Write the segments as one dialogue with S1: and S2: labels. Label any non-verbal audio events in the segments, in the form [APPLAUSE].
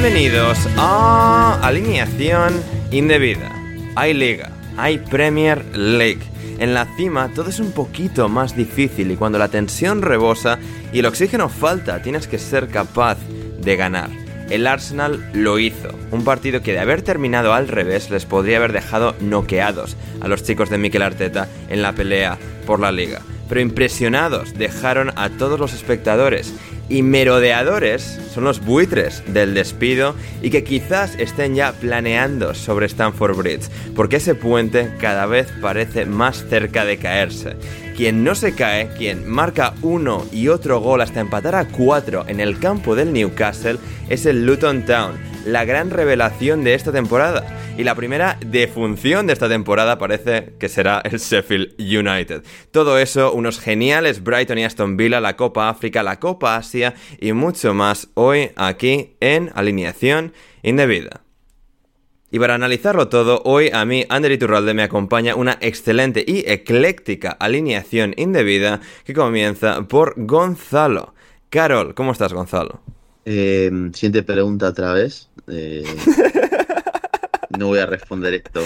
S1: Bienvenidos a Alineación Indebida. Hay liga, hay Premier League. En la cima todo es un poquito más difícil y cuando la tensión rebosa y el oxígeno falta, tienes que ser capaz de ganar. El Arsenal lo hizo, un partido que de haber terminado al revés les podría haber dejado noqueados a los chicos de Mikel Arteta en la pelea por la liga. Pero impresionados dejaron a todos los espectadores y merodeadores son los buitres del despido y que quizás estén ya planeando sobre Stamford Bridge, porque ese puente cada vez parece más cerca de caerse. Quien no se cae, quien marca uno y otro gol hasta empatar a cuatro en el campo del Newcastle, es el Luton Town, la gran revelación de esta temporada. Y la primera defunción de esta temporada parece que será el Sheffield United. Todo eso, unos geniales Brighton y Aston Villa, la Copa África, la Copa Asia y mucho más hoy aquí en Alineación Indebida. Y para analizarlo todo, hoy a mí, Ander Iturralde, me acompaña una excelente y ecléctica alineación indebida que comienza por Gonzalo. Carol, ¿cómo estás, Gonzalo?
S2: Eh, siguiente pregunta otra vez. Eh, no voy a responder esto.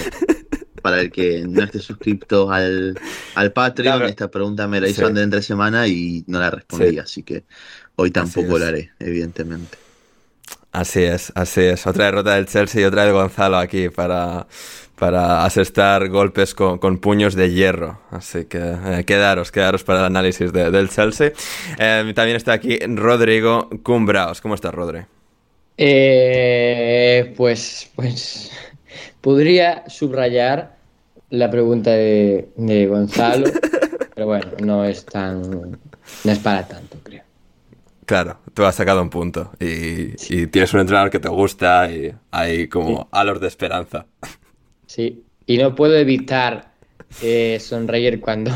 S2: Para el que no esté suscrito al, al Patreon,
S1: Claro.
S2: esta pregunta me la hizo
S1: Sí.
S2: Ander entre semana y no la respondí,
S1: Sí.
S2: así que hoy tampoco lo haré, evidentemente.
S1: Así es, así es. Otra derrota del Chelsea y otra de Gonzalo aquí para, para asestar golpes con, con puños de hierro. Así que eh, quedaros, quedaros para el análisis de- del Chelsea. Eh, también está aquí Rodrigo Cumbraos. ¿Cómo estás, Rodri?
S3: Eh, pues, pues podría subrayar la pregunta de, de Gonzalo, [LAUGHS] pero bueno, no es tan, no es para tanto, creo.
S1: Claro, tú has sacado un punto y, y tienes un entrenador que te gusta y hay como halos de esperanza.
S3: Sí, y no puedo evitar eh, sonreír cuando,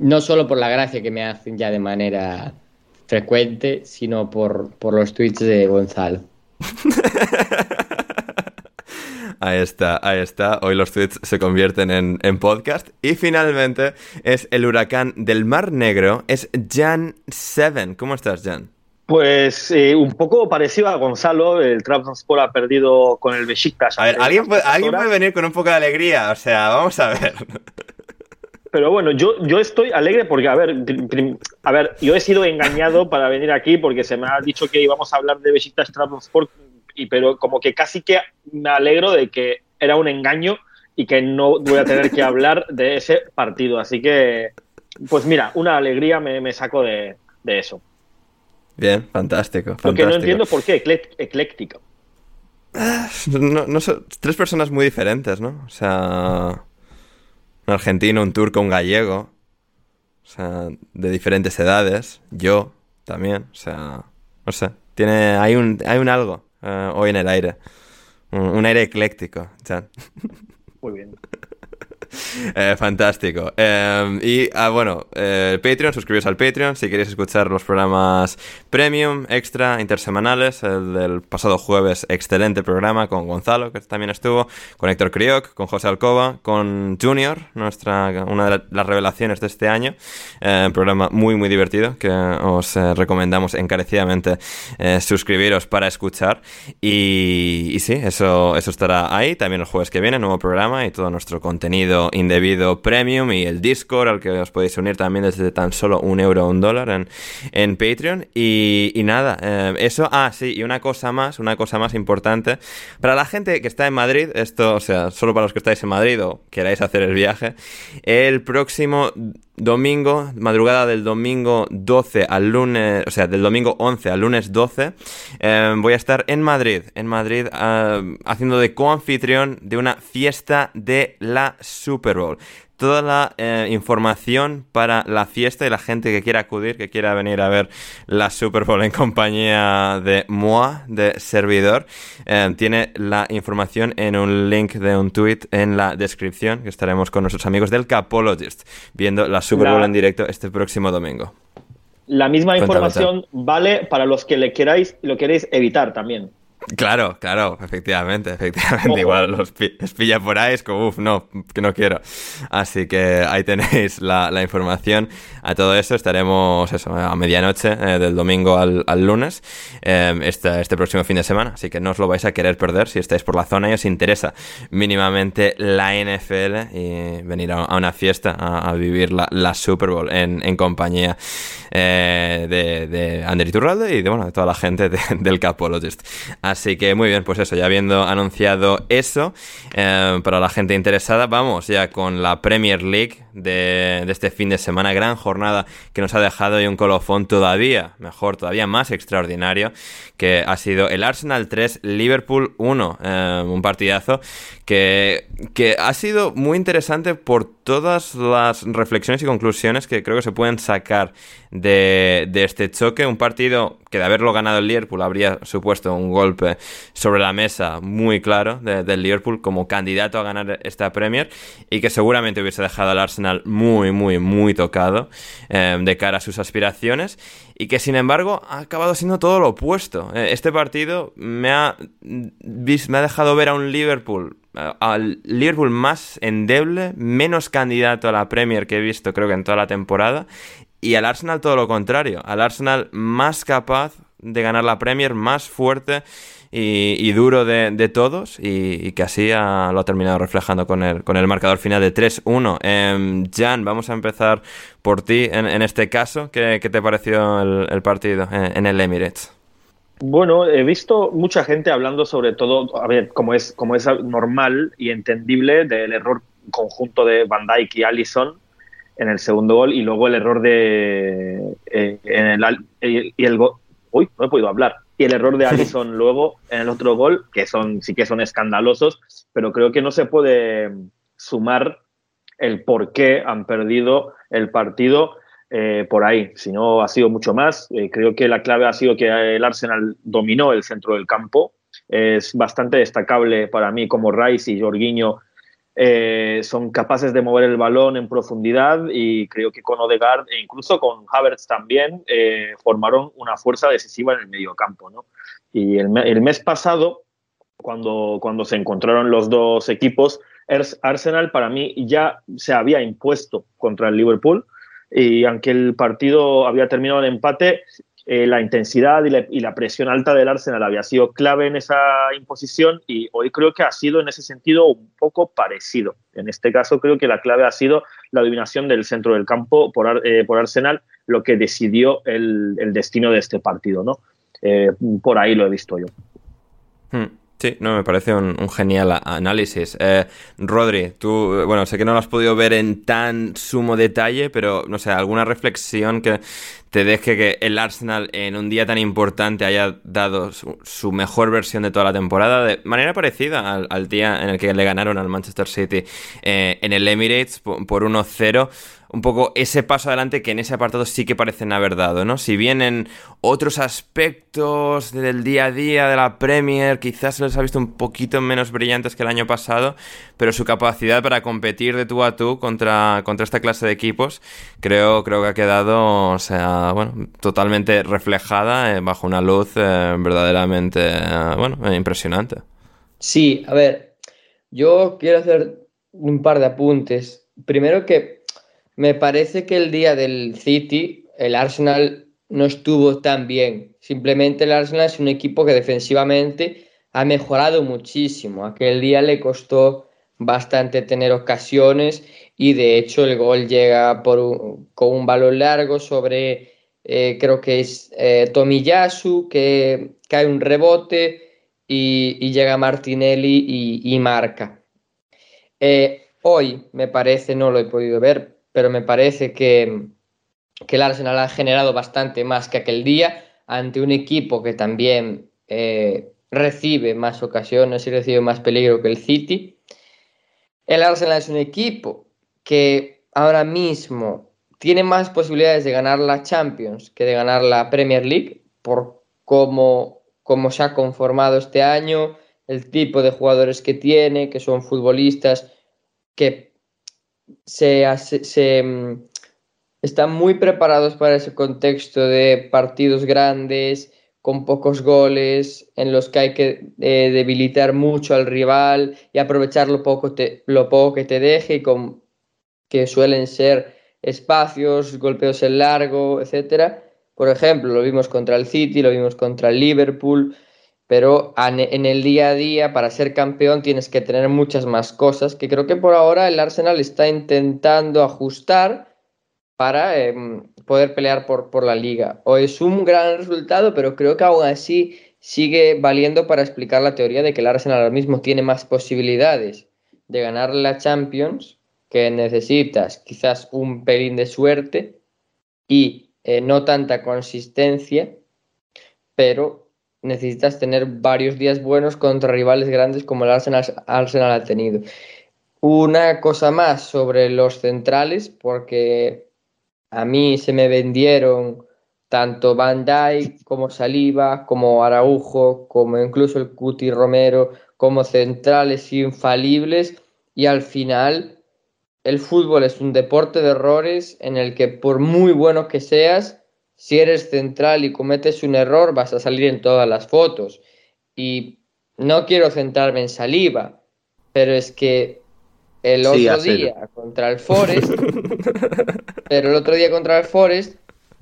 S3: no solo por la gracia que me hacen ya de manera frecuente, sino por, por los tweets de Gonzalo. [LAUGHS]
S1: Ahí está, ahí está. Hoy los tweets se convierten en, en podcast. Y finalmente es el huracán del Mar Negro, es Jan Seven. ¿Cómo estás, Jan?
S4: Pues eh, un poco parecido a Gonzalo, el Trabzonspor ha perdido con el Besiktas.
S1: A ver,
S4: hace
S1: ¿alguien puede, alguien venir con un poco de alegría, o sea, vamos a ver. [LAUGHS]
S4: Pero bueno, yo, yo estoy alegre porque, a ver, a ver, yo he sido engañado para venir aquí porque se me ha dicho que íbamos a hablar de Besiktas Trabzonspor, y pero como que casi que me alegro de que era un engaño y que no voy a tener que [LAUGHS] hablar de ese partido. Así que, pues mira, una alegría me, me saco de, de eso.
S1: Bien, fantástico.
S4: Lo que
S1: fantástico.
S4: no entiendo por qué eclec- ecléctica.
S1: No, tres personas muy diferentes, ¿no? O sea, un argentino, un turco, un gallego. O sea, de diferentes edades. Yo también. O sea, no sé. Tiene, hay un, hay un algo eh, hoy en el aire. Un, aire ecléctico.
S4: Muy bien. [LAUGHS]
S1: Eh, fantástico. Eh, y ah, bueno, eh, Patreon, suscribiros al Patreon si queréis escuchar los programas premium, extra, intersemanales. El del pasado jueves, excelente programa con Gonzalo, que también estuvo, con Héctor Crioc, con José Alcoba, con Junior, nuestra, una de la- las revelaciones de este año. Eh, un programa muy, muy divertido que os eh, recomendamos encarecidamente eh, suscribiros para escuchar. Y, y sí, eso, eso estará ahí. También el jueves que viene, nuevo programa y todo nuestro contenido indebido premium y el Discord al que os podéis unir también desde tan solo un euro o un dólar en, en Patreon. Y, nada, eh, eso. Ah, sí, y una cosa más, una cosa más importante. Para la gente que está en Madrid, esto, o sea, solo para los que estáis en Madrid o queráis hacer el viaje, el próximo domingo, madrugada del domingo 12 al lunes, o sea, del domingo 11 al lunes 12, eh, voy a estar en Madrid, en Madrid, eh, haciendo de coanfitrión de una fiesta de la Super Bowl. Toda la eh, información para la fiesta y la gente que quiera acudir, que quiera venir a ver la Super Bowl en compañía de Moa, de servidor, eh, tiene la información en un link de un tweet en la descripción, que estaremos con nuestros amigos del Capologist, viendo la Super
S4: La-
S1: Bowl en directo este próximo domingo.
S4: La misma
S1: Cuenta,
S4: información vale para los que le queráis, lo queréis evitar también.
S1: Claro, claro, efectivamente, [LAUGHS] efectivamente. Igual los, pi- pilla por ahí, es como, uff, no, que no quiero. Así que ahí tenéis la información. A todo eso estaremos a medianoche eh, del domingo al, lunes, este, este próximo fin de semana. Así que no os lo vais a querer perder si estáis por la zona y os interesa mínimamente la NFL y venir a, una fiesta a, vivir la, Super Bowl en, compañía eh, de, de Ander Iturralde y de, bueno, de toda la gente de- [LAUGHS] del Capologist. Así que muy bien, pues eso, ya habiendo anunciado eso, para la gente interesada, vamos ya con la Premier League de, de este fin de semana, gran jornada que nos ha dejado y un colofón todavía mejor, todavía más extraordinario, que ha sido el Arsenal 3, Liverpool 1, eh, un partidazo que, que ha sido muy interesante por todas las reflexiones y conclusiones que creo que se pueden sacar de, de este choque. Un partido que de haberlo ganado el Liverpool habría supuesto un golpe sobre la mesa muy claro de- del Liverpool como candidato a ganar esta Premier y que seguramente hubiese dejado al Arsenal muy, muy, muy tocado eh, de cara a sus aspiraciones y que sin embargo ha acabado siendo todo lo opuesto. Eh, Este partido me ha, me ha dejado ver a un Liverpool al Liverpool más endeble, menos candidato a la Premier que he visto creo que en toda la temporada y al Arsenal todo lo contrario, al Arsenal más capaz de ganar la Premier, más fuerte y, duro de, todos y, que así lo ha terminado reflejando con el, con el marcador final de 3-1. Em, Jan, vamos a empezar por ti en, este caso. ¿Qué, te pareció el, el partido en, en el Emirates?
S4: Bueno, he visto mucha gente hablando sobre todo, a ver, como es, como es normal y entendible, del error conjunto de Van Dijk y Allison en el segundo gol y luego el error de eh, en el y el gol uy no he podido hablar y el error de [LAUGHS] Allison luego en el otro gol que son sí que son escandalosos pero creo que no se puede sumar el por qué han perdido el partido eh, por ahí, si no ha sido mucho más. Eh, creo que la clave ha sido que el Arsenal dominó el centro del campo. Es bastante destacable para mí como Rice y Jorginho eh, son capaces de mover el balón en profundidad y creo que con Odegaard e incluso con Havertz también formaron una fuerza decisiva en el mediocampo. ¿no? Y el, el mes pasado, cuando, cuando se encontraron los dos equipos, Ars- Arsenal para mí ya se había impuesto contra el Liverpool y aunque el partido había terminado en empate, eh, la intensidad y la, y la presión alta del Arsenal había sido clave en esa imposición y hoy creo que ha sido en ese sentido un poco parecido. En este caso creo que la clave ha sido la dominación del centro del campo por, eh, por Arsenal, lo que decidió el, el destino de este partido. ¿no? Eh, por ahí lo he visto yo.
S1: Hmm. Sí, no, me parece un, genial análisis. Eh, Rodri, tú, eh, bueno, sé que no lo has podido ver en tan sumo detalle, pero no sé, alguna reflexión que te deje que el Arsenal en un día tan importante haya dado su, mejor versión de toda la temporada, de manera parecida al, al día en el que le ganaron al Manchester City eh, en el Emirates por, por 1-0 un poco ese paso adelante que en ese apartado sí que parecen haber dado, ¿no? Si bien en otros aspectos del día a día de la Premier quizás se les ha visto un poquito menos brillantes que el año pasado, pero su capacidad para competir de tú a tú contra, contra esta clase de equipos creo, creo que ha quedado, o sea, bueno, totalmente reflejada eh, bajo una luz eh, verdaderamente, eh, bueno, impresionante.
S3: Sí, a ver, yo quiero hacer un par de apuntes. Primero que me parece que el día del City, el Arsenal no estuvo tan bien. Simplemente el Arsenal es un equipo que defensivamente ha mejorado muchísimo. Aquel día le costó bastante tener ocasiones y de hecho el gol llega por un, con un balón largo sobre, eh, creo que es eh, Tomiyasu, que cae un rebote y, llega Martinelli y, y marca. Eh, hoy me parece, no lo he podido ver, pero me parece que, que el Arsenal ha generado bastante más que aquel día ante un equipo que también eh, recibe más ocasiones y recibe más peligro que el City. El Arsenal es un equipo que ahora mismo tiene más posibilidades de ganar la Champions que de ganar la Premier League por cómo, cómo se ha conformado este año, el tipo de jugadores que tiene, que son futbolistas que se, se mm, están muy preparados para ese contexto de partidos grandes, con pocos goles, en los que hay que eh, debilitar mucho al rival y aprovechar lo poco, te, lo poco que te deje, y con, que suelen ser espacios, golpeos en largo, etcétera. Por ejemplo, lo vimos contra el City, lo vimos contra el Liverpool, pero en el día a día para ser campeón tienes que tener muchas más cosas que creo que por ahora el Arsenal está intentando ajustar para eh, poder pelear por, por la liga. O es un gran resultado, pero creo que aún así sigue valiendo para explicar la teoría de que el Arsenal ahora mismo tiene más posibilidades de ganar la Champions, que necesitas quizás un pelín de suerte y eh, no tanta consistencia, pero necesitas tener varios días buenos contra rivales grandes como el Arsenal, Arsenal ha tenido. Una cosa más sobre los centrales, porque a mí se me vendieron tanto Van Dijk como Saliba, como Araujo, como incluso el Cuti Romero, como centrales infalibles, y al final el fútbol es un deporte de errores en el que por muy bueno que seas, si eres central y cometes un error, vas a salir en todas las fotos. Y no quiero centrarme en saliva, pero es que el otro día contra el Forest, [LAUGHS] pero el otro día contra el Forest,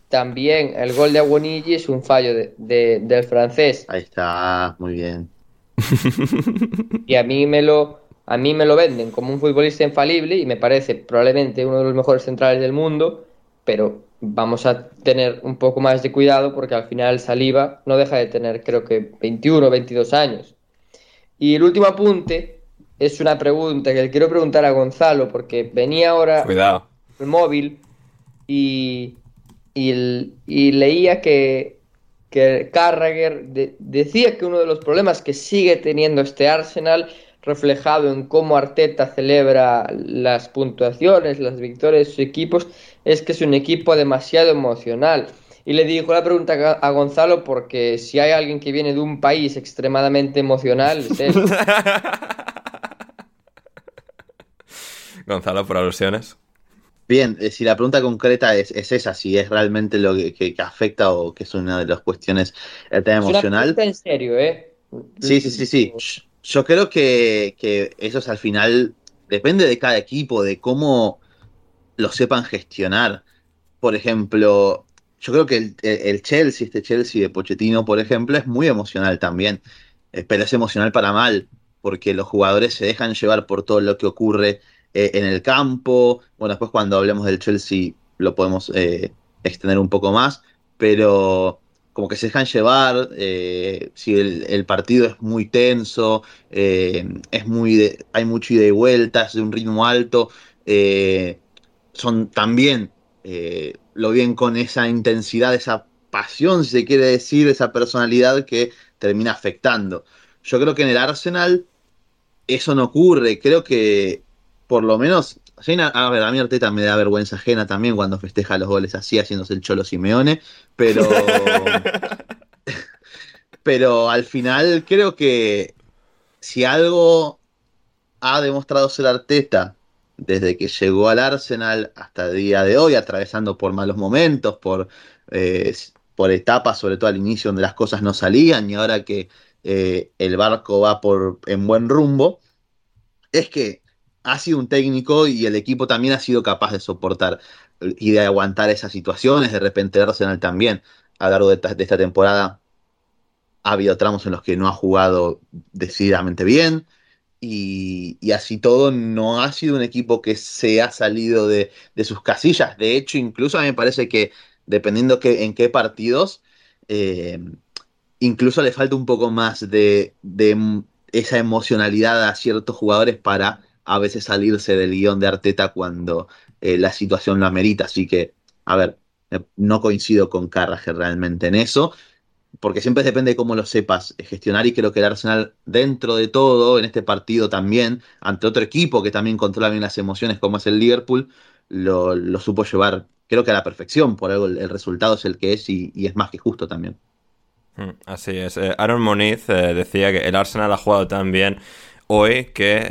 S3: también el gol de Aguonigi es un fallo de- de- del francés.
S2: Ahí está, muy bien. [LAUGHS]
S3: Y a mí me lo a mí me lo venden como un futbolista infalible y me parece probablemente uno de los mejores centrales del mundo, pero vamos a tener un poco más de cuidado porque al final Saliba no deja de tener creo que 21 o 22 años. Y el último apunte es una pregunta que le quiero preguntar a Gonzalo porque venía ahora
S1: Cuidado.
S3: el móvil y, y, el- y leía que, que Carragher de- decía que uno de los problemas que sigue teniendo este Arsenal, reflejado en cómo Arteta celebra las puntuaciones, las victorias de sus equipos, es que es un equipo demasiado emocional. Y le dijo la pregunta a Gonzalo porque si hay alguien que viene de un país extremadamente emocional, es él. [LAUGHS]
S1: Gonzalo, por alusiones.
S2: Bien, eh, si la pregunta concreta es, es esa, si es realmente lo que, que- que afecta o que es una de las cuestiones el tema
S3: Es una
S2: emocional.
S3: pregunta en serio, ¿eh?
S2: Sí, sí, sí, sí. Yo creo que, que eso es al final, depende de cada equipo, de cómo lo sepan gestionar. Por ejemplo, yo creo que el, el Chelsea, este Chelsea de Pochettino, por ejemplo, es muy emocional también, eh, pero es emocional para mal, porque los jugadores se dejan llevar por todo lo que ocurre eh, en el campo. Bueno, después cuando hablemos del Chelsea lo podemos eh, extender un poco más, pero como que se dejan llevar, eh, si el, partido es muy tenso, eh, es muy hay mucho ida y vuelta, es de un ritmo alto, eh, son también, lo bien con esa intensidad, esa pasión, si se quiere decir, esa personalidad que termina afectando. Yo creo que en el Arsenal eso no ocurre, creo que por lo menos a ver, a mí Arteta me da vergüenza ajena también cuando festeja los goles así, haciéndose el cholo Simeone, pero. [LAUGHS] pero al final creo que si algo ha demostrado ser Arteta desde que llegó al Arsenal hasta el día de hoy, atravesando por malos momentos, por, eh, por etapas, sobre todo al inicio donde las cosas no salían y ahora que eh, el barco va por, en buen rumbo, es que ha sido un técnico y el equipo también ha sido capaz de soportar y de aguantar esas situaciones. De repente el Arsenal también, a lo largo de esta, temporada, ha habido tramos en los que no ha jugado decididamente bien. Y, así todo, no ha sido un equipo que se ha salido de, sus casillas. De hecho, incluso a mí me parece que dependiendo que, en qué partidos, eh, incluso le falta un poco más de, de esa emocionalidad a ciertos jugadores para a veces salirse del guion de Arteta cuando eh, la situación lo amerita. Así que, a ver, eh, no coincido con Carragher realmente en eso, porque siempre depende de cómo lo sepas gestionar y creo que el Arsenal dentro de todo, en este partido también, ante otro equipo que también controla bien las emociones como es el Liverpool, lo, supo llevar creo que a la perfección, por algo el, resultado es el que es y, es más que justo también.
S1: Mm, así es. Eh, Aaron Moniz decía que el Arsenal ha jugado tan bien hoy que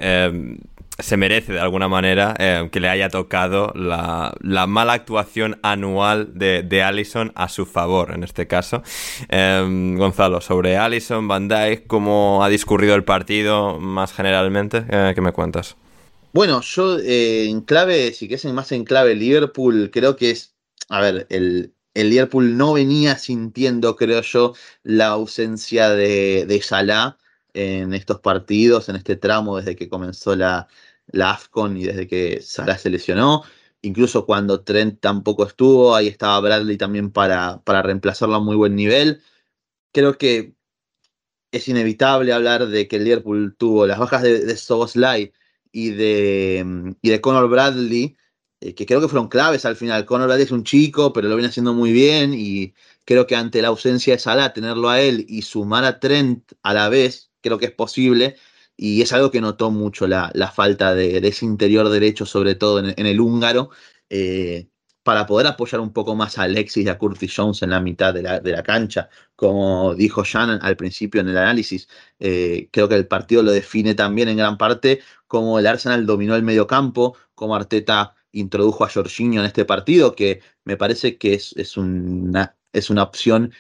S1: se merece de alguna manera eh, que le haya tocado la, mala actuación anual de, de, Allison a su favor, en este caso. Em, Gonzalo, sobre Allison, Van Dijk, ¿cómo ha discurrido el partido más generalmente? Eh, ¿Qué me cuentas?
S2: Bueno, yo eh, en clave, si quieres más en clave Liverpool, creo que es, a ver, el, el Liverpool no venía sintiendo, creo yo, la ausencia de, de Salah en estos partidos, en este tramo desde que comenzó la, la AFCON y desde que Salah se lesionó. Incluso cuando Trent tampoco estuvo, ahí estaba Bradley también para, para reemplazarlo a muy buen nivel. Creo que es inevitable hablar de que el Liverpool tuvo las bajas de, de Soboslai y de, y de Conor Bradley, eh, que creo que fueron claves al final. Conor Bradley es un chico, pero lo viene haciendo muy bien y creo que ante la ausencia de Salah, tenerlo a él y sumar a Trent a la vez, creo que es posible y es algo que notó mucho la, falta de, ese interior derecho, sobre todo en, el húngaro, eh, para poder apoyar un poco más a Alexis y a Curtis Jones en la mitad de la, cancha. Como dijo Shannon al principio en el análisis, eh, creo que el partido lo define también en gran parte como el Arsenal dominó el medio campo, como Arteta introdujo a Jorginho en este partido, que me parece que es, es una es una opción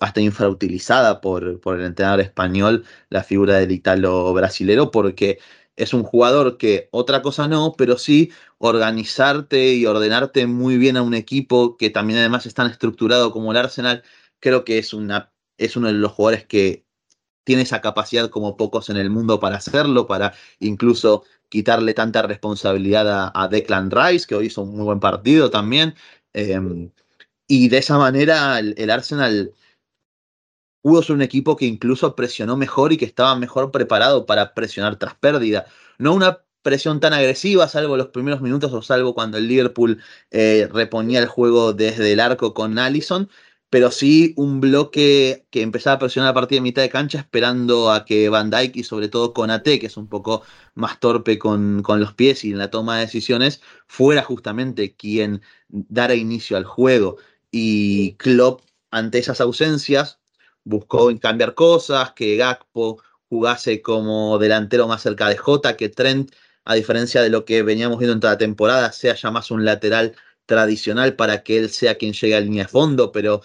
S2: hasta infrautilizada por, por el entrenador español, la figura del italo brasilero, porque es un jugador que otra cosa no, pero sí organizarte y ordenarte muy bien a un equipo que también además es tan estructurado como el Arsenal, creo que es, una, es uno de los jugadores que tiene esa capacidad como pocos en el mundo para hacerlo, para incluso quitarle tanta responsabilidad a, Declan Rice, que hoy hizo un muy buen partido también. Em, y de esa manera el, Arsenal pudo ser un equipo que incluso presionó mejor y que estaba mejor preparado para presionar tras pérdida. No una presión tan agresiva, salvo los primeros minutos o salvo cuando el Liverpool eh, reponía el juego desde el arco con Allison, pero sí un bloque que empezaba a presionar a partir de mitad de cancha esperando a que Van Dijk y sobre todo Conate, que es un poco más torpe con, con los pies y en la toma de decisiones, fuera justamente quien dara inicio al juego y Klopp ante esas ausencias buscó cambiar cosas, que Gakpo jugase como delantero más cerca de Jota, que Trent, a diferencia de lo que veníamos viendo en toda la temporada, sea ya más un lateral tradicional para que él sea quien llegue a línea de fondo, pero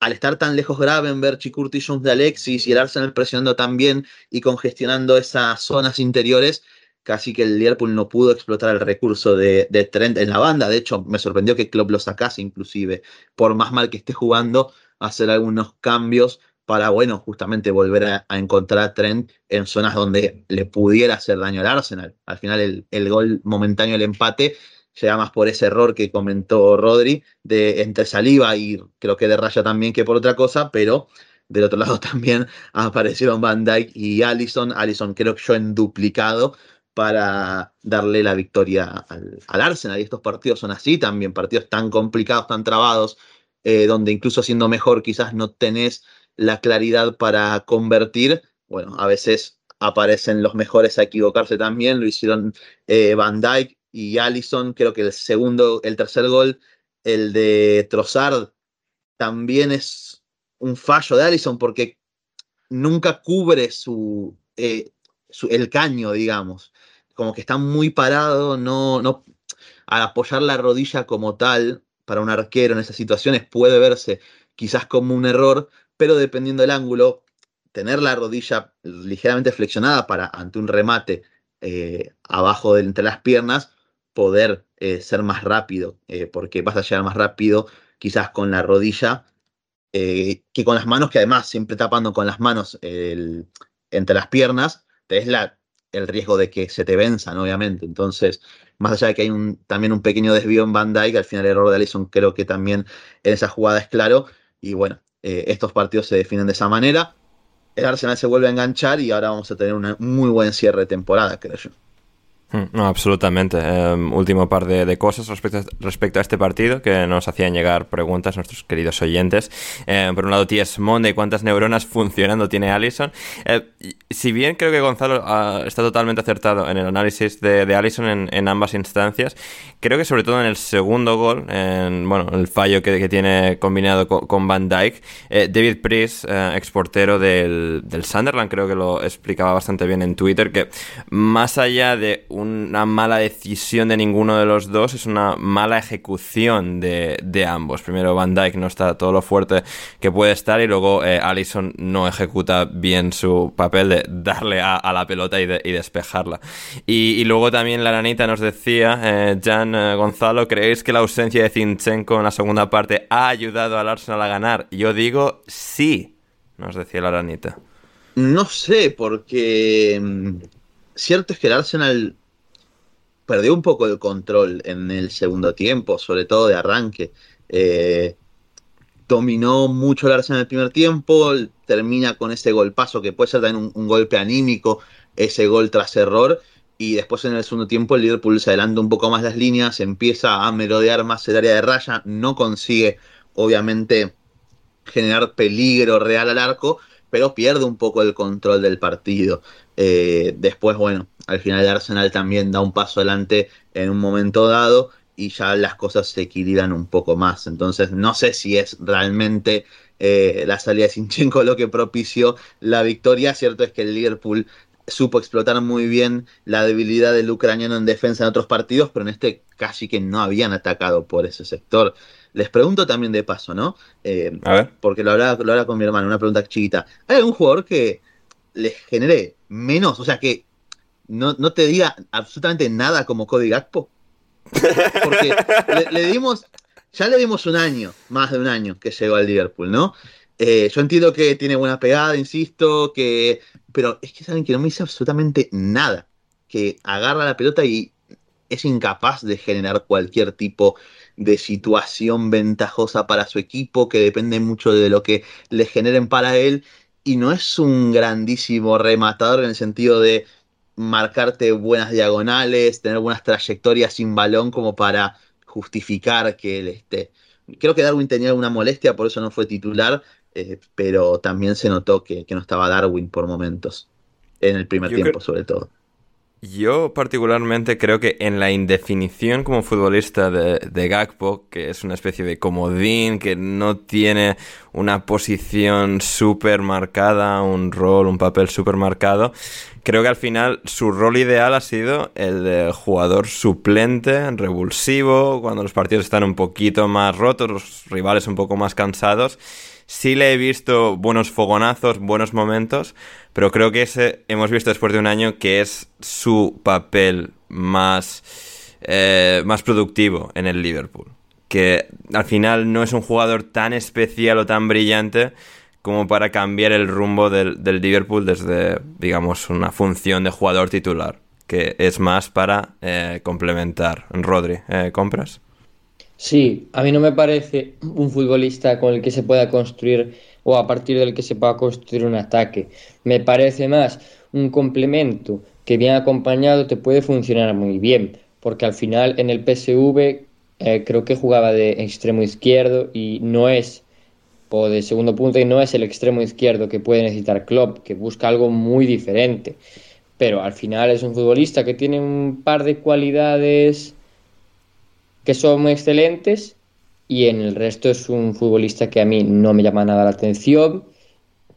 S2: al estar tan lejos Gravenberch y Curtis Jones de Alexis y el Arsenal presionando tan bien y congestionando esas zonas interiores, casi que el Liverpool no pudo explotar el recurso de, Trent en la banda. De hecho, me sorprendió que Klopp lo sacase inclusive, por más mal que esté jugando, hacer algunos cambios para, bueno, justamente volver a, encontrar a Trent en zonas donde le pudiera hacer daño al Arsenal. Al final el, el gol momentáneo del empate llega más por ese error que comentó Rodri, de entre Saliva y creo que de Raya también que por otra cosa, pero del otro [LAUGHS] lado también aparecieron Van Dyke y Allison. Allison creo que yo en duplicado para darle la victoria al, Arsenal. Y estos partidos son así también, partidos tan complicados, tan trabados, eh, donde incluso siendo mejor quizás no tenés la claridad para convertir. Bueno, a veces aparecen los mejores a equivocarse también. Lo hicieron eh, Van Dyke y Allison. Creo que el segundo, el tercer gol, el de Trossard, también es un fallo de Allison porque nunca cubre su, eh, el caño, digamos. Como que está muy parado, no, no, al apoyar la rodilla como tal, para un arquero en esas situaciones puede verse quizás como un error, pero dependiendo del ángulo, tener la rodilla ligeramente flexionada para ante un remate eh, abajo entre las piernas, poder eh, ser más rápido, eh, porque vas a llegar más rápido quizás con la rodilla que con las manos, que además siempre tapando con las manos entre las piernas, es la, el riesgo de que se te venzan, obviamente. Entonces, más allá de que hay un, también un pequeño desvío en Van Dyke, al final el error de Allison creo que también en esa jugada es claro. Y bueno, estos partidos se definen de esa manera el Arsenal se vuelve a enganchar y ahora vamos a tener un muy buen cierre de temporada, creo yo.
S1: Mm, no, absolutamente. Em, último par de, cosas respecto a, respecto a, este partido que nos hacían llegar preguntas nuestros queridos oyentes. Em, por un lado, T.S. Monday, ¿cuántas neuronas funcionando tiene Allison? Eh, si bien creo que Gonzalo ah, está totalmente acertado en el análisis de, de Allison en, ambas instancias, creo que sobre todo en el segundo gol, en bueno, el fallo que, tiene combinado con, Van Dyke, eh, David Priest, eh, exportero del, del Sunderland, creo que lo explicaba bastante bien en Twitter, que más allá de una mala decisión de ninguno de los dos, es una mala ejecución de, ambos. Primero Van Dyke no está todo lo fuerte que puede estar y luego eh, Allison no ejecuta bien su papel de darle a, la pelota y, despejarla. Y, luego también la ranita nos decía, eh, Jan eh, Gonzalo, ¿creéis que la ausencia de Zinchenko en la segunda parte ha ayudado al Arsenal a ganar? Yo digo sí, nos decía la ranita.
S2: No sé, porque mm, cierto es que el Arsenal perdió un poco el control en el segundo tiempo, sobre todo de arranque. Eh, dominó mucho el Arsenal en el primer tiempo, termina con ese golpazo que puede ser también un, golpe anímico, ese gol tras error, y después en el segundo tiempo el Liverpool se adelanta un poco más las líneas, empieza a merodear más el área de raya, no consigue obviamente generar peligro real al arco, pero pierde un poco el control del partido. Eh, después, bueno, al final el Arsenal también da un paso adelante en un momento dado y ya las cosas se equilibran un poco más. Entonces, no sé si es realmente eh, la salida de Sinchenko lo que propició la victoria. Cierto es que el Liverpool supo explotar muy bien la debilidad del ucraniano en defensa en otros partidos, pero en este casi que no habían atacado por ese sector. Les pregunto también de paso, ¿no? Eh, a ver. Porque lo hablaba, lo con mi hermano, una pregunta chiquita. ¿Hay algún jugador que les genere menos, o sea, que no, te diga absolutamente nada como Cody Gakpo? Porque le, dimos, ya le dimos un año, más de un año que llegó al Liverpool, ¿no? Eh, yo entiendo que tiene buena pegada, insisto, que pero es que saben que no me dice absolutamente nada, que agarra la pelota y es incapaz de generar cualquier tipo de situación ventajosa para su equipo, que depende mucho de lo que le generen para él, y no es un grandísimo rematador en el sentido de marcarte buenas diagonales, tener buenas trayectorias sin balón como para justificar que él esté. Creo que Darwin tenía alguna molestia, por eso no fue titular, eh, pero también se notó que, no estaba Darwin por momentos, en el primer tiempo sobre todo.
S1: Yo particularmente creo que en la indefinición como futbolista de, de, Gakpo, que es una especie de comodín, que no tiene una posición súper marcada, un rol, un papel súper marcado, creo que al final su rol ideal ha sido el de jugador suplente, revulsivo, cuando los partidos están un poquito más rotos, los rivales un poco más cansados Sí le he visto buenos fogonazos, buenos momentos, pero creo que ese hemos visto después de un año que es su papel más, eh, más productivo en el Liverpool. Que al final no es un jugador tan especial o tan brillante como para cambiar el rumbo del, Liverpool desde, digamos, una función de jugador titular que es más para eh, complementar. Rodri, eh, ¿compras?
S3: Sí, a mí no me parece un futbolista con el que se pueda construir o a partir del que se pueda construir un ataque. Me parece más un complemento que bien acompañado te puede funcionar muy bien, porque al final en el PSV eh, creo que jugaba de extremo izquierdo y no es, o de segundo punto, y no es el extremo izquierdo que puede necesitar Klopp, que busca algo muy diferente. Pero al final es un futbolista que tiene un par de cualidades que son muy excelentes y en el resto es un futbolista que a mí no me llama nada la atención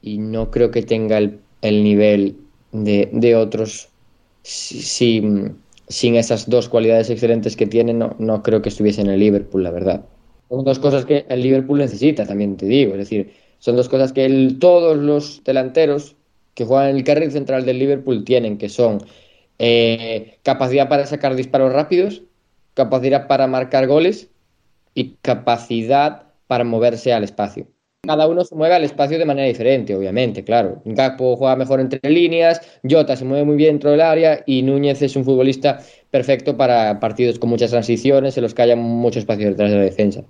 S3: y no creo que tenga el, nivel de, otros sin esas dos cualidades excelentes que tiene no, no creo que estuviese en el Liverpool, la verdad. Son dos cosas que el Liverpool necesita, también te digo. Es decir, son dos cosas que todos los delanteros que juegan en el carril central del Liverpool tienen, que son eh, capacidad para sacar disparos rápidos capacidad para marcar goles y capacidad para moverse al espacio. Cada uno se mueve al espacio de manera diferente, obviamente, claro. Gakpo juega mejor entre líneas, Jota se mueve muy bien dentro del área y Núñez es un futbolista perfecto para partidos con muchas transiciones en los que haya mucho espacio detrás de la defensa.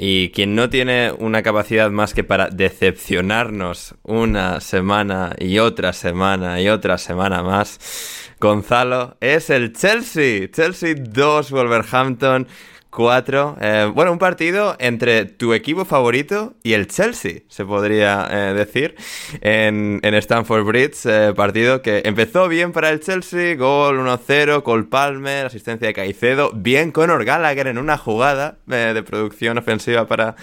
S1: Y quien no tiene una capacidad más que para decepcionarnos una semana y otra semana y otra semana más, Gonzalo, es el Chelsea. Chelsea 2, Wolverhampton 4. Eh, bueno, un partido entre tu equipo favorito y el Chelsea, se podría eh, decir, en, en, Stamford Bridge. Eh, partido que empezó bien para el Chelsea, gol 1-0, Cole Palmer, asistencia de Caicedo, bien Conor Gallagher en una jugada de producción ofensiva para,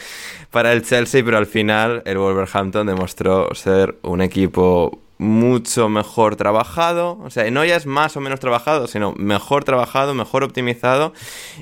S1: para el Chelsea, pero al final el Wolverhampton demostró ser un equipo mucho mejor trabajado, o sea, no ya es más o menos trabajado, sino mejor trabajado, mejor optimizado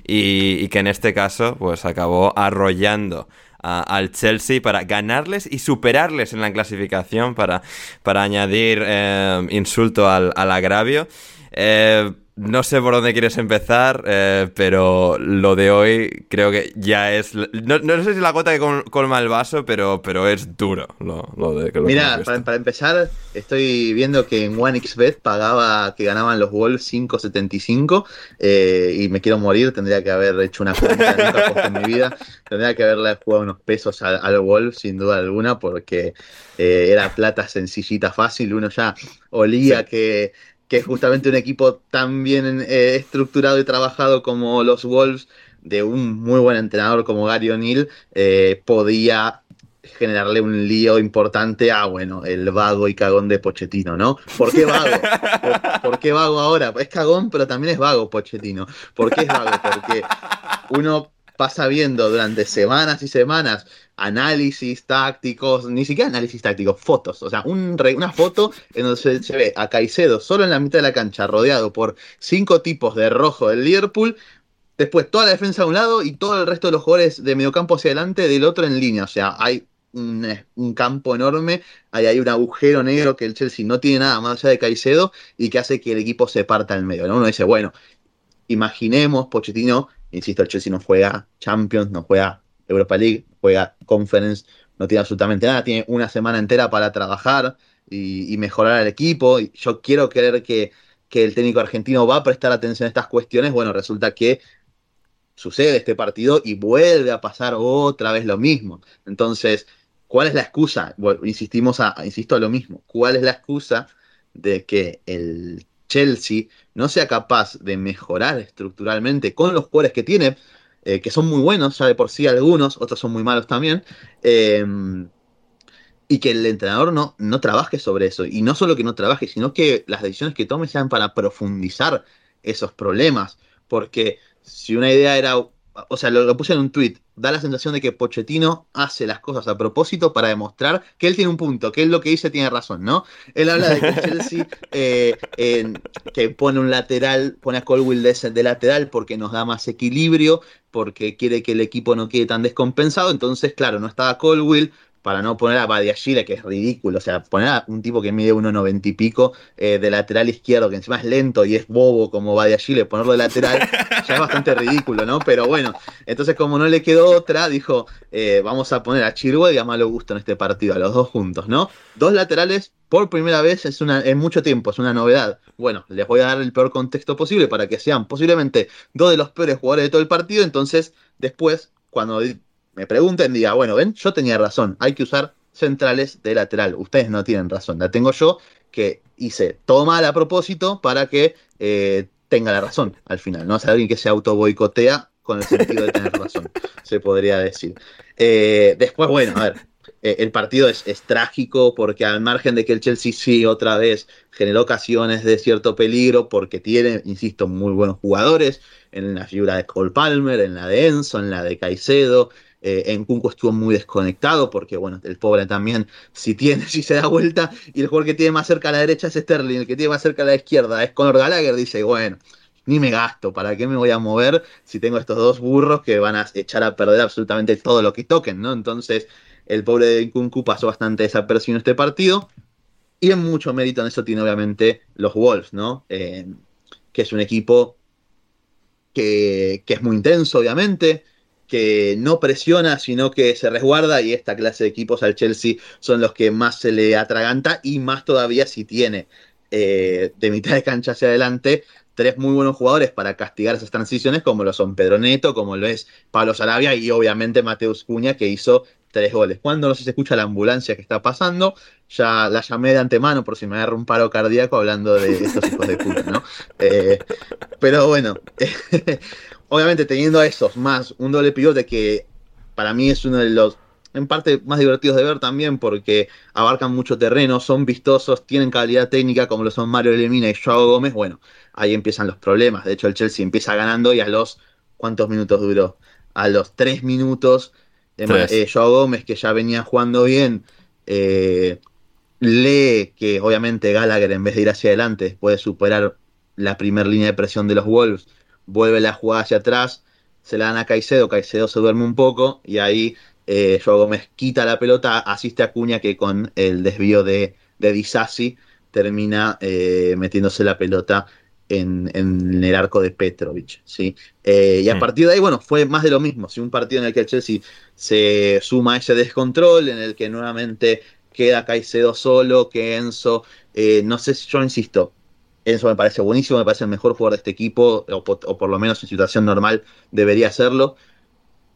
S1: y, que en este caso pues acabó arrollando al Chelsea para ganarles y superarles en la clasificación para, para añadir eh, insulto al, al agravio. Eh, no sé por dónde quieres empezar, eh, pero lo de hoy creo que ya es. No, sé si la gota que colma el vaso, pero, pero es duro lo, de que
S2: Mira, para, empezar, estoy viendo que en OneXBet pagaba que ganaban los Wolves 5.75 eh, y me quiero morir. Tendría que haber hecho una cuenta en mi vida. Tendría que haberle jugado unos pesos al, Wolves, sin duda alguna, porque eh, era plata sencillita, fácil. Uno ya olía que que justamente un equipo tan bien eh, estructurado y trabajado como los Wolves, de un muy buen entrenador como Gary O'Neill, eh, podía generarle un lío importante a, bueno, el vago y cagón de Pochettino, ¿no? ¿Por qué vago? ¿Por, qué vago ahora? Es cagón, pero también es vago Pochettino. ¿Por qué es vago? Porque uno pasa viendo durante semanas y semanas análisis tácticos, ni siquiera análisis tácticos, fotos. O sea, un una foto en donde se, ve a Caicedo solo en la mitad de la cancha, rodeado por cinco tipos de rojo del Liverpool. Después toda la defensa de un lado y todo el resto de los jugadores de mediocampo hacia adelante del otro en línea. O sea, hay un, campo enorme, hay, hay un agujero negro que el Chelsea no tiene nada más allá de Caicedo y que hace que el equipo se parta en medio. Uno dice, bueno, imaginemos, Pochettino, insisto, el Chelsea no juega Champions, no juega Europa League, juega Conference, no tiene absolutamente nada, tiene una semana entera para trabajar y, mejorar al equipo. Y yo quiero creer que, que, el técnico argentino va a prestar atención a estas cuestiones. Bueno, resulta que sucede este partido y vuelve a pasar otra vez lo mismo. Entonces, ¿cuál es la excusa? insistimos a, insisto a lo mismo. ¿Cuál es la excusa de que el Chelsea no sea capaz de mejorar estructuralmente con los jugadores que tiene? Eh, que son muy buenos ya de por sí algunos, otros son muy malos también, eh, y que el entrenador no, no trabaje sobre eso. Y no solo que no trabaje, sino que las decisiones que tome sean para profundizar esos problemas. Porque si una idea era o sea, lo, puse en un tweet, da la sensación de que Pochettino hace las cosas a propósito para demostrar que él tiene un punto, que él lo que dice tiene razón, ¿no? Él habla de que [LAUGHS] Chelsea eh, que pone un lateral, pone a Colwill de, de, lateral porque nos da más equilibrio, porque quiere que el equipo no quede tan descompensado, entonces, claro, no estaba Colwill, para no poner a Badiashile, que es ridículo, o sea, poner a un tipo que mide 1,90 y pico eh, de lateral izquierdo, que encima es lento y es bobo como Badiashile, ponerlo de lateral, [LAUGHS] ya es bastante ridículo, ¿no? Pero bueno, entonces como no le quedó otra, dijo, eh, vamos a poner a Chirwell y a Malo Gusto en este partido, a los dos juntos, ¿no? Dos laterales por primera vez es una, en mucho tiempo, es una novedad. Bueno, les voy a dar el peor contexto posible para que sean posiblemente dos de los peores jugadores de todo el partido, entonces después, cuando me pregunten, diga, bueno, ven, yo tenía razón, hay que usar centrales de lateral. Ustedes no tienen razón, la tengo yo, que hice todo mal a propósito para que eh, tenga la razón al final, ¿no? Sea, alguien que se auto boicotea con el sentido de tener razón, [LAUGHS] se podría decir. Eh, después, bueno, a ver, eh, el partido es, es, trágico porque al margen de que el Chelsea sí otra vez generó ocasiones de cierto peligro porque tiene, insisto, muy buenos jugadores en la figura de Cole Palmer, en la de Enzo, en la de Caicedo, eh, en Kunko estuvo muy desconectado porque, bueno, el pobre también, si tiene, [LAUGHS] si se da vuelta y el jugador que tiene más cerca a la derecha es Sterling, el que tiene más cerca a la izquierda es Conor Gallagher, dice, bueno, ni me gasto, ¿para qué me voy a mover si tengo estos dos burros que van a echar a perder absolutamente todo lo que toquen, ¿no? Entonces, el pobre de Kunku pasó bastante desapercibido en este partido. Y en mucho mérito en eso tiene obviamente los Wolves, ¿no? Eh, que es un equipo que, que, es muy intenso, obviamente, que no presiona, sino que se resguarda y esta clase de equipos al Chelsea son los que más se le atraganta y más todavía si tiene eh, de mitad de cancha hacia adelante tres muy buenos jugadores para castigar esas transiciones como lo son Pedro Neto, como lo es Pablo Sarabia y obviamente Mateus Cuña que hizo tres goles. Cuando no se escucha la ambulancia que está pasando, ya la llamé de antemano por si me agarra un paro cardíaco hablando de estos hijos de puta, ¿no? Eh, pero bueno, [LAUGHS] obviamente teniendo a esos más un doble pivote que para mí es uno de los en parte más divertidos de ver también porque abarcan mucho terreno, son vistosos, tienen calidad técnica como lo son Mario Lemina y Joao Gómez, bueno, ahí empiezan los problemas. De hecho, el Chelsea empieza ganando y a los ¿cuántos minutos duró? A los tres minutos, eh, Joao Gómez, que ya venía jugando bien, eh, lee que obviamente Gallagher en vez de ir hacia adelante puede superar la primera línea de presión de los Wolves vuelve la jugada hacia atrás, se la dan a Caicedo, Caicedo se duerme un poco y ahí eh, Joao Gómez quita la pelota, asiste a Cuña que con el desvío de, de Disasi termina eh, metiéndose la pelota en, en, el arco de Petrovic. ¿sí? Eh, y a mm. partir de ahí, bueno, fue más de lo mismo. ¿sí? Un partido en el que el Chelsea se suma a ese descontrol, en el que nuevamente queda Caicedo solo, que Enzo, eh, no sé si yo insisto, eso me parece buenísimo, me parece el mejor jugador de este equipo, o, por lo menos en situación normal debería serlo.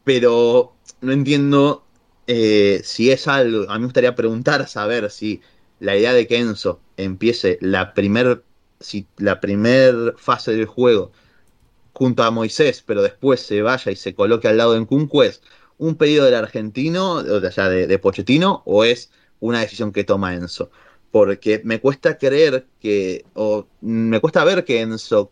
S2: Pero no entiendo eh, si es algo. A mí me gustaría preguntar, saber si la idea de que Enzo empiece la primer, si la primer fase del juego junto a Moisés, pero después se vaya y se coloque al lado de Nkunku, es un pedido del argentino, o sea, de, de Pochettino, o es una decisión que toma Enzo porque me cuesta creer que, o me cuesta ver que Enzo,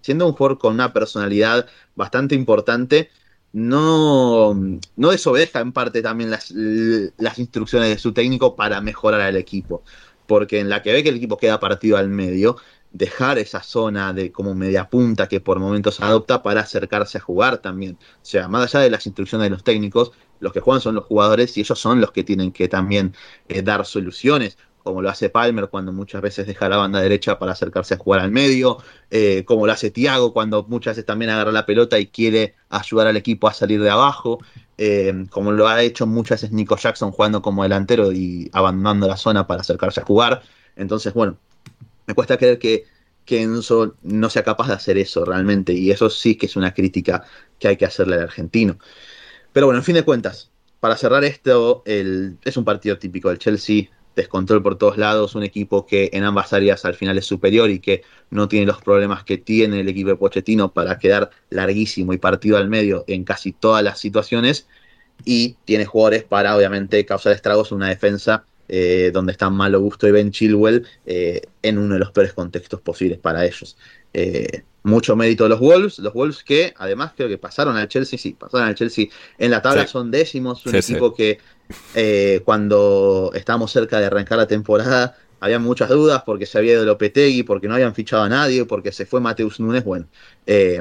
S2: siendo un jugador con una personalidad bastante importante, no, no desobedezca en parte también las, las instrucciones de su técnico para mejorar al equipo. Porque en la que ve que el equipo queda partido al medio, dejar esa zona de como media punta que por momentos adopta para acercarse a jugar también. O sea, más allá de las instrucciones de los técnicos, los que juegan son los jugadores y ellos son los que tienen que también eh, dar soluciones como lo hace Palmer cuando muchas veces deja la banda derecha para acercarse a jugar al medio, eh, como lo hace Thiago cuando muchas veces también agarra la pelota y quiere ayudar al equipo a salir de abajo, eh, como lo ha hecho muchas veces Nico Jackson jugando como delantero y abandonando la zona para acercarse a jugar. Entonces, bueno, me cuesta creer que, que Enzo no sea capaz de hacer eso realmente, y eso sí que es una crítica que hay que hacerle al argentino. Pero bueno, en fin de cuentas, para cerrar esto, es un partido típico del Chelsea descontrol por todos lados, un equipo que en ambas áreas al final es superior y que no tiene los problemas que tiene el equipo de Pochettino para quedar larguísimo y partido al medio en casi todas las situaciones y tiene jugadores para obviamente causar estragos en una defensa eh, donde están Malo Gusto y Ben Chilwell eh, en uno de los peores contextos posibles para ellos. Eh, mucho mérito de los Wolves, los Wolves que además creo que pasaron al Chelsea, sí, pasaron al Chelsea en la tabla, son décimos, un equipo que eh, cuando estábamos cerca de arrancar la temporada, había muchas dudas porque se había ido Lopetegui, porque no habían fichado a nadie, porque se fue Mateus Núñez. Bueno, eh,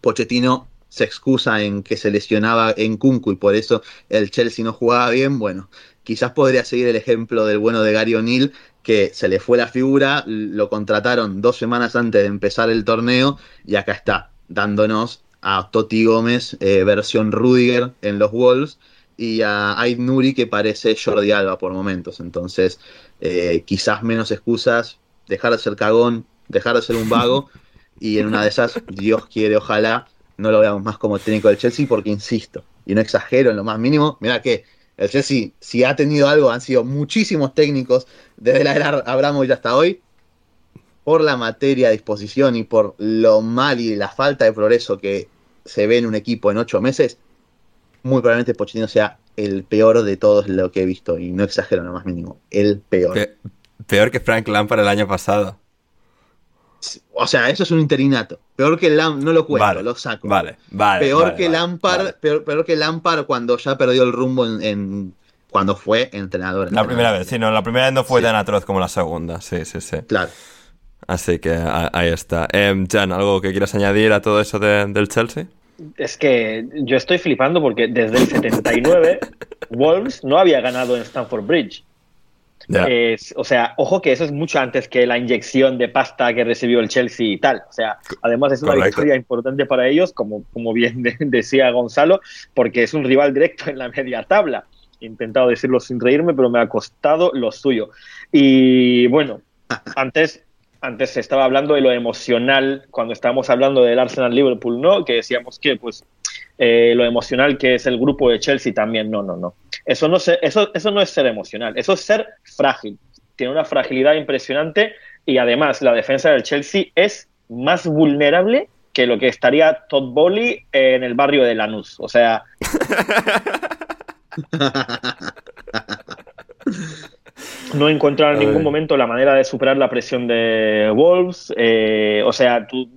S2: Pochettino se excusa en que se lesionaba en Kunku y por eso el Chelsea no jugaba bien, bueno, quizás podría seguir el ejemplo del bueno de Gary O'Neill, que se le fue la figura, lo contrataron dos semanas antes de empezar el torneo y acá está, dándonos a Totti Gómez, eh, versión Rudiger en los Wolves, y a Aid Nuri que parece Jordi Alba por momentos. Entonces, eh, quizás menos excusas, dejar de ser cagón, dejar de ser un vago, [LAUGHS] y en una de esas, Dios quiere, ojalá, no lo veamos más como técnico del Chelsea, porque insisto, y no exagero en lo más mínimo, mira que el Chelsea, si ha tenido algo, han sido muchísimos técnicos desde la era Abramovich hasta hoy, por la materia a disposición y por lo mal y la falta de progreso que se ve en un equipo en ocho meses, muy probablemente Pochettino sea el peor de todos lo que he visto, y no exagero lo más mínimo, el peor.
S1: peor que Frank Lampard el año pasado.
S2: O sea, eso es un interinato. Peor que Lampard, no lo cuento, lo saco.
S1: Vale, vale.
S2: Peor que Lampard, peor, que Lampard cuando ya perdió el rumbo en, cuando fue entrenador.
S1: La primera vez, sí, no, la primera vez no fue tan atroz como la segunda, sí, sí, sí.
S2: Claro.
S1: Así que ahí está. Eh, Jan, ¿algo que quieras añadir a todo eso del Chelsea?
S4: Es que yo estoy flipando porque desde el 79 [LAUGHS] Wolves no había ganado en Stamford Bridge. O sea, ojo que eso es mucho antes que la inyección de pasta que recibió el Chelsea y tal. O sea, además es una victoria importante para ellos, como, como bien [LAUGHS] decía Gonzalo, porque es un rival directo en la media tabla. He intentado decirlo sin reírme, pero me ha costado lo suyo. Y bueno, antes antes se estaba hablando de lo emocional cuando estábamos hablando del Arsenal Liverpool, ¿no? Que decíamos que pues eh, lo emocional que es el grupo de Chelsea también, no, no, no. Eso no, eso, eso no es ser emocional, eso es ser frágil. Tiene una fragilidad impresionante y además la defensa del Chelsea es más vulnerable que lo que estaría Todd Bowley en el barrio de Lanús. O sea. [LAUGHS] no encontraron en ningún momento la manera de superar la presión de Wolves. Eh, o sea, tú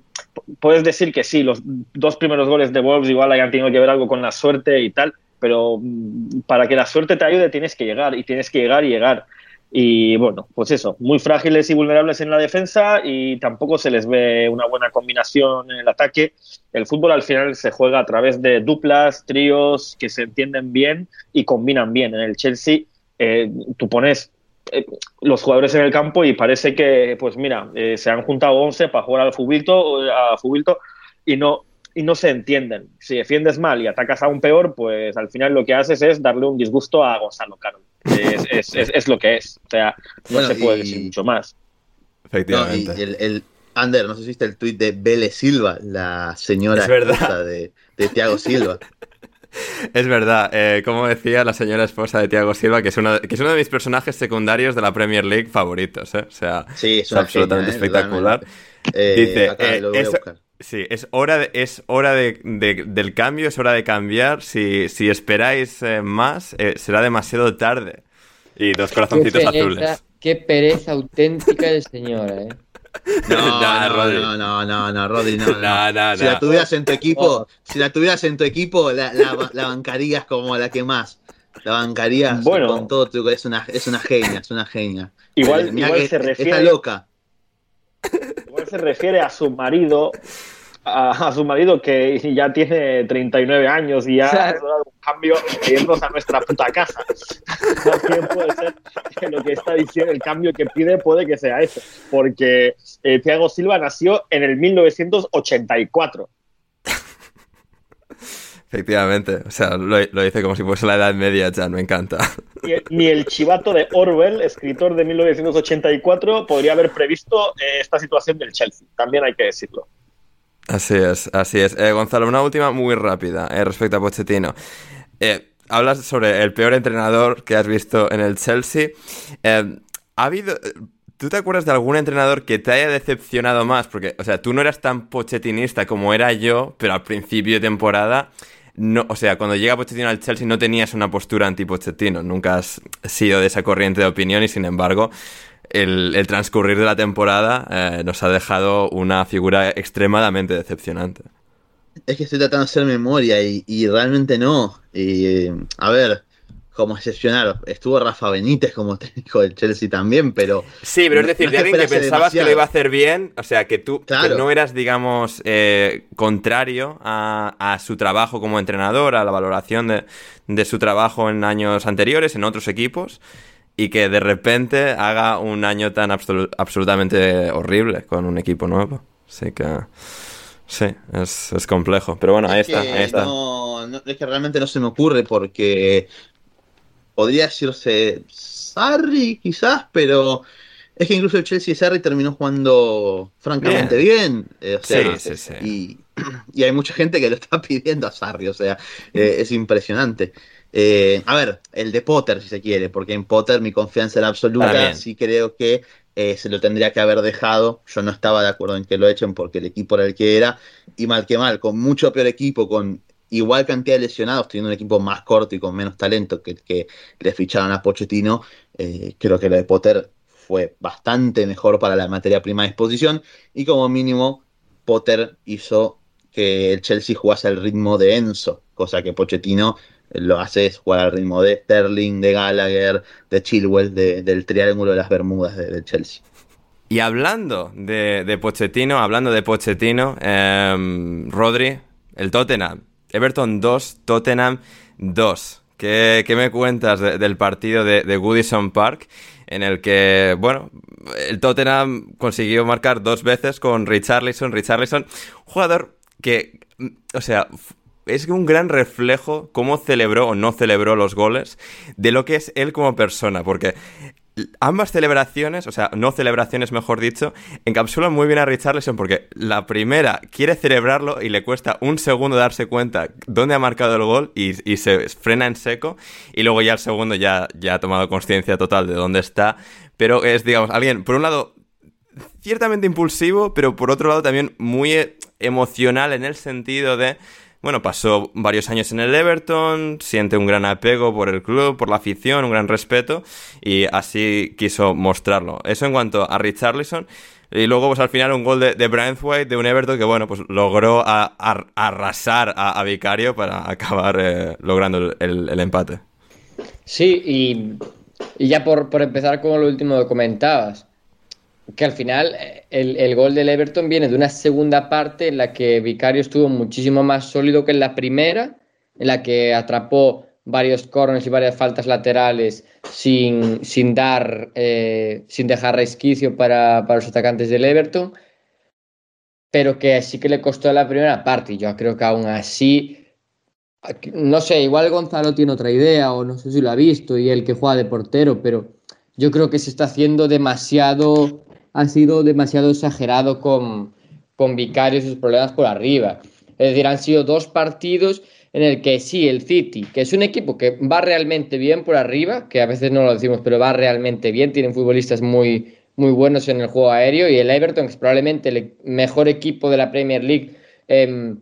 S4: puedes decir que sí, los dos primeros goles de Wolves igual hayan tenido que ver algo con la suerte y tal, pero mm, para que la suerte te ayude tienes que llegar y tienes que llegar y llegar. Y bueno, pues eso, muy frágiles y vulnerables en la defensa y tampoco se les ve una buena combinación en el ataque. El fútbol al final se juega a través de duplas, tríos que se entienden bien y combinan bien. En el Chelsea eh, tú pones eh, los jugadores en el campo y parece que, pues mira, eh, se han juntado 11 para jugar al fubilto, a fubilto y no y no se entienden. Si defiendes mal y atacas aún peor, pues al final lo que haces es darle un disgusto a Gonzalo Caro. [LAUGHS] Es, es, es, lo que es. O sea, no se puede decir mucho más.
S1: Efectivamente.
S2: el, el, Ander, no sé si viste el tuit de Bele Silva, la señora de, de Tiago Silva. [LAUGHS]
S1: Es verdad, eh, como decía la señora esposa de Tiago Silva, que es, uno, que es uno de mis personajes secundarios de la Premier League favoritos, ¿eh? O sea,
S2: es,
S1: absolutamente ¿eh? espectacular. Dice, es, sí, es hora, de, es hora de, del cambio, es hora de cambiar. Si, si esperáis más, será demasiado tarde. Y dos corazoncitos azules.
S3: Qué pereza auténtica del señor, ¿eh? [LAUGHS]
S2: No, [LAUGHS] no, no, no, no, Rodri, no, no. [LAUGHS] Si la tuvieras en tu equipo, si la tuvieras en tu equipo, la, la, bancarías como la que más. La bancarías bueno, con todo tu es una, es una genia, es una genia.
S4: Igual, igual se refiere.
S2: Está loca.
S4: Igual se refiere a su marido, a, su marido que ya tiene 39 años y ya ha dado un cambio yendo a nuestra puta casa. [LAUGHS] También puede ser que lo que está diciendo, el cambio que pide puede que sea eso, porque eh, Thiago Silva nació en el 1984.
S1: Efectivamente, o sea, lo, dice como si fuese la Edad Media, ya me encanta.
S4: Ni, el chivato de Orwell, escritor de 1984, podría haber previsto eh, esta situación del Chelsea, también hay que decirlo.
S1: Así es, así es. Eh, Gonzalo, una última muy rápida eh, respecto a Pochettino. Eh, hablas sobre el peor entrenador que has visto en el Chelsea. ¿Ha habido... ¿Tú te acuerdas de algún entrenador que te haya decepcionado más? Porque, o sea, tú no eras tan pochetinista como era yo, pero al principio de temporada, no, o sea, cuando llega Pochettino al Chelsea no tenías una postura anti-Pochettino. Nunca has sido de esa corriente de opinión y, sin embargo, el, transcurrir de la temporada eh, nos ha dejado una figura extremadamente decepcionante.
S2: Es que estoy tratando de hacer memoria y, realmente no. Y, a ver, como excepcional. Estuvo Rafa Benítez como [LAUGHS] técnico del Chelsea también, pero.
S1: Sí, pero es decir, de alguien que pensabas que lo iba a hacer bien, o sea, que tú no eras, digamos, eh, contrario a, su trabajo como entrenador, a la valoración de, de su trabajo en años anteriores, en otros equipos, y que de repente haga un año tan absolutamente horrible con un equipo nuevo. Así que. Sí, es, complejo. Pero bueno, ahí está, ahí está.
S2: es que realmente no se me ocurre porque podría decirse Sarri, quizás, pero es que incluso el Chelsea Sarri terminó jugando francamente bien. Eh, sí, sí, sí. Y, [CLEARS THROAT] y, hay mucha gente que lo está [LAUGHS] pidiendo a Sarri, o sea, eh, es impresionante. Eh, a ver, el de Potter, si se quiere, porque en Potter mi confianza era absoluta. Sí creo que se lo tendría que haber dejado. Yo no estaba de acuerdo en que lo echen porque el equipo era el que era. Y mal que mal, con mucho peor equipo, con igual cantidad de lesionados, teniendo un equipo más corto y con menos talento que, que le ficharon a Pochettino, eh, creo que lo de Potter fue bastante mejor para la materia prima de exposición y como mínimo Potter hizo que el Chelsea jugase al ritmo de Enzo, cosa que Pochettino lo hace es jugar al ritmo de Sterling, de Gallagher, de Chilwell, del triángulo de las Bermudas del Chelsea.
S1: Y hablando de, Pochettino, hablando de Pochettino, em, Rodri, el Tottenham, Everton 2, Tottenham 2. ¿Qué, me cuentas del partido de, Goodison Park? En el que, bueno, el Tottenham consiguió marcar dos veces con Richarlison. Richarlison, jugador que, o sea, es un gran reflejo cómo celebró o no celebró los goles de lo que es él como persona, porque ambas celebraciones, o sea, no celebraciones mejor dicho, encapsulan muy bien a Richarlison porque la primera quiere celebrarlo y le cuesta un segundo darse cuenta dónde ha marcado el gol y, se frena en seco y luego ya el segundo ya, ya ha tomado conciencia total de dónde está, pero es, digamos, alguien, por un lado, ciertamente impulsivo, pero por otro lado también muy emocional en el sentido de bueno, pasó varios años en el Everton, siente un gran apego por el club, por la afición, un gran respeto y así quiso mostrarlo. Eso en cuanto a Richarlison. Y luego, pues al final, un gol de, de White de un Everton que, bueno, pues logró arrasar a, Vicario para [LAUGHS] acabar eh, logrando el, empate.
S3: Sí, y, ya por, por empezar con lo último que comentabas, que al final eh, el, gol del Everton viene de una segunda parte en la que Vicario estuvo muchísimo más sólido que en la primera, en la que atrapó varios corners y varias faltas laterales sin, sin dar, eh, sin dejar resquicio para, para, los atacantes del Everton, pero que sí que le costó la primera parte. Y yo creo que aún así, no sé, igual Gonzalo tiene otra idea o no sé si lo ha visto y el que juega de portero, pero yo creo que se está haciendo demasiado ha sido demasiado exagerado con, con Vicario y sus problemas por arriba. Es decir, han sido dos partidos en el que sí, el City, que es un equipo que va realmente bien por arriba, que a veces no lo decimos, pero va realmente bien, tienen futbolistas muy, muy buenos en el juego aéreo, y el Everton, que es probablemente el mejor equipo de la Premier League en,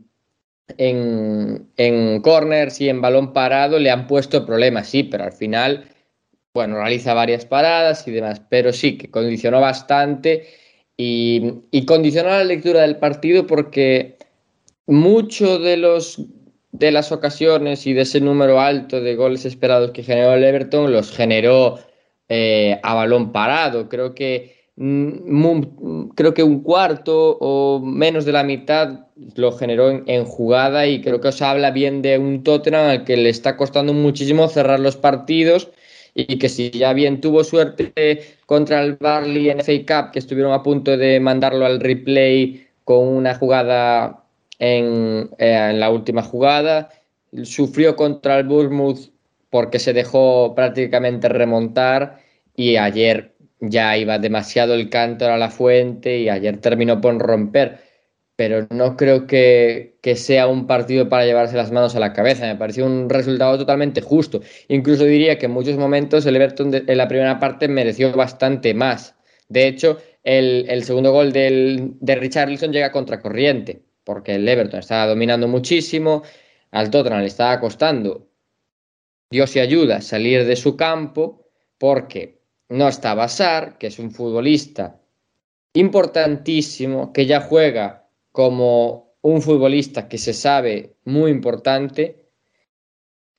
S3: en, en corners y en balón parado, le han puesto problemas, sí, pero al final bueno, realiza varias paradas y demás, pero sí que condicionó bastante y, condicionó la lectura del partido porque mucho de los de las ocasiones y de ese número alto de goles esperados que generó el Everton los generó eh, a balón parado. Creo que mm, creo que un cuarto o menos de la mitad lo generó en, en, jugada y creo que os habla bien de un Tottenham al que le está costando muchísimo cerrar los partidos y que si ya bien tuvo suerte contra el Barley en FA Cup, que estuvieron a punto de mandarlo al replay con una jugada en, eh, en la última jugada, sufrió contra el Bournemouth porque se dejó prácticamente remontar y ayer ya iba demasiado el canto a la fuente y ayer terminó por romper pero no creo que, sea un partido para llevarse las manos a la cabeza. Me pareció un resultado totalmente justo. Incluso diría que en muchos momentos el Everton en la primera parte mereció bastante más. De hecho, el, segundo gol del, de Richarlison llega contracorriente, porque el Everton estaba dominando muchísimo, al Tottenham le estaba costando, Dios y ayuda, salir de su campo, porque no estaba Sar, que es un futbolista importantísimo, que ya juega como un futbolista que se sabe muy importante.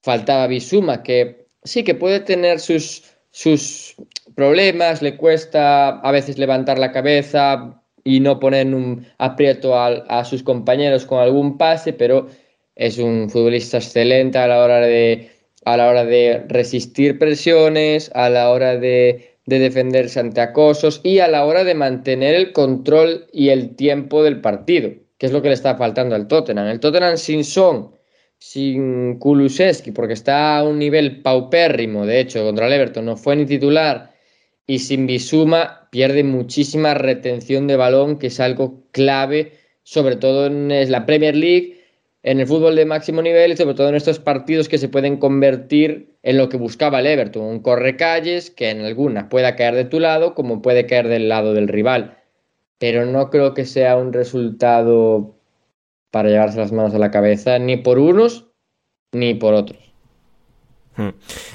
S3: Faltaba Bisuma, que sí que puede tener sus, sus problemas, le cuesta a veces levantar la cabeza y no poner un aprieto a, a sus compañeros con algún pase, pero es un futbolista excelente a la hora de, a la hora de resistir presiones, a la hora de, de defenderse ante acosos y a la hora de mantener el control y el tiempo del partido, que es lo que le está faltando al Tottenham. El Tottenham sin Son, sin Kulusevski, porque está a un nivel paupérrimo, de hecho, contra el Everton no fue ni titular, y sin Bisuma pierde muchísima retención de balón, que es algo clave, sobre todo en la Premier League en el fútbol de máximo nivel y sobre todo en estos partidos que se pueden convertir en lo que buscaba el Everton, un correcalles que en algunas pueda caer de tu lado como puede caer del lado del rival. Pero no creo que sea un resultado para llevarse las manos a la cabeza ni por unos ni por otros.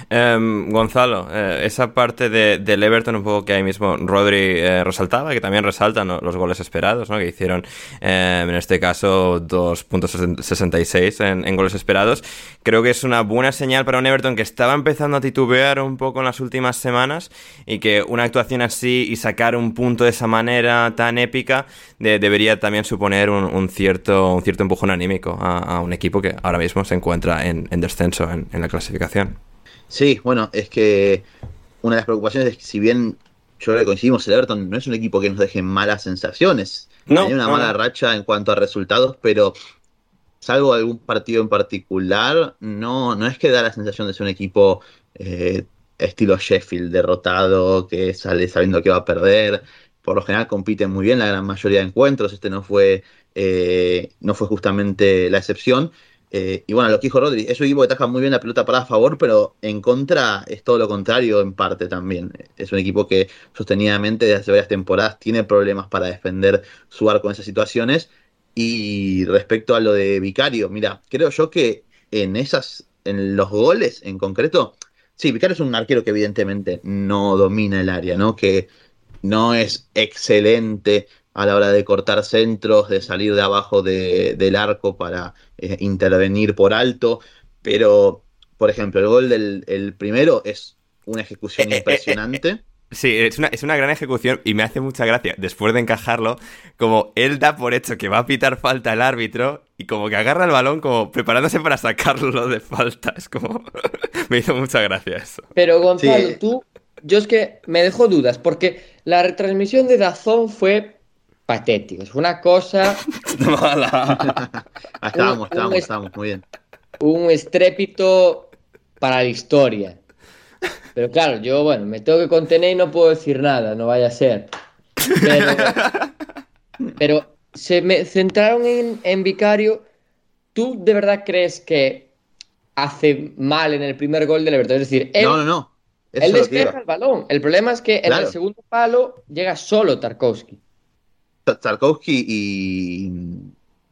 S1: Em, Gonzalo, eh, esa parte de, del Everton, un poco que ahí mismo Rodri eh, resaltaba, que también resaltan los goles esperados, ¿no? que hicieron em, en este caso 2.66 en, en, goles esperados. Creo que es una buena señal para un Everton que estaba empezando a titubear un poco en las últimas semanas y que una actuación así y sacar un punto de esa manera tan épica de, debería también suponer un, un, cierto, un cierto empujón anímico a, a, un equipo que ahora mismo se encuentra en, en descenso en, en la clasificación.
S2: Sí, bueno, es que una de las preocupaciones es que si bien yo le coincidimos, el Everton no es un equipo que nos deje malas sensaciones. No, Tiene una no, mala racha en cuanto a resultados, pero salvo algún partido en particular, no, no es que da la sensación de ser un equipo eh, estilo Sheffield, derrotado, que sale sabiendo que va a perder. Por lo general compiten muy bien la gran mayoría de encuentros. Este no fue, eh, no fue justamente la excepción. Eh, y bueno, lo que dijo Rodri, es un equipo que taja muy bien la pelota para a favor, pero en contra es todo lo contrario en parte también. Es un equipo que sostenidamente desde hace varias temporadas tiene problemas para defender su arco en esas situaciones. Y respecto a lo de Vicario, mira, creo yo que en esas, en los goles en concreto, sí, Vicario es un arquero que evidentemente no domina el área, ¿no? Que no es excelente a la hora de cortar centros, de salir de abajo de, del arco para eh, intervenir por alto, pero, por ejemplo, el gol del el primero es una ejecución eh, impresionante.
S1: Eh, sí, es una, es una gran ejecución y me hace mucha gracia, después de encajarlo, como él da por hecho que va a pitar falta el árbitro y como que agarra el balón como preparándose para sacarlo de falta. Es como... [LAUGHS] me hizo mucha gracia eso.
S3: Pero Gonzalo, sí. tú, yo es que me dejo dudas, porque la retransmisión de Dazón fue patético. Es una cosa.
S2: Mala. estamos, estamos, estamos, muy bien.
S3: Un estrépito para la historia. Pero claro, yo, bueno, me tengo que contener y no puedo decir nada, no vaya a ser. Pero, [LAUGHS] pero se me centraron en, en Vicario. ¿Tú de verdad crees que hace mal en el primer gol del Everton? Es decir, él,
S2: no, no, no.
S3: Eso él despeja el balón. El problema es que claro. en el segundo palo llega solo Tarkovsky.
S2: Tarkovsky y,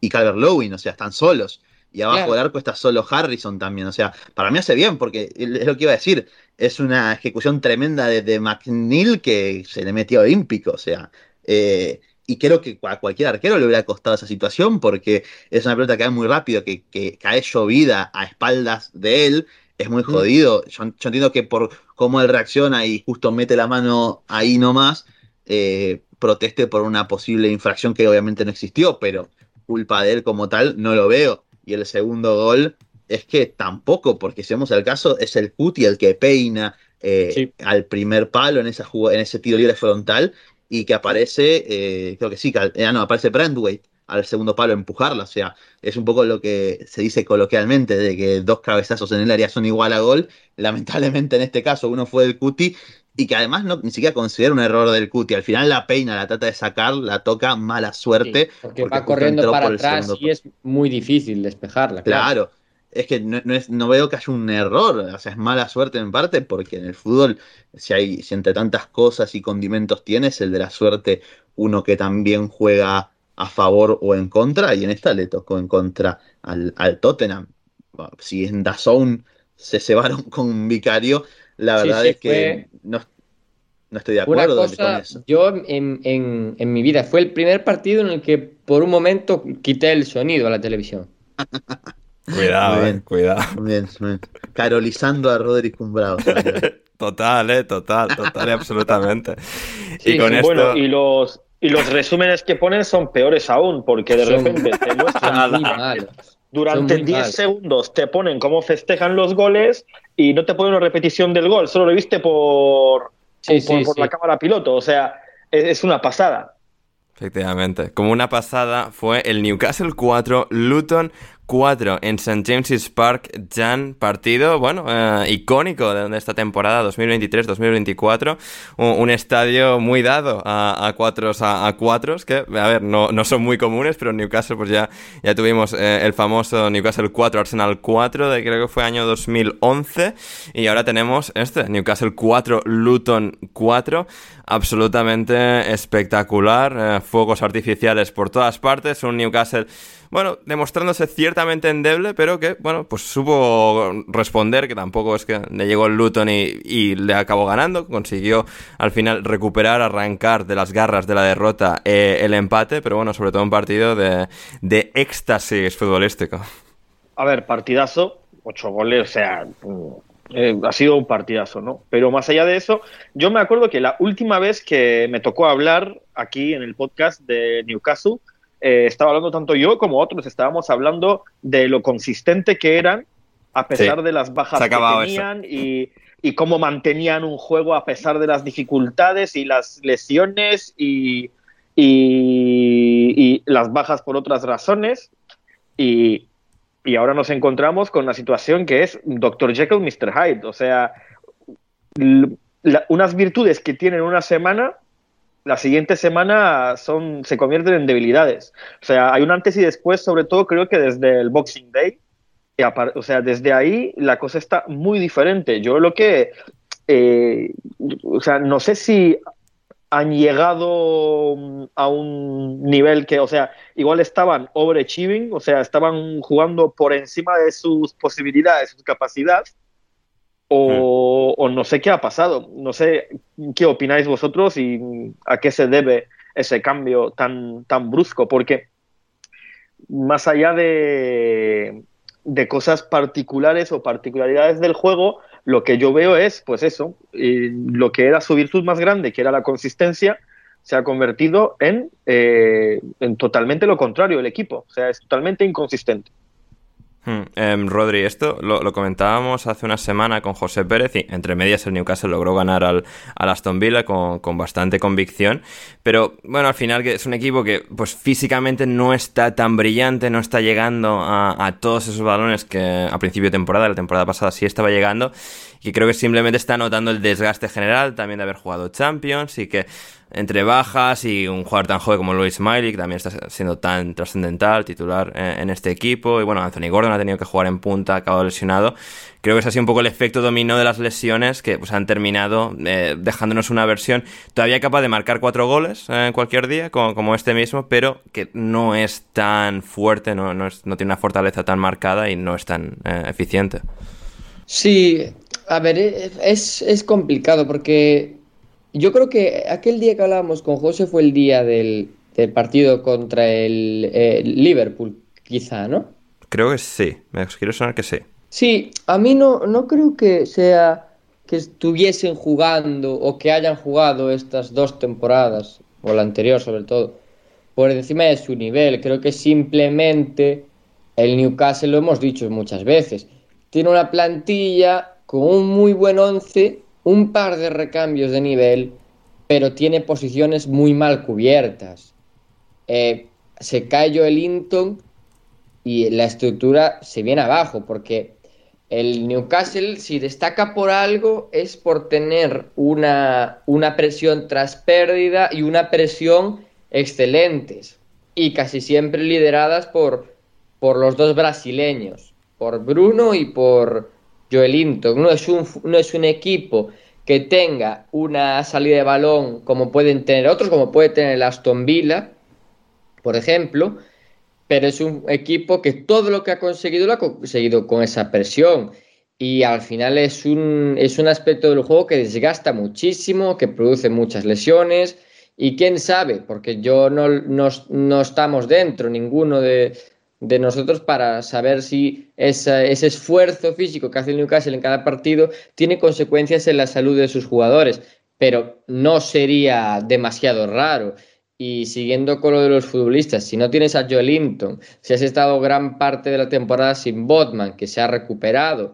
S2: y Calvert Lewin, o sea, están solos. Y abajo claro. del arco está solo Harrison también. O sea, para mí hace bien, porque es lo que iba a decir. Es una ejecución tremenda de, de McNeil que se le metió olímpico. O sea, eh, y creo que a cualquier arquero le hubiera costado esa situación, porque es una pelota que va muy rápido, que, que cae llovida a espaldas de él. Es muy jodido. Yo, yo, entiendo que por cómo él reacciona y justo mete la mano ahí nomás, eh, proteste por una posible infracción que obviamente no existió, pero culpa de él como tal no lo veo. Y el segundo gol es que tampoco, porque si vemos el caso, es el Cuti el que peina eh, sí. al primer palo en, esa en ese tiro libre frontal y que aparece, eh, creo que sí, que, eh, no, aparece Brandwaite al segundo palo empujarla. O sea, es un poco lo que se dice coloquialmente, de que dos cabezazos en el área son igual a gol. Lamentablemente en este caso uno fue del Cuti y que además no, ni siquiera considera un error del Cuti. Al final la peina, la trata de sacar, la toca, mala suerte.
S3: Sí, porque, porque, va corriendo para atrás y es muy difícil despejarla.
S2: Claro. claro. Es que no, no, es, no, veo que haya un error, o sea, es mala suerte en parte, porque en el fútbol, si hay, si entre tantas cosas y condimentos tienes, el de la suerte, uno que también juega a favor o en contra, y en esta le tocó en contra al, al Tottenham. Si en Dazón se cebaron con un vicario, la verdad sí, sí, es que no, no, estoy de acuerdo
S3: cosa, con eso. Yo en, en, en, mi vida fue el primer partido en el que por un momento quité el sonido a la televisión. [LAUGHS]
S1: Cuidado,
S2: Muy
S1: eh, cuidado.
S2: Muy bien, muy bien. Carolizando a Roderick Umbrao. [LAUGHS]
S1: Total, eh, total, total absolutamente. [LAUGHS] y con
S4: sí,
S1: esto.
S4: Bueno, y los, y los resúmenes que ponen son peores aún, porque de
S3: Son-
S4: repente te muestran
S3: Son muy malos.
S4: Durante
S3: Son muy
S4: 10
S3: malos.
S4: segundos te ponen cómo festejan los goles y no te ponen una repetición del gol, solo lo viste por,
S3: Sí,
S4: por,
S3: sí,
S4: por
S3: sí.
S4: la cámara piloto. O sea, es, es una pasada.
S1: Efectivamente. Como una pasada fue el Newcastle 4, Luton 4 en St. James's Park, Jan, partido, bueno, eh, icónico de, esta temporada 2023-2024. Un, un estadio muy dado a, a cuatros a, a cuatros, que, a ver, no, no son muy comunes, pero en Newcastle pues ya, ya tuvimos eh, el famoso Newcastle 4, Arsenal 4, de creo que fue año 2011, y ahora tenemos este, Newcastle 4, Luton 4, absolutamente espectacular, eh, fuegos artificiales por todas partes, un Newcastle bueno, demostrándose ciertamente endeble, pero que, bueno, pues supo responder, que tampoco es que le llegó el Luton y, y le acabó ganando, consiguió al final recuperar, arrancar de las garras de la derrota eh, el empate, pero bueno, sobre todo un partido de, de éxtasis futbolístico.
S4: A ver, partidazo, ocho goles, o sea, mm, eh, ha sido un partidazo, ¿no? Pero más allá de eso, yo me acuerdo que la última vez que me tocó hablar aquí en el podcast de Newcastle, eh, estaba hablando tanto yo como otros, estábamos hablando de lo consistente que eran a pesar
S1: Sí.
S4: de las bajas que tenían y, y cómo mantenían un juego a pesar de las dificultades y las lesiones y, y- y las bajas por otras razones. Y, ahora nos encontramos con una situación que es Dr. Jekyll, Mr. Hyde. O sea, la- unas virtudes que tienen una semana, la siguiente semana son, se convierten en debilidades. O sea, hay un antes y después, sobre todo creo que desde el Boxing Day. O sea, desde ahí la cosa está muy diferente. Yo lo que, eh, o sea, no sé si han llegado mm, a un nivel que, o sea, igual estaban overachieving, o sea, estaban jugando por encima de sus posibilidades, sus capacidades, o, o no sé qué ha pasado. No sé qué opináis vosotros y a qué se debe ese cambio tan, tan brusco, porque más allá de, de cosas particulares o particularidades del juego, lo que yo veo es, pues eso, lo que era su virtud más grande, que era la consistencia, se ha convertido en, eh, en totalmente lo contrario el equipo. O sea, es totalmente inconsistente.
S1: Hmm, em, Rodri, esto lo, comentábamos hace una semana con José Pérez y entre medias el Newcastle logró ganar al, Aston Villa con, bastante convicción, pero bueno, al final que es un equipo que pues físicamente no está tan brillante, no está llegando a, a todos esos balones que a principio de temporada, la temporada pasada sí estaba llegando y creo que simplemente está notando el desgaste general también de haber jugado Champions y que entre bajas y un jugador tan joven como Luis Miley, que también está siendo tan trascendental, titular eh, en este equipo. Y bueno, Anthony Gordon ha tenido que jugar en punta, ha acabado lesionado. Creo que ha sido un poco el efecto dominó de las lesiones que pues, han terminado eh, dejándonos una versión todavía capaz de marcar cuatro goles en cualquier día, como, este mismo, pero que no es tan fuerte, no, no, es- no tiene una fortaleza tan marcada y no es tan eh, eficiente.
S3: Sí, a ver, es, es complicado porque yo creo que aquel día que hablábamos con José fue el día del, del partido contra el, eh, Liverpool, quizá, ¿no?
S1: Creo que sí, me quiero sonar que sí.
S3: Sí, a mí no, no creo que sea que estuviesen jugando o que hayan jugado estas dos temporadas, o la anterior sobre todo, por encima de su nivel. Creo que simplemente el Newcastle, lo hemos dicho muchas veces, tiene una plantilla con un muy buen once, un par de recambios de nivel, pero tiene posiciones muy mal cubiertas. Eh, se cae Joel Linton y la estructura se viene abajo porque el Newcastle si destaca por algo es por tener una, una presión tras pérdida y una presión excelentes y casi siempre lideradas por, por los dos brasileños, por Bruno y por Joelinton. No es un, no es un equipo que tenga una salida de balón como pueden tener otros, como puede tener el Aston Villa, por ejemplo, pero es un equipo que todo lo que ha conseguido lo ha conseguido con esa presión. Y al final es un, es un aspecto del juego que desgasta muchísimo, que produce muchas lesiones. Y quién sabe, porque yo no, no, no estamos dentro, ninguno de, de nosotros para saber si ese esfuerzo físico que hace el Newcastle en cada partido tiene consecuencias en la salud de sus jugadores, pero no sería demasiado raro. Y siguiendo con lo de los futbolistas, si no tienes a Joelinton, si has estado gran parte de la temporada sin Botman, que se ha recuperado,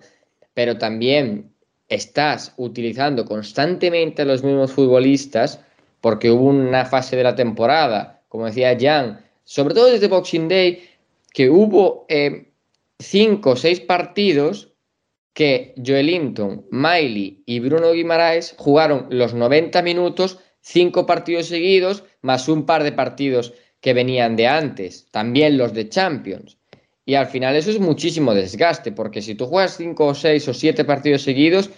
S3: pero también estás utilizando constantemente a los mismos futbolistas, porque hubo una fase de la temporada, como decía Jan, sobre todo desde Boxing Day, que hubo eh, cinco o seis partidos que Joelinton, Miley y Bruno Guimaraes jugaron los 90 minutos, cinco partidos seguidos, más un par de partidos que venían de antes, también los de Champions. Y al final eso es muchísimo desgaste, porque si tú juegas cinco o seis o siete partidos seguidos,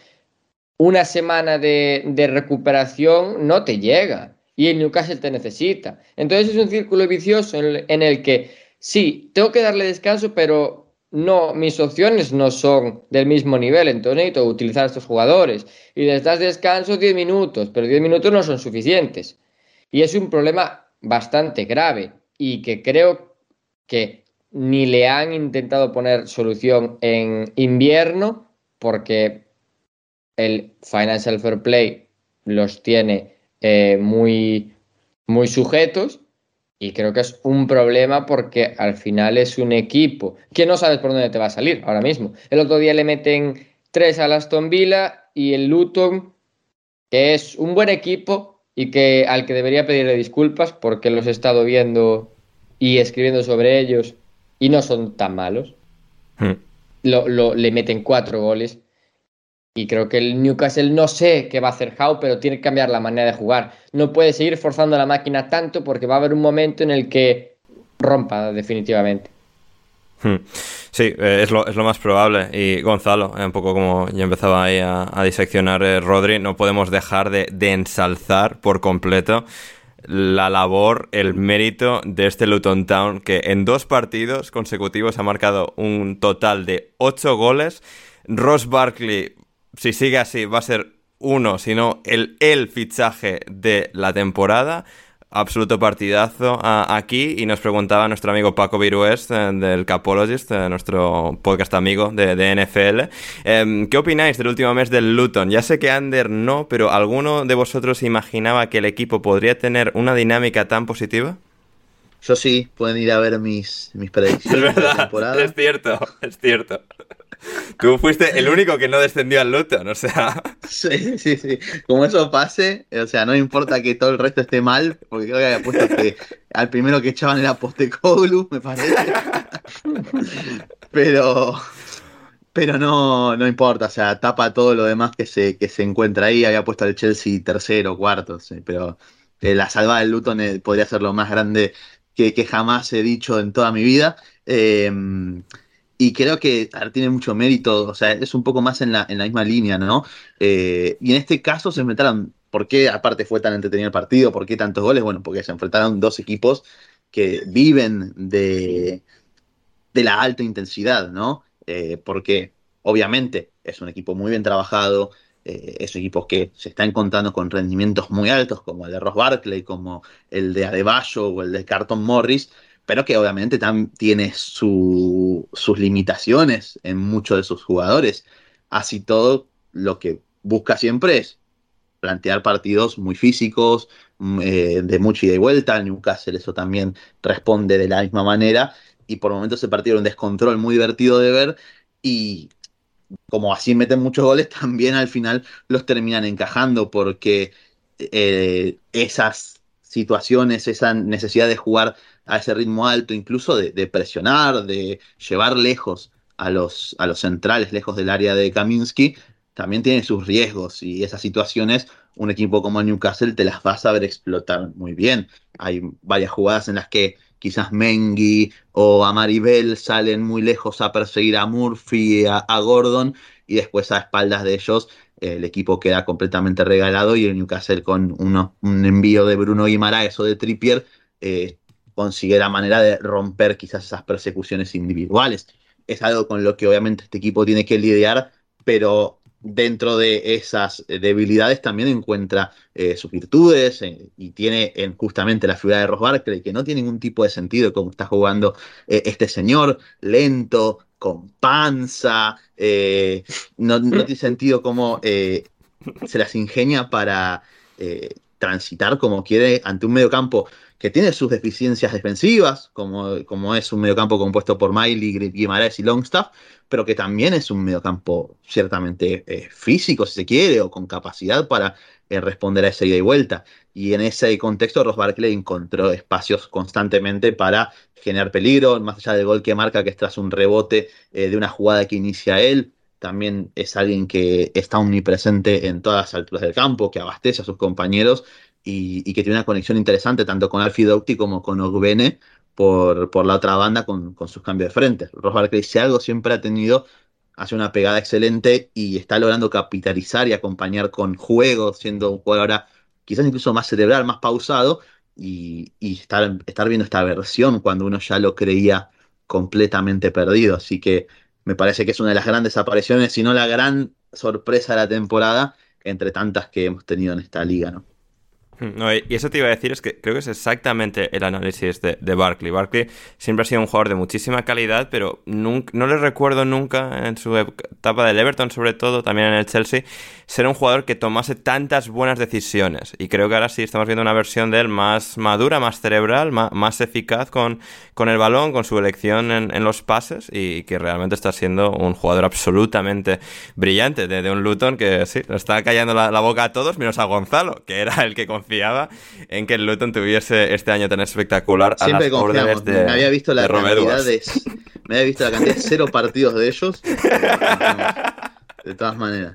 S3: una semana de recuperación no te llega y el Newcastle te necesita. Entonces es un círculo vicioso en el, que sí, tengo que darle descanso, pero no, mis opciones no son del mismo nivel, entonces necesito utilizar a estos jugadores. Y les das descanso 10 minutos, pero 10 minutos no son suficientes. Y es un problema bastante grave y que creo que ni le han intentado poner solución en invierno porque el Financial Fair Play los tiene eh, muy, muy sujetos y creo que es un problema porque al final es un equipo que no sabes por dónde te va a salir ahora mismo. El otro día le meten tres a Aston Villa y el Luton, que es un buen equipo y que al que debería pedirle disculpas porque los he estado viendo y escribiendo sobre ellos y no son tan malos. Hmm. Lo, le meten cuatro goles y creo que el Newcastle no sé qué va a hacer Howe, pero tiene que cambiar la manera de jugar. No puede seguir forzando la máquina tanto porque va a haber un momento en el que rompa definitivamente.
S1: Hmm. Sí, eh, es, lo, es, lo, más probable. Y Gonzalo, eh, un poco como ya empezaba ahí a, diseccionar eh, Rodri, no podemos dejar de, de, ensalzar por completo la labor, el mérito de este Luton Town, que en dos partidos consecutivos ha marcado un total de ocho goles. Ross Barkley si sigue así, va a ser uno, sino el, el fichaje de la temporada. Absoluto partidazo aquí y nos preguntaba nuestro amigo Paco Virués eh, del Capologist, eh, nuestro podcast amigo de, NFL. Em, ¿Qué opináis del último mes del Luton? Ya sé que Ander no, pero ¿alguno de vosotros imaginaba que el equipo podría tener una dinámica tan positiva?
S2: Yo sí, pueden ir a ver mis, mis predicciones [LAUGHS]
S1: es verdad, temporada. Es cierto, es cierto. Tú fuiste el único que no descendió al Luton, o sea.
S2: Sí, sí, sí. Como eso pase, o sea, no importa que todo el resto esté mal, porque creo que había puesto que al primero que echaban era Postecoglu, me parece. Pero. Pero no, no importa, o sea, tapa todo lo demás que se, que se encuentra ahí. Había puesto al Chelsea tercero, cuarto, sí, pero eh, la salvada del Luton podría ser lo más grande que, que, jamás he dicho en toda mi vida. Eh, y creo que tiene mucho mérito, o sea, es un poco más en la, en la misma línea, ¿no? Eh, y en este caso se enfrentaron, ¿por qué aparte fue tan entretenido el partido? ¿Por qué tantos goles? Bueno, porque se enfrentaron dos equipos que viven de, de la alta intensidad, ¿no? Eh, porque obviamente es un equipo muy bien trabajado, eh, es un equipo que se está encontrando con rendimientos muy altos, como el de Ross Barkley, como el de Adebayo o el de Carton Morris, pero que obviamente también tiene sus limitaciones en muchos de sus jugadores. Así todo, lo que busca siempre es plantear partidos muy físicos, mm, eh, de mucha ida y vuelta. El Newcastle eso también responde de la misma manera. Y por momentos ese partido era un descontrol muy divertido de ver. Y como así meten muchos goles, [LAUGHS] también al final los terminan encajando porque eh, esas situaciones, esa necesidad de jugar a ese ritmo alto, incluso de, presionar, de llevar lejos a los, a los centrales, lejos del área de Kaminsky, también tiene sus riesgos y esas situaciones un equipo como Newcastle te las va a saber explotar muy bien. Hay varias jugadas en las que quizás Mengi o Amaribel salen muy lejos a perseguir a Murphy, a, a Gordon y después a espaldas de ellos el equipo queda completamente regalado y el Newcastle con uno, un envío de Bruno Guimaraes o de Trippier eh, consigue la manera de romper quizás esas persecuciones individuales. Es algo con lo que obviamente este equipo tiene que lidiar, pero dentro de esas debilidades también encuentra eh, sus virtudes eh, y tiene en justamente la figura de Ross que no tiene ningún tipo de sentido como está jugando eh, este señor, lento, con panza, no, no, tiene sentido cómo se las ingenia para transitar como quiere ante un mediocampo que tiene sus deficiencias defensivas, como, como es un mediocampo compuesto por Miley, Guimaraes y Longstaff, pero que también es un mediocampo ciertamente eh, físico, si se quiere, o con capacidad para eh, responder a esa ida y vuelta. Y en ese contexto, Ross Barkley encontró espacios constantemente para generar peligro, más allá del gol que marca, que es tras un rebote eh, de una jugada que inicia él. También es alguien que está omnipresente en todas las alturas del campo, que abastece a sus compañeros y, que tiene una conexión interesante tanto con Alfie Doughty como con Ogbene, por, por la otra banda con, con, sus cambios de frente. Ross Barkley, si algo siempre ha tenido, hace una pegada excelente y está logrando capitalizar y acompañar con juegos, siendo un jugador ahora quizás incluso más cerebral, más pausado, y, y estar, estar viendo esta versión cuando uno ya lo creía completamente perdido. Así que me parece que es una de las grandes apariciones, si no la gran sorpresa de la temporada, entre tantas que hemos tenido en esta liga, ¿no?
S1: No, y eso te iba a decir, es que creo que es exactamente el análisis de, de Barkley. Barkley siempre ha sido un jugador de muchísima calidad, pero nunca, no le recuerdo nunca en su etapa del Everton, sobre todo, también en el Chelsea, ser un jugador que tomase tantas buenas decisiones. Y creo que ahora sí estamos viendo una versión de él más madura, más cerebral, más, eficaz con, con el balón, con su elección en, los pases y que realmente está siendo un jugador absolutamente brillante de, un Luton que sí, le está callando la, boca a todos, menos a Gonzalo, que era el que confiaba en que el Luton tuviese este año tan espectacular
S2: a Siempre las órdenes de, me había visto la cantidad de, me había visto la cantidad de cero partidos de ellos. De todas maneras.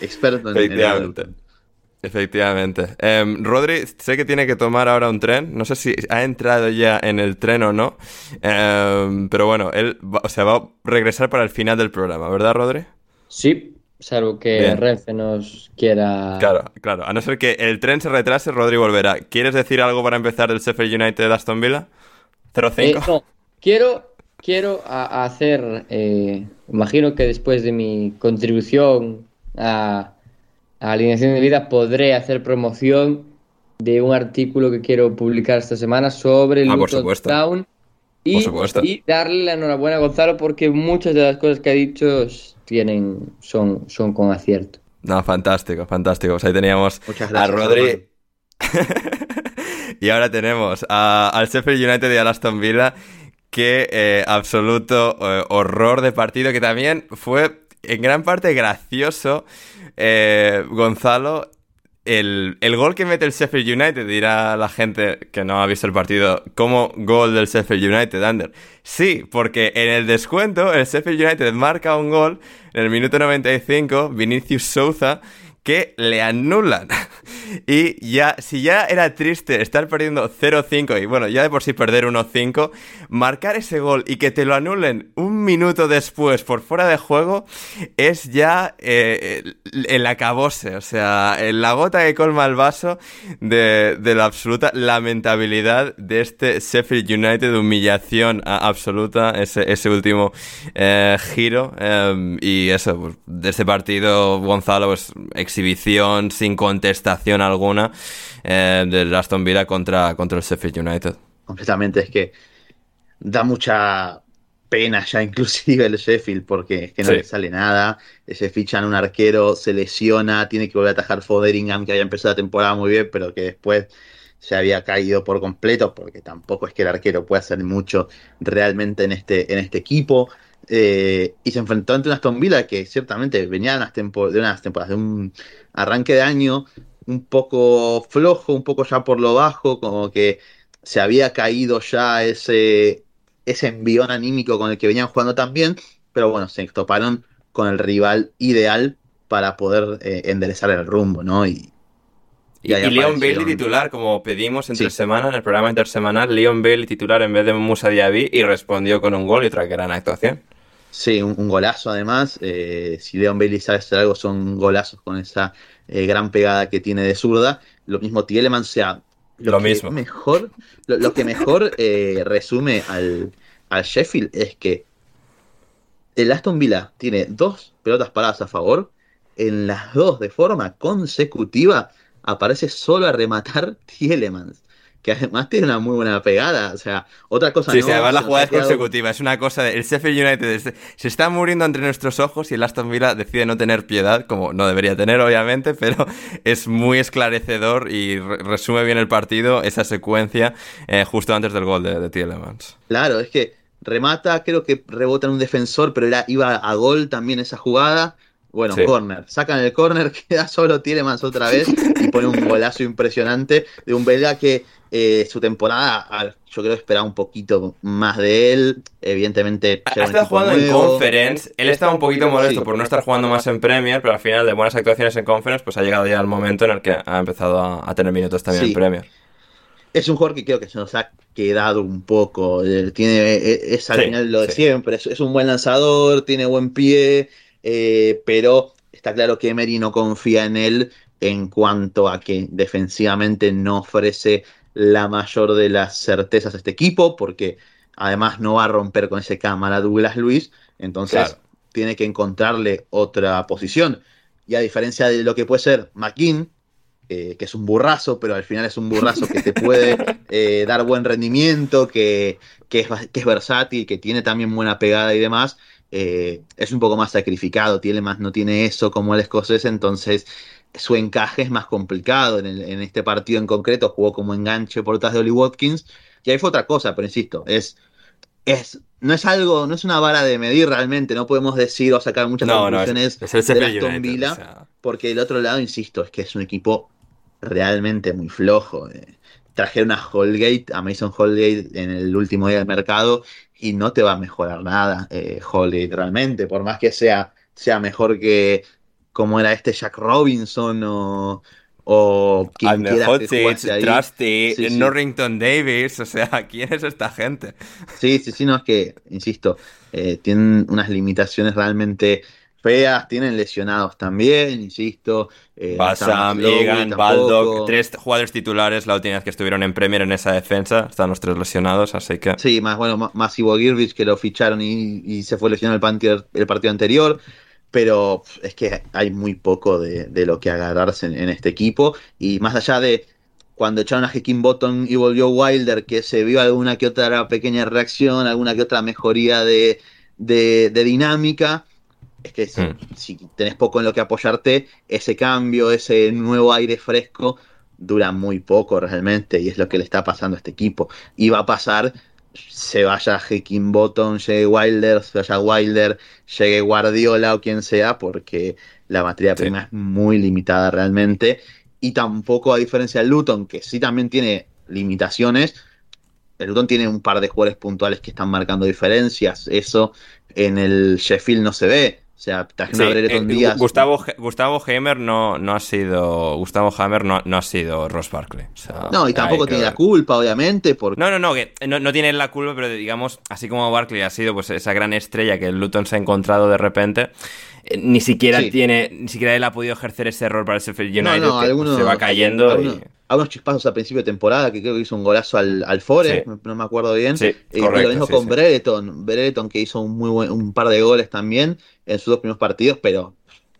S2: Experto en
S1: Efectivamente. Efectivamente. Em, Rodri, sé que tiene que tomar ahora un tren. No sé si ha entrado ya en el tren o no. Em, pero bueno, él va, o sea, va a regresar para el final del programa, ¿verdad, Rodri?
S3: Sí, salvo que Renfe nos quiera.
S1: Claro, claro. A no ser que el tren se retrase, Rodri volverá. ¿Quieres decir algo para empezar del Sheffield United de Aston Villa? 0-5.
S3: Eh, no, quiero, quiero hacer. Eh, imagino que después de mi contribución a, Alineación de Vida podré hacer promoción de un artículo que quiero publicar esta semana sobre el
S1: ah,
S3: Town y, y, darle la enhorabuena a Gonzalo porque muchas de las cosas que ha dicho tienen, son, son con acierto.
S1: No, fantástico, fantástico. Pues ahí teníamos a Rodri. [LAUGHS] y ahora tenemos al Sheffield United y al Aston Villa. Que eh, absoluto eh, horror de partido que también fue en gran parte gracioso, eh, Gonzalo, el, gol que mete el Sheffield United, dirá la gente que no ha visto el partido, como gol del Sheffield United, Ander. Sí, porque en el descuento el Sheffield United marca un gol en el minuto 95, Vinicius Souza, que le anulan. [LAUGHS] y ya, si ya era triste estar perdiendo 0-5 y bueno, ya de por sí perder 1-5, marcar ese gol y que te lo anulen un minuto después por fuera de juego es ya eh, el acabose, o sea, la gota que colma el vaso de, la absoluta lamentabilidad de este Sheffield United, de humillación absoluta, ese, ese último eh, giro. Em, y eso, pues, de este partido, Gonzalo, pues, exhibición sin contestación alguna eh, del Aston Villa contra, contra el Sheffield United.
S2: Completamente, es que da mucha pena ya inclusive el Sheffield porque es que no le sale nada, se fichan un arquero, se lesiona, tiene que volver a atajar Foderingham que había empezado la temporada muy bien pero que después se había caído por completo porque tampoco es que el arquero pueda hacer mucho realmente en este, en este equipo. Eh, y se enfrentó ante una Aston Villa que ciertamente venía de unas, de unas temporadas, de un arranque de año un poco flojo, un poco ya por lo bajo, como que se había caído ya ese, ese envión anímico con el que venían jugando también, pero bueno, se toparon con el rival ideal para poder eh, enderezar el rumbo, ¿no?
S1: Y, y, Leon Bailey titular, como pedimos entre semana, en el programa intersemanal, Leon Bailey titular en vez de Musa Diaby y respondió con un gol y otra gran actuación.
S2: Sí, un, golazo además. Eh, si Leon Bailey sabe hacer algo, son golazos con esa eh, gran pegada que tiene de zurda. Lo mismo Tieleman, o sea,
S1: lo, mismo.
S2: Mejor, lo, que mejor eh, resume al, al, Sheffield es que el Aston Villa tiene dos pelotas paradas a favor en las dos de forma consecutiva aparece solo a rematar [LAUGHS] Tielemans que además tiene una muy buena pegada. O sea, otra cosa
S1: Sí,
S2: no,
S1: sí, además la
S2: se nos
S1: jugada es consecutiva. Es una cosa. de- el Sheffield United se, se está muriendo entre nuestros ojos y el Aston Villa decide no tener piedad, como no debería tener, obviamente, [LAUGHS] pero es muy esclarecedor y re- resume bien el partido esa secuencia eh, justo antes del gol de, de Tielemans.
S2: Claro, es que remata, creo que rebota en un defensor, pero era, iba a gol también esa jugada. Bueno,
S1: Sí.
S2: corner. Sacan el corner, [LAUGHS] queda solo Tielemans otra vez y pone un golazo impresionante de un belga que eh, su temporada, a ver, yo creo que esperaba un poquito más de él. Evidentemente,
S1: Ha estado jugando en. Conference. Él estaba un poquito molesto
S2: Sí.
S1: por no estar jugando más en Premier, pero al final de buenas actuaciones en Conference, pues ha llegado ya el momento en el que ha empezado a, a tener minutos también
S2: Sí.
S1: en Premier.
S2: Es un jugador que creo que se nos ha quedado un poco. Tiene, eh, es al
S1: Sí,
S2: final lo de siempre. Es, es un buen lanzador, tiene buen pie, eh, pero está claro que Emery no confía en él en cuanto a que defensivamente no ofrece la mayor de las certezas a este equipo, porque además no va a romper con ese cámara Douglas Luis. Entonces
S1: Claro.
S2: tiene que encontrarle otra posición. Y a diferencia de lo que puede ser McKean, eh, que es un burrazo, pero al final es un burrazo que te puede [LAUGHS] eh, dar buen rendimiento, que, que, es, va- que es versátil, que tiene también buena pegada y demás. eh, es un poco más sacrificado, tiene más, no tiene eso como el escocés, entonces su encaje es más complicado. En, el- en este partido en concreto jugó como enganche por detrás de Oli Watkins, y ahí fue otra cosa, pero insisto, es, es, no es algo, no es una vara de medir realmente, no podemos decir o sacar muchas
S1: No, no, es,
S2: conclusiones
S1: es el Sheffield
S2: Aston. Villa,
S1: o sea.
S2: porque del otro lado, insisto, es que es un equipo realmente muy flojo. eh. Trajeron a Holgate, a Mason Holgate en el último día del mercado y no te va a mejorar nada eh, Holgate realmente, por más que sea, sea mejor que como era este Jack Robinson o, o quien quiera que
S1: Hodzic,
S2: jugase ahí.
S1: Trusty,
S2: Sí, sí.
S1: Norrington Davis, o sea, [LAUGHS] ¿quién es esta gente?
S2: Sí, sí, sí, no, es que, insisto, eh, tienen unas limitaciones realmente feas, tienen lesionados también, insisto. Eh,
S1: Basam, Egan. Baldock, tres jugadores titulares la última vez que estuvieron en Premier en esa defensa. Están los tres lesionados, así que.
S2: Sí, más bueno, más- Ivo Girvich que lo ficharon y, y se fue lesionado el, el partido anterior. Pero es que hay muy poco de, de lo que agarrarse en, en este equipo. Y más allá de cuando echaron a Hekin Bottom y volvió Wilder, que se vio alguna que otra pequeña reacción, alguna que otra mejoría de, de- de dinámica. Es que si,
S1: Hmm.
S2: si tenés poco en lo que apoyarte, ese cambio, ese nuevo aire fresco, dura muy poco realmente. Y es lo que le está pasando a este equipo. Y va a pasar se vaya Hekin Bottom, llegue Wilder, se vaya Wilder, llegue Guardiola o quien sea, porque la materia
S1: Sí.
S2: prima es muy limitada realmente. Y tampoco, a diferencia del Luton, que sí también tiene limitaciones, el Luton tiene un par de jugadores puntuales que están marcando diferencias. Eso en el Sheffield no se ve. O sea,
S1: Sí, eh,
S2: Díaz.
S1: Gustavo, Gustavo Heimer no, no ha sido. Gustavo Hammer no, no ha sido Ross Barkley. o sea,
S2: No, y tampoco tiene la culpa, obviamente, porque
S1: No, no, no, que no, no tiene la culpa, pero digamos, así como Barkley ha sido pues esa gran estrella que el Luton se ha encontrado de repente, eh, ni siquiera
S2: Sí.
S1: tiene, ni siquiera él ha podido ejercer ese rol para el Sheffield
S2: No,
S1: United,
S2: no,
S1: que
S2: algunos-
S1: se va cayendo. y-
S2: algunos chispazos a principio de temporada, que creo que hizo un golazo al, al Forest,
S1: Sí.
S2: no, me acuerdo bien.
S1: Sí,
S2: Eh, y lo mismo
S1: sí,
S2: con. Brereton, Brereton que hizo un muy buen, un par de goles también en sus dos primeros partidos, pero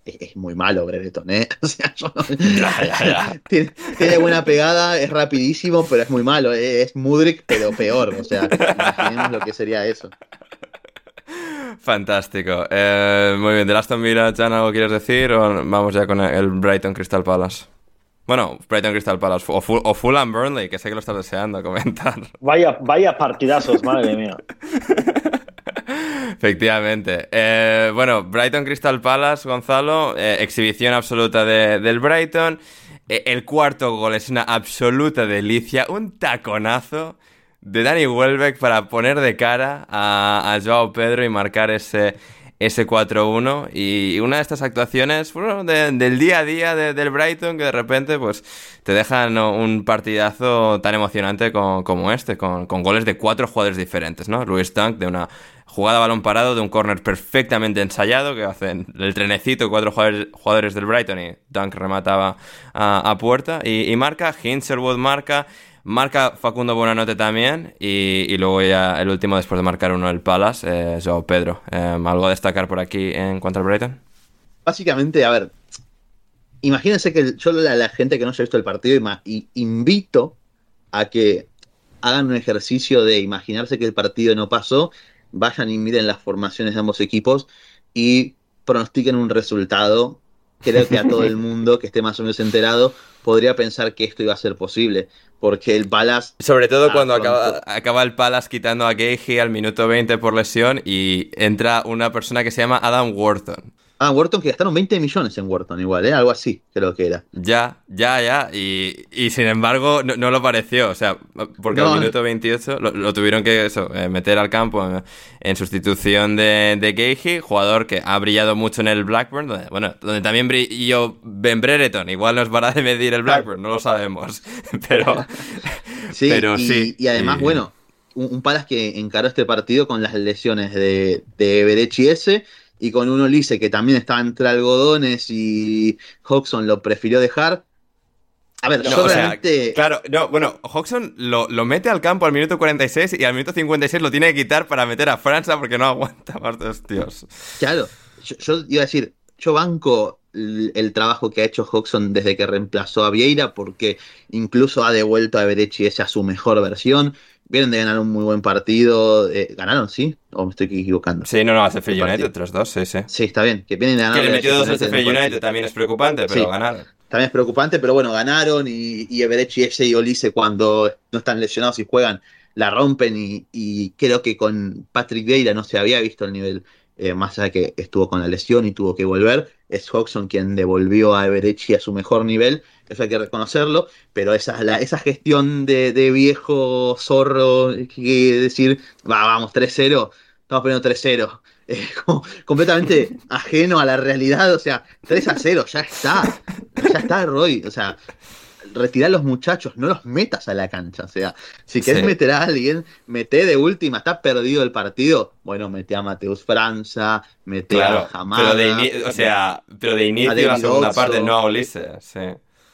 S2: es, es muy malo Brereton, ¿eh? [LAUGHS] O sea, yo no- [LAUGHS] tiene, tiene buena pegada, es rapidísimo, pero es muy malo. eh, Es Mudrik, pero peor. O sea, imaginemos lo que sería eso.
S1: Fantástico. Eh, muy bien, de Aston Villa, Jan, ¿algo quieres decir? O vamos ya con el Brighton Crystal Palace. Bueno, Brighton Crystal Palace o, Ful- o Fulham Burnley, que sé que lo estás deseando comentar. [LAUGHS]
S4: Vaya, vaya partidazos, madre mía. [LAUGHS]
S1: Efectivamente. Eh, bueno, Brighton Crystal Palace, Gonzalo, eh, exhibición absoluta de- del Brighton. Eh, el cuarto gol es una absoluta delicia, un taconazo de Danny Welbeck para poner de cara a, a Joao Pedro y marcar ese, ese 4-1. Y una de estas actuaciones del día a día de- del Brighton que de repente pues te dejan un partidazo tan emocionante co- como este, con, goles de cuatro jugadores diferentes, ¿no? Luis Dunk de una jugada balón parado, de un córner perfectamente ensayado, que hacen el trenecito, cuatro jugadores, del Brighton y Dunk remataba a, a puerta. Y, y marca, Hinselwood marca, marca Facundo Buenanote también, y, y luego ya el último después de marcar uno el Palace, eh, Joao Pedro. Eh, ¿Algo a destacar por aquí en cuanto al Brighton?
S2: Básicamente, a ver, imagínense que yo la, la gente que no haya visto el partido y invito a que hagan un ejercicio de imaginarse que el partido no pasó, vayan y miren las formaciones de ambos equipos y pronostiquen un resultado. Creo que a todo el [LAUGHS] mundo que esté más o menos enterado podría pensar que esto iba a ser posible, porque el Palace
S1: Sobre todo cuando acaba, acaba el Palace quitando a Gagey al minuto 20 por lesión y entra una persona que se llama Adam Wharton.
S2: Ah, Wharton, que gastaron 20 millones en Wharton igual, ¿eh? Algo así, creo que era.
S1: Ya, ya, ya. Y, y sin embargo, no, no lo pareció. O sea, porque
S2: No,
S1: al minuto 28 lo, lo tuvieron que eso, eh, meter al campo en, en sustitución de, de jugador que ha brillado mucho en el Blackburn. Donde, bueno, donde también brilló Ben Brereton. Igual nos para de medir el Blackburn, no lo sabemos. [LAUGHS] Pero,
S2: Sí,
S1: pero
S2: y,
S1: sí.
S2: y además,
S1: Y-
S2: bueno, un, un Palace que encaró este partido con las lesiones de, de y con un Olise que también estaba entre algodones y Hodgson lo prefirió dejar. A ver,
S1: No,
S2: yo
S1: o sea,
S2: realmente.
S1: claro, no, bueno, Hodgson lo, lo mete al campo al minuto 46 y al minuto 56 lo tiene que quitar para meter a Francia porque no [LAUGHS] aguanta más de tíos.
S2: Claro, yo, yo iba a decir, yo banco el, el trabajo que ha hecho Hodgson desde que reemplazó a Vieira, porque incluso ha devuelto a Berechi ese a su mejor versión. Vienen de ganar un muy buen partido. eh, ¿Ganaron, sí? ¿O me estoy equivocando?
S1: Sí, no, no, a Sheffield
S2: El
S1: United,
S2: partido.
S1: 3-2, sí, sí.
S2: Sí, está bien. Que vienen de ganar.
S1: Que le metió dos a Sheffield United también es preocupante, pero
S2: Sí.
S1: ganaron.
S2: También es preocupante, pero bueno, ganaron y, y Everechi ese y Olise cuando no están lesionados y juegan la rompen y, y creo que con Patrick Vieira no se había visto el nivel, eh, más allá de que estuvo con la lesión y tuvo que volver. Es Hodgson quien devolvió a Everechi a su mejor nivel, eso hay que reconocerlo, pero esa, la- esa gestión de, de viejo zorro, que decir, va, vamos, 3-0, estamos poniendo 3-0. [LAUGHS] eh, como completamente ajeno a la realidad, o sea, 3 a 0, ya está, ya está Roy, o sea, retirar a los muchachos, no los metas a la cancha, o sea, si querés
S1: Sí.
S2: meter a alguien, mete de última, está perdido el partido, bueno, mete a Mateus Franza, mete
S1: Claro,
S2: a Hamada,
S1: pero de, o sea, pero de inicio
S2: David
S1: la segunda
S2: Oxo.
S1: parte no a Ulises, sí.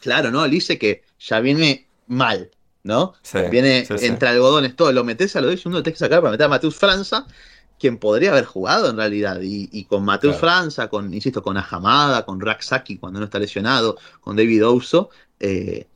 S2: Claro, ¿no? Dice que ya viene mal, ¿no?
S1: Sí,
S2: viene
S1: sí, sí.
S2: entre algodones, todo. Lo metes a los 10 segundos, lo tenés que sacar para meter a Mateus Franza, quien podría haber jugado en realidad. Y, y con Mateus
S1: Claro.
S2: Franza, con, insisto, con Ahamada, con Raksaki cuando no está lesionado, con David Ouso, eh,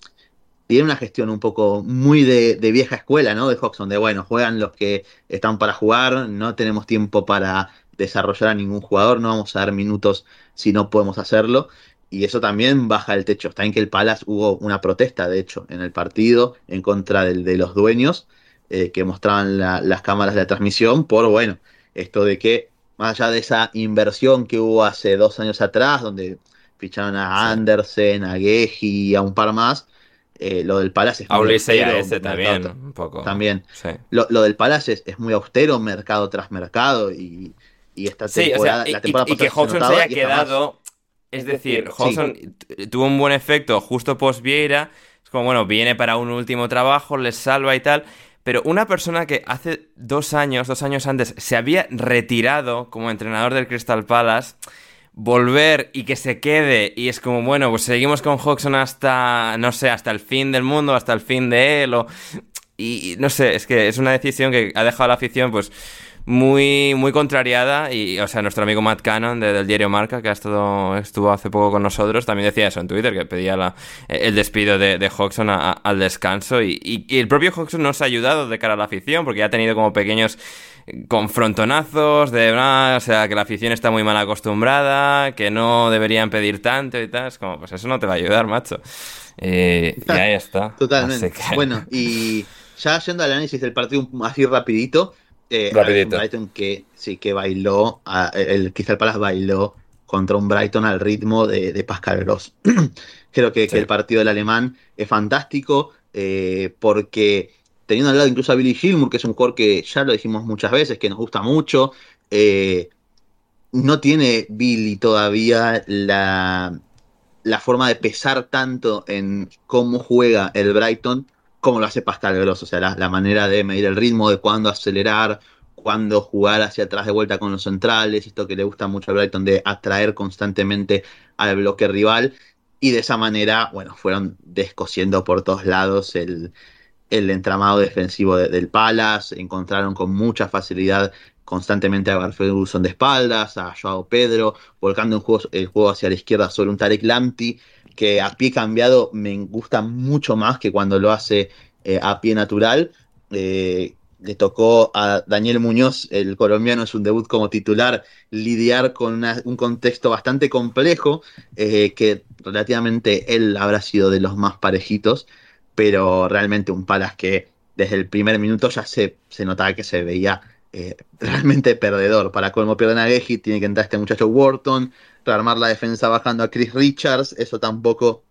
S2: tiene una gestión un poco muy de, de vieja escuela, ¿no? De Hodgson, de bueno, juegan los que están para jugar, no tenemos tiempo para desarrollar a ningún jugador, no vamos a dar minutos si no podemos hacerlo. Y eso también baja el techo. Está en que el Palace hubo una protesta, de hecho, en el partido en contra del- de, los dueños eh, que mostraban la- las cámaras de la transmisión por, bueno, esto de que más allá de esa inversión que hubo hace dos años atrás, donde ficharon a Andersen, a Geji y a un par más, eh, lo del Palace es
S1: A
S2: muy
S1: y a
S2: austero,
S1: ese también, un poco.
S2: También.
S1: Sí.
S2: Lo, lo del Palace es, es muy austero, mercado tras mercado, y, y esta
S1: Sí, o
S2: temporada,
S1: sea, y,
S2: la temporada
S1: y- y que se haya quedado. Es decir, Hodgson tuvo un buen efecto justo post Vieira. Es como, bueno, viene para un último trabajo, les salva y tal. Pero una persona que hace dos años, dos años antes, se había retirado como entrenador del Crystal Palace, volver y que se quede, y es como, bueno, pues seguimos con Hodgson hasta, no sé, hasta el fin del mundo, hasta el fin de él, o... Y y no sé, es que es una decisión que ha dejado a la afición, pues, muy, muy contrariada. Y, o sea, nuestro amigo Matt Cannon de- del diario Marca, que ha estado, estuvo hace poco con nosotros, también decía eso en Twitter, que pedía la- el despido de, de Hodgson a- a- al descanso. Y, y- y el propio Hodgson nos ha ayudado de cara a la afición, porque ya ha tenido como pequeños confrontonazos de, ah, o sea, que la afición está muy mal acostumbrada, que no deberían pedir tanto y tal. Es como, pues eso no te va a ayudar, macho. Eh, y ahí está.
S2: Totalmente.
S1: Que-
S2: Bueno, y ya yendo al análisis del partido así rapidito, eh, un Brighton que sí que bailó, a- el Crystal Palace bailó contra un Brighton al ritmo de, de Pascal Gross. [CLEARS THROAT] Creo que, el partido del alemán es fantástico eh, porque teniendo al lado incluso a Billy Gilmour, que es un core que ya lo dijimos muchas veces, que nos gusta mucho, eh, no tiene Billy todavía la, la forma de pesar tanto en cómo juega el Brighton como lo hace Pascal Gross, o sea, la, manera de medir el ritmo, de cuándo acelerar, cuándo jugar hacia atrás de vuelta con los centrales, esto que le gusta mucho al Brighton de atraer constantemente al bloque rival, y de esa manera, bueno, fueron descosiendo por todos lados el, el entramado defensivo de- del Palace, encontraron con mucha facilidad constantemente a Ferguson de espaldas, a Joao Pedro, volcando un juego- el juego hacia la izquierda sobre un Tarek Lamptey, que a pie cambiado me gusta mucho más que cuando lo hace eh, a pie natural. Eh, le tocó a Daniel Muñoz, el colombiano, en su debut como titular, lidiar con un contexto bastante complejo, eh, que relativamente él habrá sido de los más parejitos, pero realmente un Palas que desde el primer minuto ya se, se notaba que se veía [LAUGHS] realmente perdedor. Para colmo pierden a Geji, tiene que entrar este muchacho Wharton, rearmar la defensa bajando a Chris Richards, eso tampoco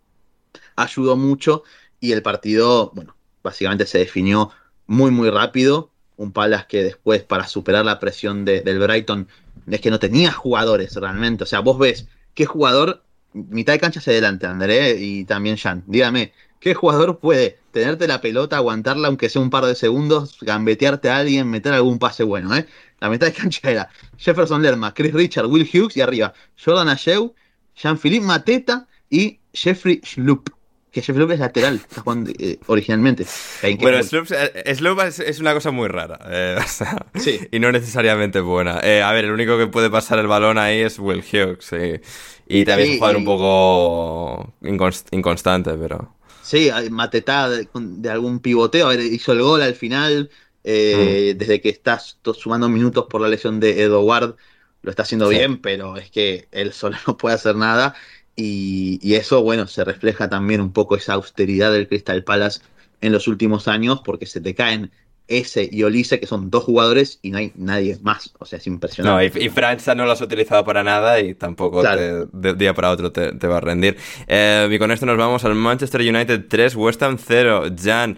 S2: ayudó mucho, y el partido, bueno, básicamente se definió muy, muy rápido. Un Palace que después, para superar la presión de- del Brighton, es que no tenía jugadores realmente. O sea, vos ves qué jugador, mitad de cancha hacia adelante, André y también Jan. Dígame, ¿qué jugador puede tenerte la pelota, aguantarla aunque sea un par de segundos, gambetearte a alguien, meter algún pase bueno, eh? La mitad de cancha era Jefferson Lerma, Chris Richard, Will Hughes y arriba Jordan Ayew, Jean-Philippe Mateta y Jeffrey Schlupp. Que Jeffrey Schlupp es lateral, está jugando eh, originalmente.
S1: Bueno, Sloop, eh, es, es una cosa muy rara. eh, [LAUGHS] o sea,
S2: Sí.
S1: Y no necesariamente buena. Eh, a ver, el único que puede pasar el balón ahí es Will Hughes. sí. Y también es un jugador un poco incons- inconstante, pero.
S2: Sí, Mateta de, de algún pivoteo, a ver, hizo el gol al final, eh,
S1: Mm.
S2: desde que estás sumando minutos por la lesión de Edward, lo está haciendo
S1: Sí.
S2: bien, pero es que él solo [LAUGHS] no puede hacer nada y, y eso, bueno, se refleja también un poco esa austeridad del Crystal Palace en los últimos años, porque se te caen ese y Olise, que son dos jugadores y no hay nadie más, o sea, es
S1: No,
S2: impresionante.
S1: y, y Francia no lo has utilizado para nada y tampoco
S2: Claro.
S1: te- de día para otro te, te va a rendir. Eh, y con esto nos vamos al Manchester United 3, West Ham 0. Jan,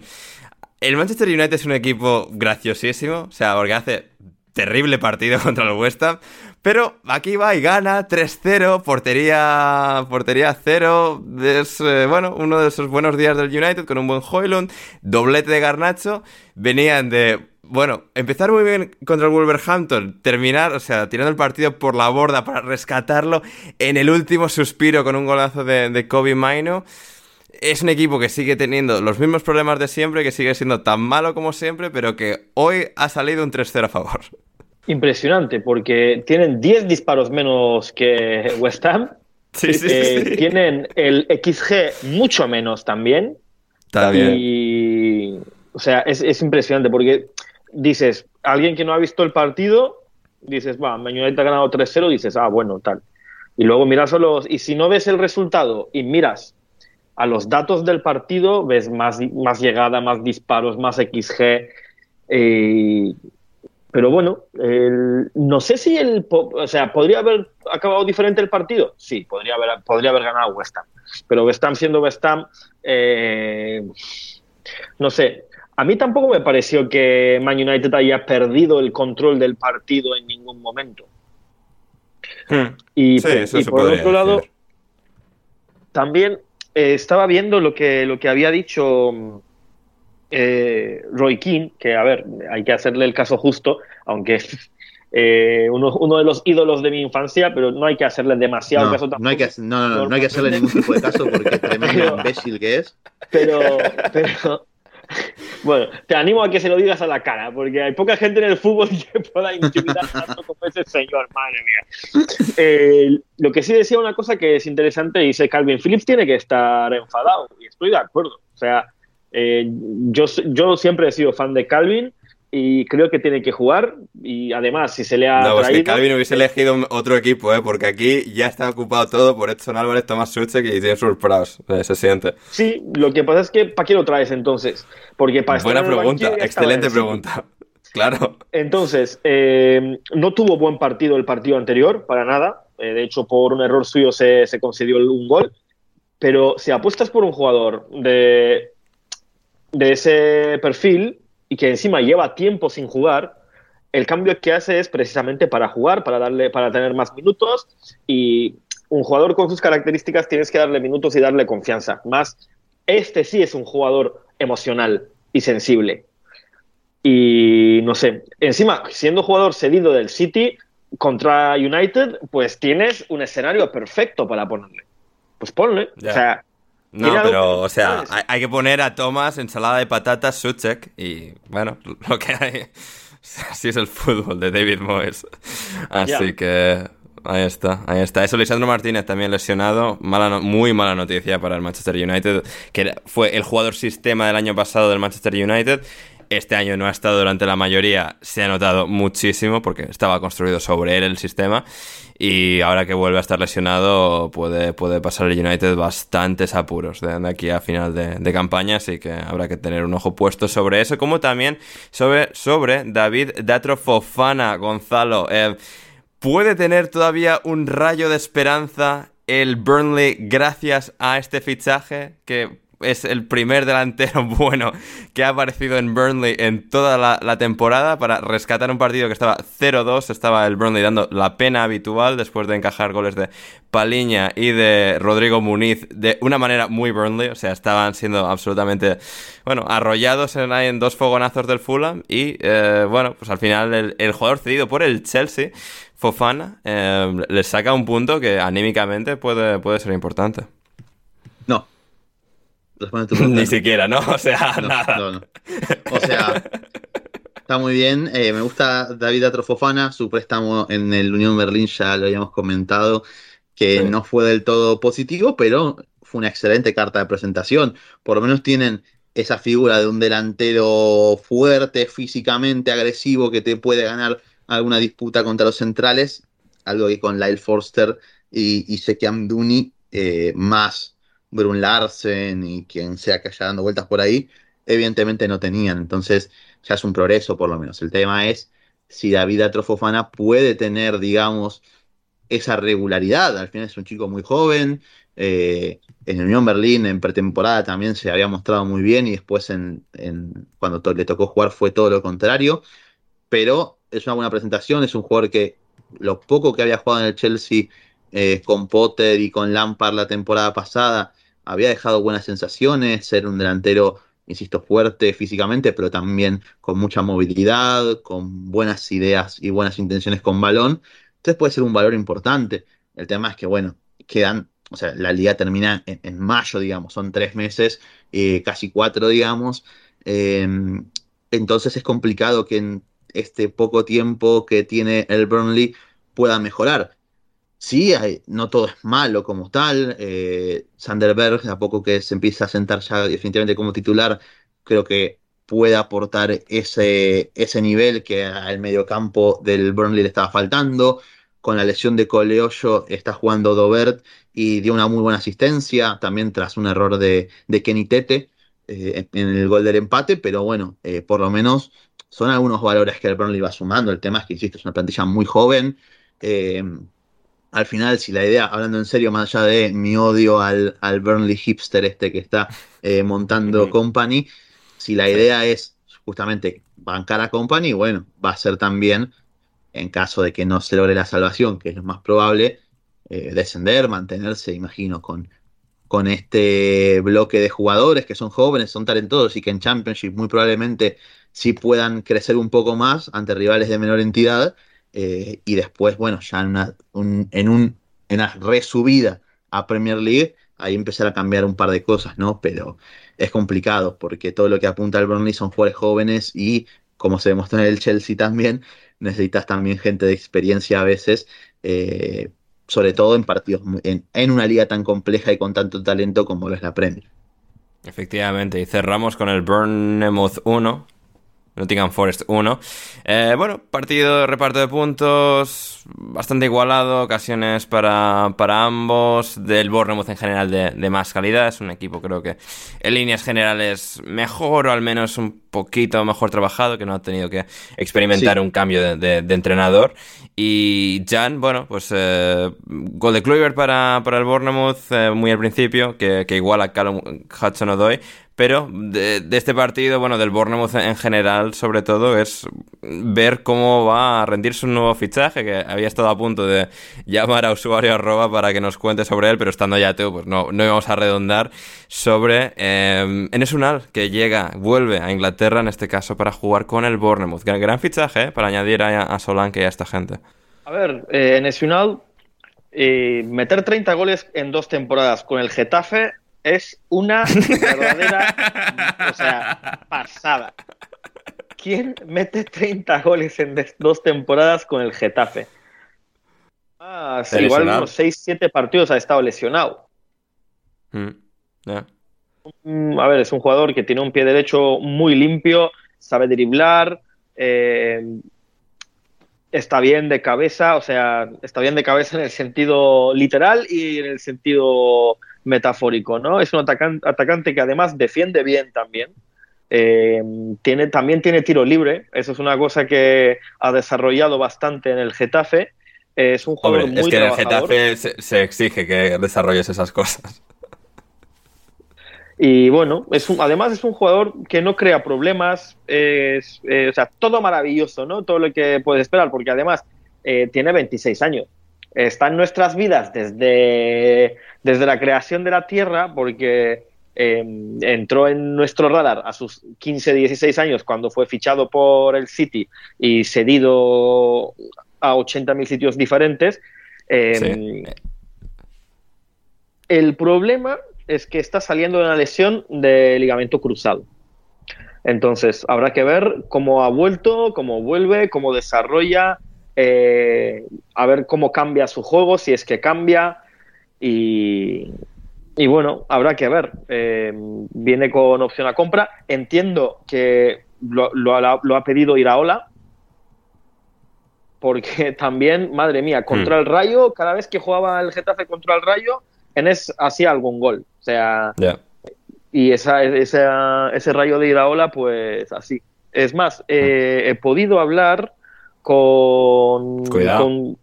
S1: el Manchester United es un equipo graciosísimo, o sea, porque hace terrible partido [LAUGHS] contra el West Ham, pero aquí va y gana 3-0, portería, portería 0. Es, eh, bueno, uno de esos buenos días del United con un buen Hoylund, doblete de Garnacho. Venían de, bueno, empezar muy bien contra el Wolverhampton, terminar, o sea, tirando el partido por la borda para rescatarlo en el último suspiro con un golazo de, de Kobe Maino. Es un equipo que sigue teniendo los mismos problemas de siempre, que sigue siendo tan malo como siempre, pero que hoy ha salido un 3-0 a favor.
S4: Impresionante, porque tienen 10 disparos menos que West Ham. [LAUGHS]
S1: Sí, sí,
S4: Eh,
S1: sí.
S4: Tienen el XG mucho menos también.
S1: Está bien.
S4: Y, o sea, es, es impresionante porque dices, alguien que no ha visto el partido, dices, va, United ha ganado 3-0, dices, ah, bueno, tal. Y luego miras a los. Y si no ves el resultado y miras a los datos del partido, ves más, más llegada, más disparos, más XG. eh, pero bueno, el- no sé si el. O sea, ¿podría haber acabado diferente el partido? Sí, podría haber, podría haber ganado West Ham. Pero West Ham siendo West Ham, eh, no sé. A mí tampoco me pareció que Man United haya perdido el control del partido en ningún momento.
S1: Hmm.
S4: Y,
S1: Sí,
S4: por- y por otro lado, también eh, estaba viendo lo que, lo que había dicho mm, eh, Roy Keane, que a ver, hay que hacerle el caso justo, aunque [LAUGHS] eh, uno, uno de los ídolos de mi infancia, pero no hay que hacerle demasiado
S2: No,
S4: caso
S2: no
S4: tampoco.
S2: hay que, no, no, no, no hay que hacerle ningún tipo de caso porque tremendo [LAUGHS]
S4: Pero-
S2: imbécil que es.
S4: Pero, pero, bueno, te animo a que se lo digas a la cara, porque hay poca gente en el fútbol [LAUGHS] que pueda intimidar tanto como ese señor, madre mía. Eh, lo que sí decía una cosa que es interesante, dice Calvin Phillips tiene que estar enfadado, y estoy de acuerdo. O sea, eh, yo, yo siempre he sido fan de Calvin y creo que tiene que jugar, y además, si se le ha
S1: No, pues que
S4: traído-
S1: Calvin hubiese elegido otro equipo, ¿eh? Porque aquí ya está ocupado todo por Edson Álvarez, Tomás Suchek y James Praus. Eh, se siente.
S4: Sí, lo que pasa es que ¿para qué lo traes entonces? Porque para
S1: Buena pregunta, excelente pregunta. [LAUGHS] Claro.
S4: Entonces, eh, no tuvo buen partido el partido anterior, para nada. Eh, de hecho, por un error suyo se, se concedió un gol. Pero si apuestas por un jugador de, de ese perfil y que encima lleva tiempo sin jugar, el cambio que hace es precisamente para jugar, para, darle, para tener más minutos. Y un jugador con sus características tienes que darle minutos y darle confianza. Más, este sí es un jugador emocional y sensible. Y no sé, encima, siendo jugador cedido del City contra United, pues tienes un escenario perfecto para ponerle. Pues ponle.
S1: Ya.
S4: O sea,
S1: No, pero, o sea, hay, hay que poner a Thomas ensalada de patatas, Suchek y, bueno, [LAUGHS] lo que hay. Así es el fútbol de David Moyes. Así que, ahí está, ahí está. Eso, Lisandro Martínez también lesionado. Mala muy mala noticia para el Manchester United, que fue el jugador sistema del año pasado del Manchester United. Este año no ha estado durante la mayoría, se ha notado muchísimo porque estaba construido sobre él el sistema. Y ahora que vuelve a estar lesionado, puede, puede pasar el United bastantes apuros de, aquí a final de, campaña. Así que habrá que tener un ojo puesto sobre eso, como también sobre, sobre David Datro Fofana, Gonzalo. Eh, ¿Puede tener todavía un rayo de esperanza el Burnley gracias a este fichaje? Que es el primer delantero [LAUGHS] bueno que ha aparecido en Burnley en toda la, temporada para rescatar un partido que estaba 0-2. Estaba el Burnley dando la pena habitual después de encajar goles de Paliña y de Rodrigo Muniz de una manera muy Burnley. O sea, estaban siendo absolutamente, bueno, arrollados en, dos fogonazos del Fulham. Y, eh, bueno, pues al final el, el, jugador cedido por el Chelsea, Fofana, eh, les saca un punto que anímicamente puede, puede ser importante. [LAUGHS] Ni siquiera, ¿no? O sea, nada.
S2: O sea, está muy bien. Eh, me gusta David Atrofofana, su préstamo en el Unión Berlín, ya lo habíamos comentado, que no fue del todo positivo, pero fue una excelente carta de presentación. Por lo menos tienen esa figura de un delantero fuerte, físicamente agresivo, que te puede ganar alguna disputa contra los centrales, algo que con Lyle Forster y, y Sekiam Duni eh, más Brun Larsen y quien sea que haya dando vueltas por ahí, evidentemente no tenían. Entonces ya es un progreso por lo menos. El tema es si David Atrofofana puede tener, digamos, esa regularidad. Al final es un chico muy joven. Eh, en Unión Berlín en pretemporada también se había mostrado muy bien y después en, cuando le tocó jugar fue todo lo contrario. Pero es una buena presentación, es un jugador que lo poco que había jugado en el Chelsea eh, con Potter y con Lampard la temporada pasada había dejado buenas sensaciones, ser un delantero, insisto, fuerte físicamente, pero también con mucha movilidad, con buenas ideas y buenas intenciones con balón. Entonces puede ser un valor importante. El tema es que, bueno, quedan, o sea, la liga termina en, mayo, digamos, son tres meses, eh, casi cuatro, digamos. Em, entonces es complicado que en este poco tiempo que tiene el Burnley pueda mejorar. Sí, no todo es malo como tal. Eh, Sanderberg, a poco que se empieza a sentar ya definitivamente como titular, creo que puede aportar ese, ese nivel que al mediocampo del Burnley le estaba faltando. Con la lesión de Coleollo está jugando Dobert y dio una muy buena asistencia, también tras un error de, de Kenny Tete eh, en el gol del empate, pero bueno, eh, por lo menos son algunos valores que el Burnley va sumando. El tema es que, insisto, es una plantilla muy joven. Eh, al final, si la idea, hablando en serio, más allá de mi odio al, al Burnley hipster este que está eh, montando Company, si la idea es justamente bancar a Company, bueno, va a ser también, en caso de que no se logre la salvación, que es lo más probable, eh, descender, mantenerse, imagino, con, con este bloque de jugadores que son jóvenes, son talentosos y que en Championship muy probablemente sí puedan crecer un poco más ante rivales de menor entidad eh, y después, bueno, ya en una, en, un, en una resubida a Premier League, ahí empezar a cambiar un par de cosas, ¿no? Pero es complicado porque todo lo que apunta al Burnley son jugadores jóvenes y, como se demostró en el Chelsea también, necesitas también gente de experiencia a veces, eh, sobre todo en partidos, en, en una liga tan compleja y con tanto talento como lo es la Premier.
S1: Efectivamente, y cerramos con el Bournemouth 1, Nottingham Forest 1. Eh, bueno, partido de reparto de puntos, bastante igualado, ocasiones para, para ambos, del Bournemouth en general de, más calidad, es un equipo creo que en líneas generales mejor o al menos un poquito mejor trabajado, que no ha tenido que experimentar un cambio de, entrenador. Y Jan, bueno, pues eh, gol de Kluivert para, para el Bournemouth eh, muy al principio, que, que igual a Callum Hudson-Odoi, pero de, este partido, bueno, del Bournemouth en general, sobre todo, es ver cómo va a rendirse un nuevo fichaje, que había estado a punto de llamar a usuario arroba para que nos cuente sobre él, pero estando ya tú, pues no, no íbamos a redondar sobre eh, que llega, vuelve a Inglaterra, en este caso, para jugar con el Bournemouth. Gran, gran fichaje, ¿eh? para añadir a, a Solanke y a esta gente.
S4: A ver, eh, Enes Unal, eh, meter 30 goles en dos temporadas con el Getafe es una verdadera, o sea, [LAUGHS] pasada. ¿Quién mete 30 goles en dos temporadas con el Getafe? Además,
S1: Está
S4: igual unos 6-7 partidos ha estado lesionado.
S1: Mm.
S4: Mm, A ver, es un jugador que tiene un pie derecho muy limpio, sabe driblar, eh, está bien de cabeza, o sea, está bien de cabeza en el sentido literal y en el sentido metafórico, ¿no? Es un atacan- atacante que además defiende bien también. Eh, tiene, también tiene tiro libre, eso es una cosa que ha desarrollado bastante en el Getafe. Eh, es un jugador
S1: Hombre,
S4: muy
S1: es que en el. Getafe se, se exige que desarrolles esas cosas.
S4: Y bueno, es un, además es un jugador que no crea problemas, es, eh, o sea, todo maravilloso, ¿no? Todo lo que puedes esperar, porque además eh, tiene 26 años. Está en nuestras vidas desde, desde la creación de la Tierra, porque eh, entró en nuestro radar a sus 15, 16 años cuando fue fichado por el City y cedido a 80.000 sitios diferentes. Eh,
S1: Sí.
S4: el problema es que está saliendo de una lesión de ligamento cruzado. Entonces, habrá que ver cómo ha vuelto, cómo vuelve, cómo desarrolla, eh, a ver cómo cambia su juego, si es que cambia. Y, y bueno, habrá que ver. Eh, viene con opción a compra. Entiendo que lo, lo ha- lo ha pedido Iraola. Porque [LAUGHS] también, madre mía, contra
S1: Hmm.
S4: el Rayo, cada vez que jugaba el Getafe contra el Rayo, Enes hacía algún gol. O sea, y esa, esa- ese rayo de Iraola, pues así. Es más, eh, he podido hablar con, con,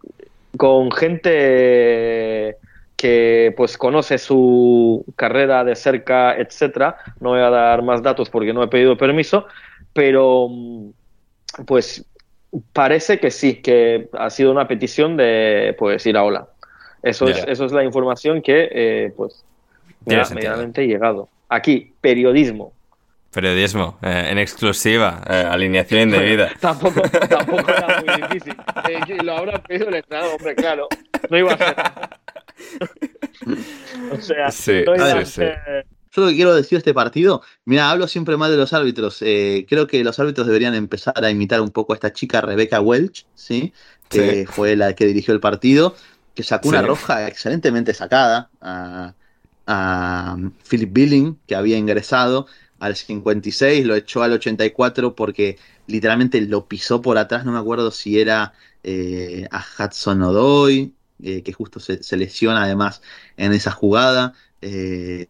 S4: con gente que pues conoce su carrera de cerca, etcétera. No voy a dar más datos porque no he pedido permiso, pero mm, pues parece que sí, que ha sido una petición de pues Iraola. Eso, es, eso es la información que eh, pues me ha medianamente llegado. Aquí, periodismo.
S1: Periodismo, eh, en exclusiva, eh, alineación indebida.
S4: Tampoco, tampoco era muy [LAUGHS] difícil. Eh, lo habrá pedido el entrenador, hombre, claro. No iba a ser. [LAUGHS] o sea,
S1: Sí,
S4: no iba
S2: sí. Yo lo que quiero decir de este partido, mira, hablo siempre mal de los árbitros. eh, creo que los árbitros deberían empezar a imitar un poco a esta chica Rebecca Welch, ¿sí? Que
S1: Sí.
S2: fue la que dirigió el partido, que sacó una roja excelentemente sacada a, a Philip Billing, que había ingresado al 56, lo echó al 84 porque literalmente lo pisó por atrás, no me acuerdo si era eh, a Hudson Odoy, eh, que justo se, lesiona además en esa jugada. eh,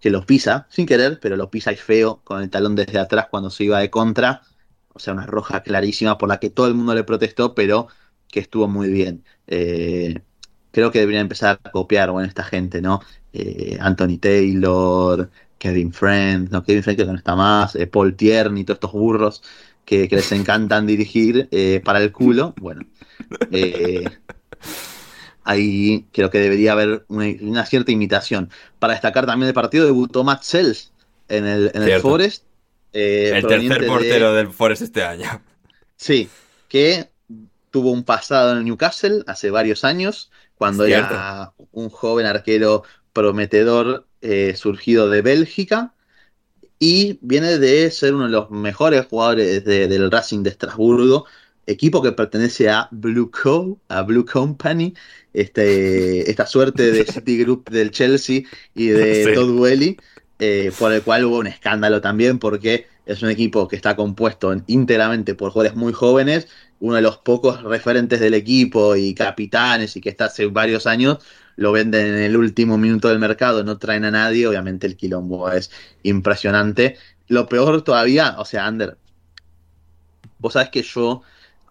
S2: que lo pisa, sin querer, pero lo pisa y feo con el talón desde atrás cuando se iba de contra. O sea, una roja clarísima por la que todo el mundo le protestó, pero que estuvo muy bien. Eh, creo que deberían empezar a copiar, bueno, esta gente, ¿no? Anthony Taylor, Kevin Friend, no, Kevin Friend que no está más, eh, Paul Tierney, todos estos burros que, que les encantan [LAUGHS] dirigir eh, para el culo. Bueno, eh, ahí creo que debería haber una, una cierta imitación. Para destacar también el partido, debutó Matt Sells en el, en el
S1: Cierto.
S2: Forest. eh,
S1: El tercer
S2: de-
S1: portero del Forest este año.
S2: Sí, que tuvo un pasado en el Newcastle hace varios años, cuando
S1: Cierto.
S2: era un joven arquero prometedor eh, surgido de Bélgica. Y viene de ser uno de los mejores jugadores de- del Racing de Estrasburgo, equipo que pertenece a Blue Co, a Blue Company, este, esta suerte de [LAUGHS] Citigroup del Chelsea y de [LAUGHS]
S1: Sí.
S2: Todd Welly, eh, por el cual hubo un escándalo también, porque es un equipo que está compuesto en- íntegramente por jugadores muy jóvenes, uno de los pocos referentes del equipo y capitanes y que está hace varios años, lo venden en el último minuto del mercado, no traen a nadie, obviamente el quilombo es impresionante. Lo peor todavía, o sea, Ander, vos sabés que yo,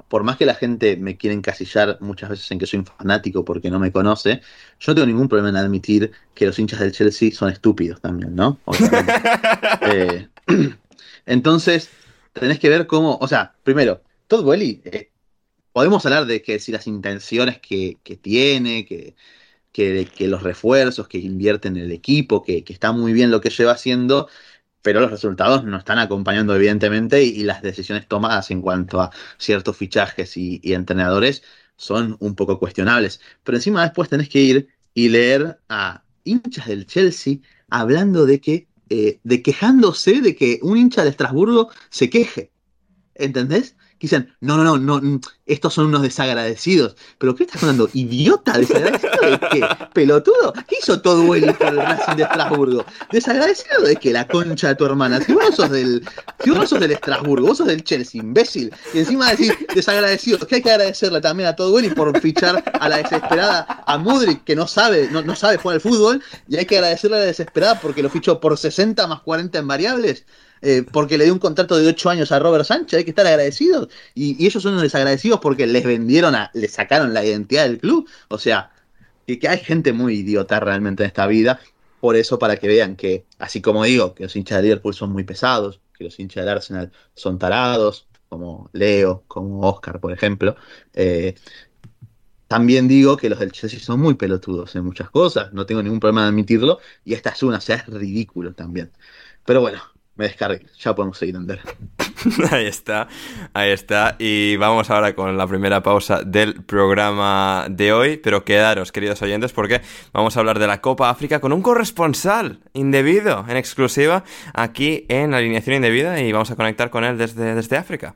S2: por más que la gente me quiera encasillar muchas veces en que soy un fanático porque no me conoce, yo no tengo ningún problema en admitir que los hinchas del Chelsea son estúpidos también, ¿no? Obviamente. [LAUGHS] Eh, [CLEARS THROAT] entonces, tenés que ver cómo, o sea, primero, Todd Welly, eh, podemos hablar de que si las intenciones que, que tiene, que, que, que los refuerzos, que invierte en el equipo, que, que está muy bien lo que lleva haciendo, pero los resultados no están acompañando evidentemente y, las decisiones tomadas en cuanto a ciertos fichajes y, y entrenadores son un poco cuestionables. Pero encima después tenés que ir y leer a hinchas del Chelsea hablando de que, eh, de quejándose de que un hincha de Estrasburgo se queje. ¿Entendés? Dicen, no, no, no, no, estos son unos desagradecidos. ¿Pero qué estás hablando? ¿Idiota? ¿Desagradecido de qué? ¿Pelotudo? ¿Qué hizo todo el por el Racing de Estrasburgo? ¿Desagradecido de qué? La concha de tu hermana. Si vos sos del, si vos del Estrasburgo, vos sos del Chelsea, imbécil. Y encima decir desagradecido, que hay que agradecerle también a todo el por fichar a la desesperada a Mudrik, que no sabe, no, no sabe jugar al fútbol, y hay que agradecerle a la desesperada porque lo fichó por 60 más 40 en variables. Eh, porque le dio un contrato de 8 años a Robert Sánchez, hay que estar agradecidos. Y, ellos son desagradecidos porque les vendieron, a, les sacaron la identidad del club. O sea, que, que hay gente muy idiota realmente en esta vida. Por eso, para que vean que, así como digo, que los hinchas de Liverpool son muy pesados, que los hinchas del Arsenal son tarados, como Leo, como Oscar, por ejemplo, eh, también digo que los del Chelsea son muy pelotudos en muchas cosas, no tengo ningún problema de admitirlo, y esta es una, o sea, es ridículo también. Pero bueno, me descargué. Ya podemos seguir, Ander. [LAUGHS]
S1: ahí está, ahí está. Y vamos ahora con la primera pausa del programa de hoy. Pero quedaros, queridos oyentes, porque vamos a hablar de la Copa África con un corresponsal indebido, en exclusiva, aquí en Alineación Indebida. Y vamos a conectar con él desde, desde África.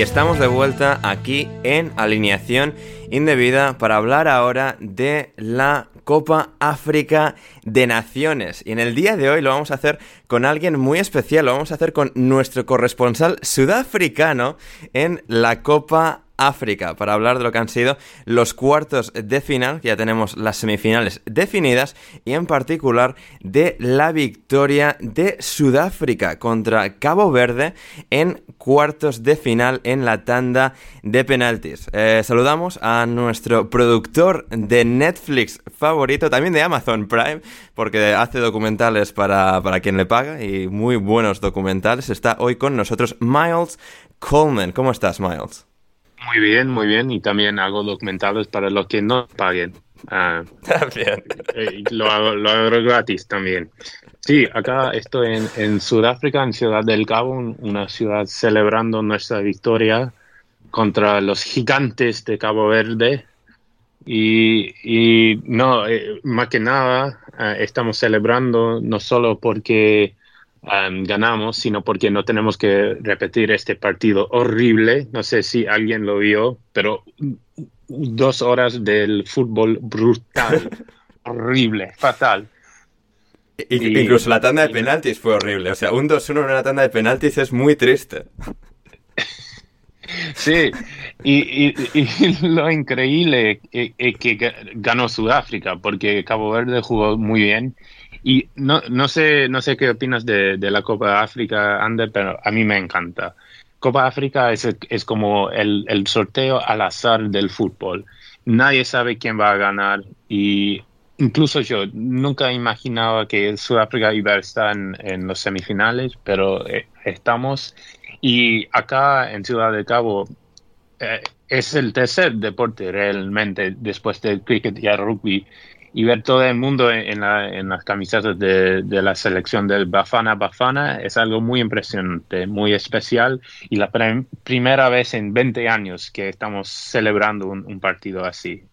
S1: Y estamos de vuelta aquí en Alineación Indebida para hablar ahora de la Copa África de Naciones. Y en el día de hoy lo vamos a hacer con alguien muy especial, lo vamos a hacer con nuestro corresponsal sudafricano en la Copa África para hablar de lo que han sido los cuartos de final, ya tenemos las semifinales definidas y en particular de la victoria de Sudáfrica contra Cabo Verde en cuartos de final en la tanda de penaltis. Eh, saludamos a nuestro productor de Netflix favorito, también de Amazon Prime, porque hace documentales para, para quien le paga y muy buenos documentales. Está hoy con nosotros Miles Coleman. ¿Cómo estás, Miles?
S5: Muy bien, muy bien. Y también hago documentales para los que no paguen. Ah,
S1: También.
S5: eh, lo, hago, lo hago gratis también. Sí, acá estoy en, en Sudáfrica, en Ciudad del Cabo, un- una ciudad celebrando nuestra victoria contra los gigantes de Cabo Verde. Y, y no, eh, más que nada, eh, estamos celebrando no solo porque um, ganamos, sino porque no tenemos que repetir este partido horrible. No sé si alguien lo vio, pero dos horas del fútbol brutal, [LAUGHS] horrible, fatal. Y-
S1: incluso la tanda de penaltis fue horrible. O sea, un 2-1 en una tanda de penaltis es muy triste. [LAUGHS]
S5: Sí, y, y- y [LAUGHS] lo increíble es es que ga- ganó Sudáfrica, porque Cabo Verde jugó muy bien. Y no, no sé, no sé qué opinas de, la Copa África, Ander, pero a mí me encanta. Copa África es, es como el, el sorteo al azar del fútbol. Nadie sabe quién va a ganar y incluso yo nunca imaginaba que Sudáfrica iba a estar en, en los semifinales, pero eh, estamos. Y acá en Ciudad del Cabo eh, es el tercer deporte realmente después del cricket y el rugby. Y ver todo el mundo en, la- las camisetas de, la selección del Bafana Bafana es algo muy impresionante, muy especial y la primera vez en 20 años que estamos celebrando un partido así.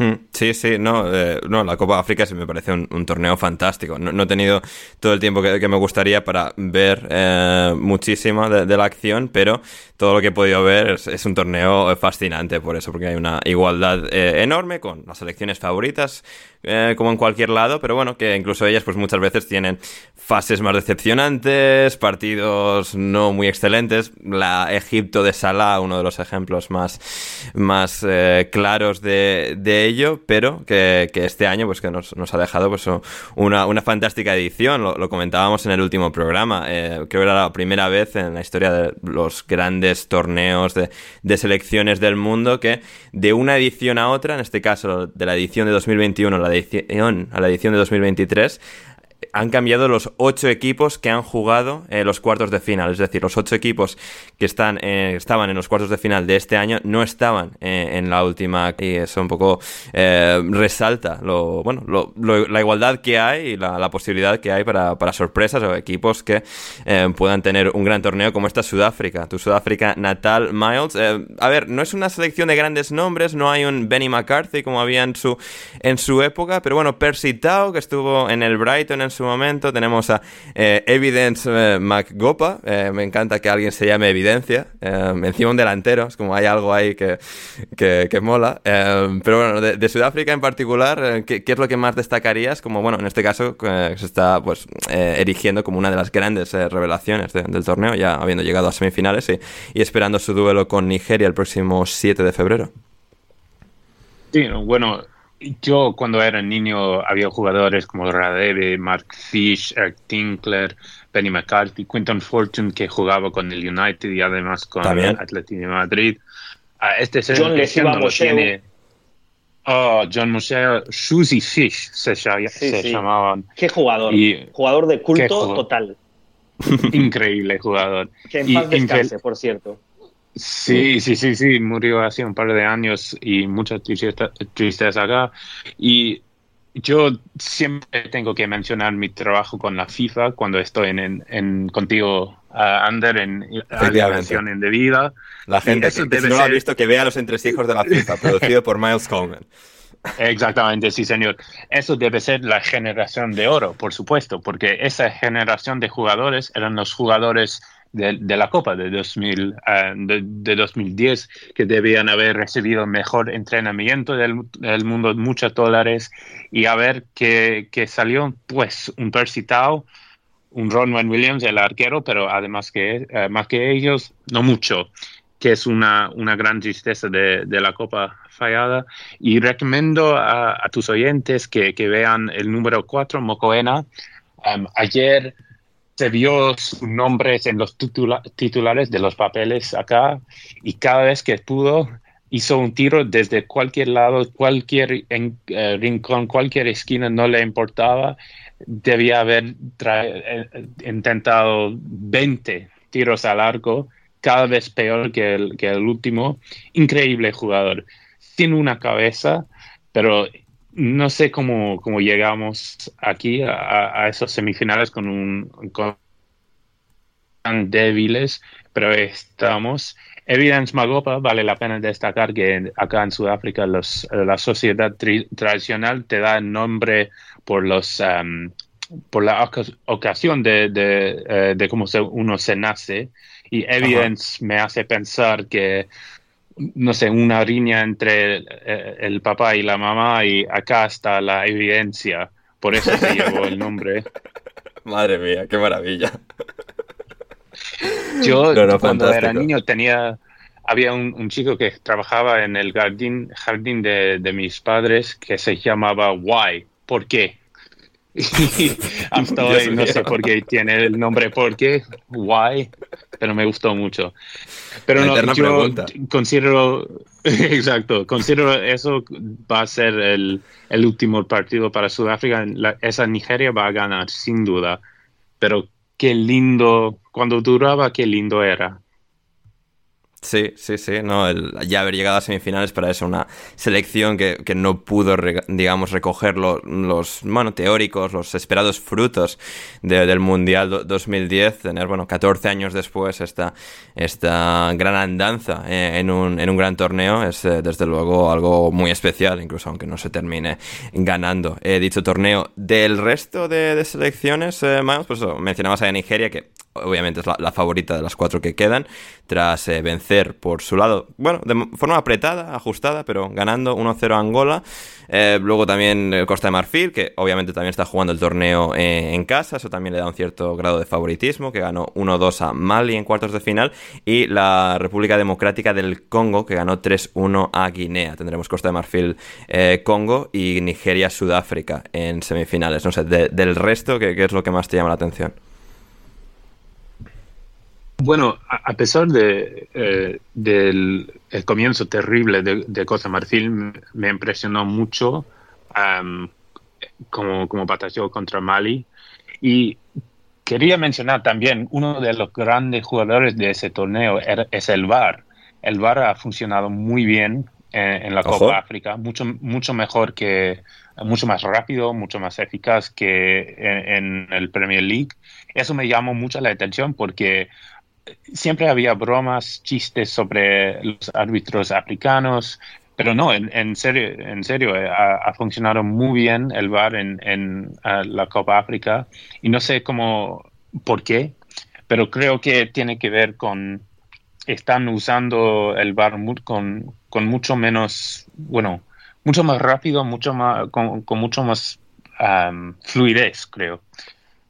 S1: Hmm, sí, sí, no, eh, no, la Copa África sí me parece un, torneo fantástico. No, he tenido todo el tiempo que, me gustaría para ver eh, muchísimo de, la acción, pero todo lo que he podido ver es, un torneo fascinante por eso, porque hay una igualdad eh, enorme con las selecciones favoritas, como en cualquier lado, pero bueno, que incluso ellas pues muchas veces tienen fases más decepcionantes, partidos no muy excelentes. La Egipto de Salah, uno de los ejemplos más, más claros de, de pero que, este año pues que nos, ha dejado pues una, una fantástica edición, lo, comentábamos en el último programa, eh, creo que era la primera vez en la historia de los grandes torneos de, de selecciones del mundo que de una edición a otra, en este caso de la edición de 2021 a la edición, a la edición de 2023, han cambiado los ocho equipos que han jugado eh, los cuartos de final. Es decir, los ocho equipos que están, eh, estaban en los cuartos de final de este año no estaban eh, en la última. Y eso un poco resalta lo, bueno, la igualdad que hay y la, posibilidad que hay para, sorpresas o equipos que puedan tener un gran torneo como esta Sudáfrica. Tu Sudáfrica natal, Miles. a ver, no es una selección de grandes nombres, no hay un Benny McCarthy como había en su, en su época, pero bueno, Percy Tau, que estuvo en el Brighton en su momento. Tenemos a eh, Evidence eh, McGopa. Eh, me encanta que alguien se llame Evidencia. encima un delantero. Es como hay algo ahí que, que, mola. pero bueno, de, Sudáfrica en particular, ¿qué, es lo que más destacarías? Como bueno, en este caso se está pues erigiendo como una de las grandes revelaciones del torneo, ya habiendo llegado a semifinales y esperando su duelo con Nigeria el próximo 7 de febrero.
S5: Sí, bueno, yo cuando era niño había jugadores como Radebe, Mark Fish, Eric Tinkler, Penny McCarthy, Quinton Fortune que jugaba con el United y además con el Atlético de Madrid. Uh, este
S4: John no tiene.
S5: Oh, John Museo, Susie Fish se, llamaban.
S4: Qué jugador. jugador de culto total. [LAUGHS]
S5: Increíble jugador.
S4: Que en paz descanse, por cierto.
S5: Sí, sí, sí, sí, murió hace un par de años y mucha tristeza, acá. Y yo siempre tengo que mencionar mi trabajo con la FIFA cuando estoy en, en, contigo, uh, Ander, en Alimentación Indebida.
S1: La gente que, no lo ha visto que vea los entresijos de la FIFA, producido por Miles Coleman.
S5: Exactamente, sí, señor. Eso debe ser la generación de oro, por supuesto, porque esa generación de jugadores eran los jugadores de, la Copa de, 2000, eh, de, 2010, que debían haber recibido mejor entrenamiento del, mundo, muchos dólares, y a ver que, salió, pues, un Percy Tau, un Ronwen Williams, el arquero, pero además que, eh, más que ellos, no mucho, que es una, una gran tristeza de, la Copa fallada. Y recomiendo a, tus oyentes que, vean el número 4, Mocoena. Ayer se vio sus nombres en los titulares de los papeles acá y cada vez que pudo hizo un tiro desde cualquier lado, cualquier eh, rincón, cualquier esquina, no le importaba. Debía haber eh, intentado 20 tiros al arco, cada vez peor que el, que el último. Increíble jugador. Tiene una cabeza, pero no sé cómo, cómo llegamos aquí a, esos semifinales con un tan débiles, pero estamos. Evidence Magopa, vale la pena destacar que acá en Sudáfrica los, la sociedad tradicional te da nombre por los um, por la ocasión de, de, eh, de cómo uno se nace y Evidence me hace pensar que no sé, una riña entre eh, el, papá y la mamá y acá está la evidencia. Por eso se llevó el nombre. [LAUGHS]
S1: Madre mía, qué maravilla.
S5: Yo cuando era niño tenía, había un, chico que trabajaba en el jardín, jardín de, de mis padres que se llamaba Why. ¿Por qué? Y [LAUGHS] hasta hoy no sé por qué tiene el nombre por qué, why, pero me gustó mucho. Pero no, yo considero, [LAUGHS] exacto, considero eso va a ser el, el último partido para Sudáfrica. esa Nigeria va a ganar, sin duda. Pero qué lindo, cuando duraba, qué lindo era.
S1: Sí, sí, sí, no, ya haber llegado a semifinales para eso, una selección que, que no pudo, digamos, recoger lo, los, bueno, teóricos, los esperados frutos de, del Mundial do, 2010, tener, bueno, 14 años después esta, esta gran andanza eh, en, un, en un gran torneo es, eh, desde luego, algo muy especial, incluso aunque no se termine ganando eh, dicho torneo. Del resto de, de selecciones, más, pues eso, mencionabas a Nigeria, que obviamente es la, favorita de las cuatro que quedan, tras eh, vencer por su lado, bueno, de forma apretada, ajustada, pero ganando 1-0 a Angola. Eh, luego también eh, Costa de Marfil, que obviamente también está jugando el torneo en casa, eso también le da un cierto grado de favoritismo, que ganó 1-2 a Mali en cuartos de final, y la República Democrática del Congo, que ganó 3-1 a Guinea. Tendremos Costa de Marfil, Congo y Nigeria, Sudáfrica en semifinales. No sé, de, del resto, ¿qué, ¿qué es lo que más te llama la atención?
S5: Bueno, a, pesar de, eh, del el comienzo terrible de, de Costa Marfil, me impresionó mucho um, como, como batalló contra Mali. Y quería mencionar también, uno de los grandes jugadores de ese torneo era, es el VAR. El VAR ha funcionado muy bien en, en la Copa. África, mucho, mucho mejor que, mucho más rápido, mucho más eficaz que en, en el Premier League. Eso me llamó mucho la atención porque siempre había bromas, chistes sobre los árbitros africanos, pero no, en, en serio, en serio eh, ha, ha, funcionado muy bien el VAR en, en uh, la Copa África y no sé cómo, por qué, pero creo que tiene que ver con están usando el VAR con, con mucho menos, bueno, mucho más rápido, mucho más, con, con mucho más um, fluidez, creo.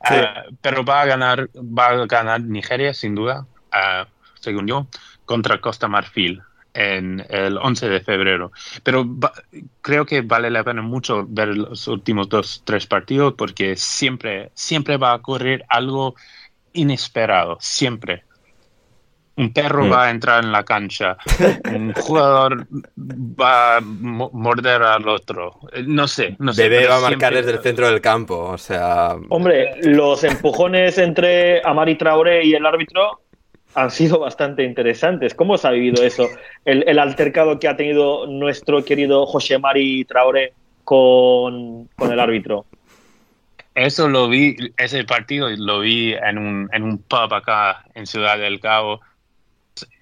S5: Sí. Uh, pero va a ganar, va a ganar Nigeria sin duda, uh, según yo, contra Costa Marfil en el 11 de febrero. Pero creo que vale la pena mucho ver los últimos dos, tres partidos porque siempre, siempre va a ocurrir algo inesperado, siempre. Un perro mm. va a entrar en la cancha, un jugador va a morder al otro. No sé, no sé.
S1: Bebé va a marcar siempre... desde el centro del campo, o sea.
S4: Hombre, los empujones entre Amari Traoré y el árbitro han sido bastante interesantes. ¿Cómo se ha vivido eso? El, el altercado que ha tenido nuestro querido José Mari Traoré con, con el árbitro.
S5: Eso lo vi, ese partido lo vi en un, en un pub acá en Ciudad del Cabo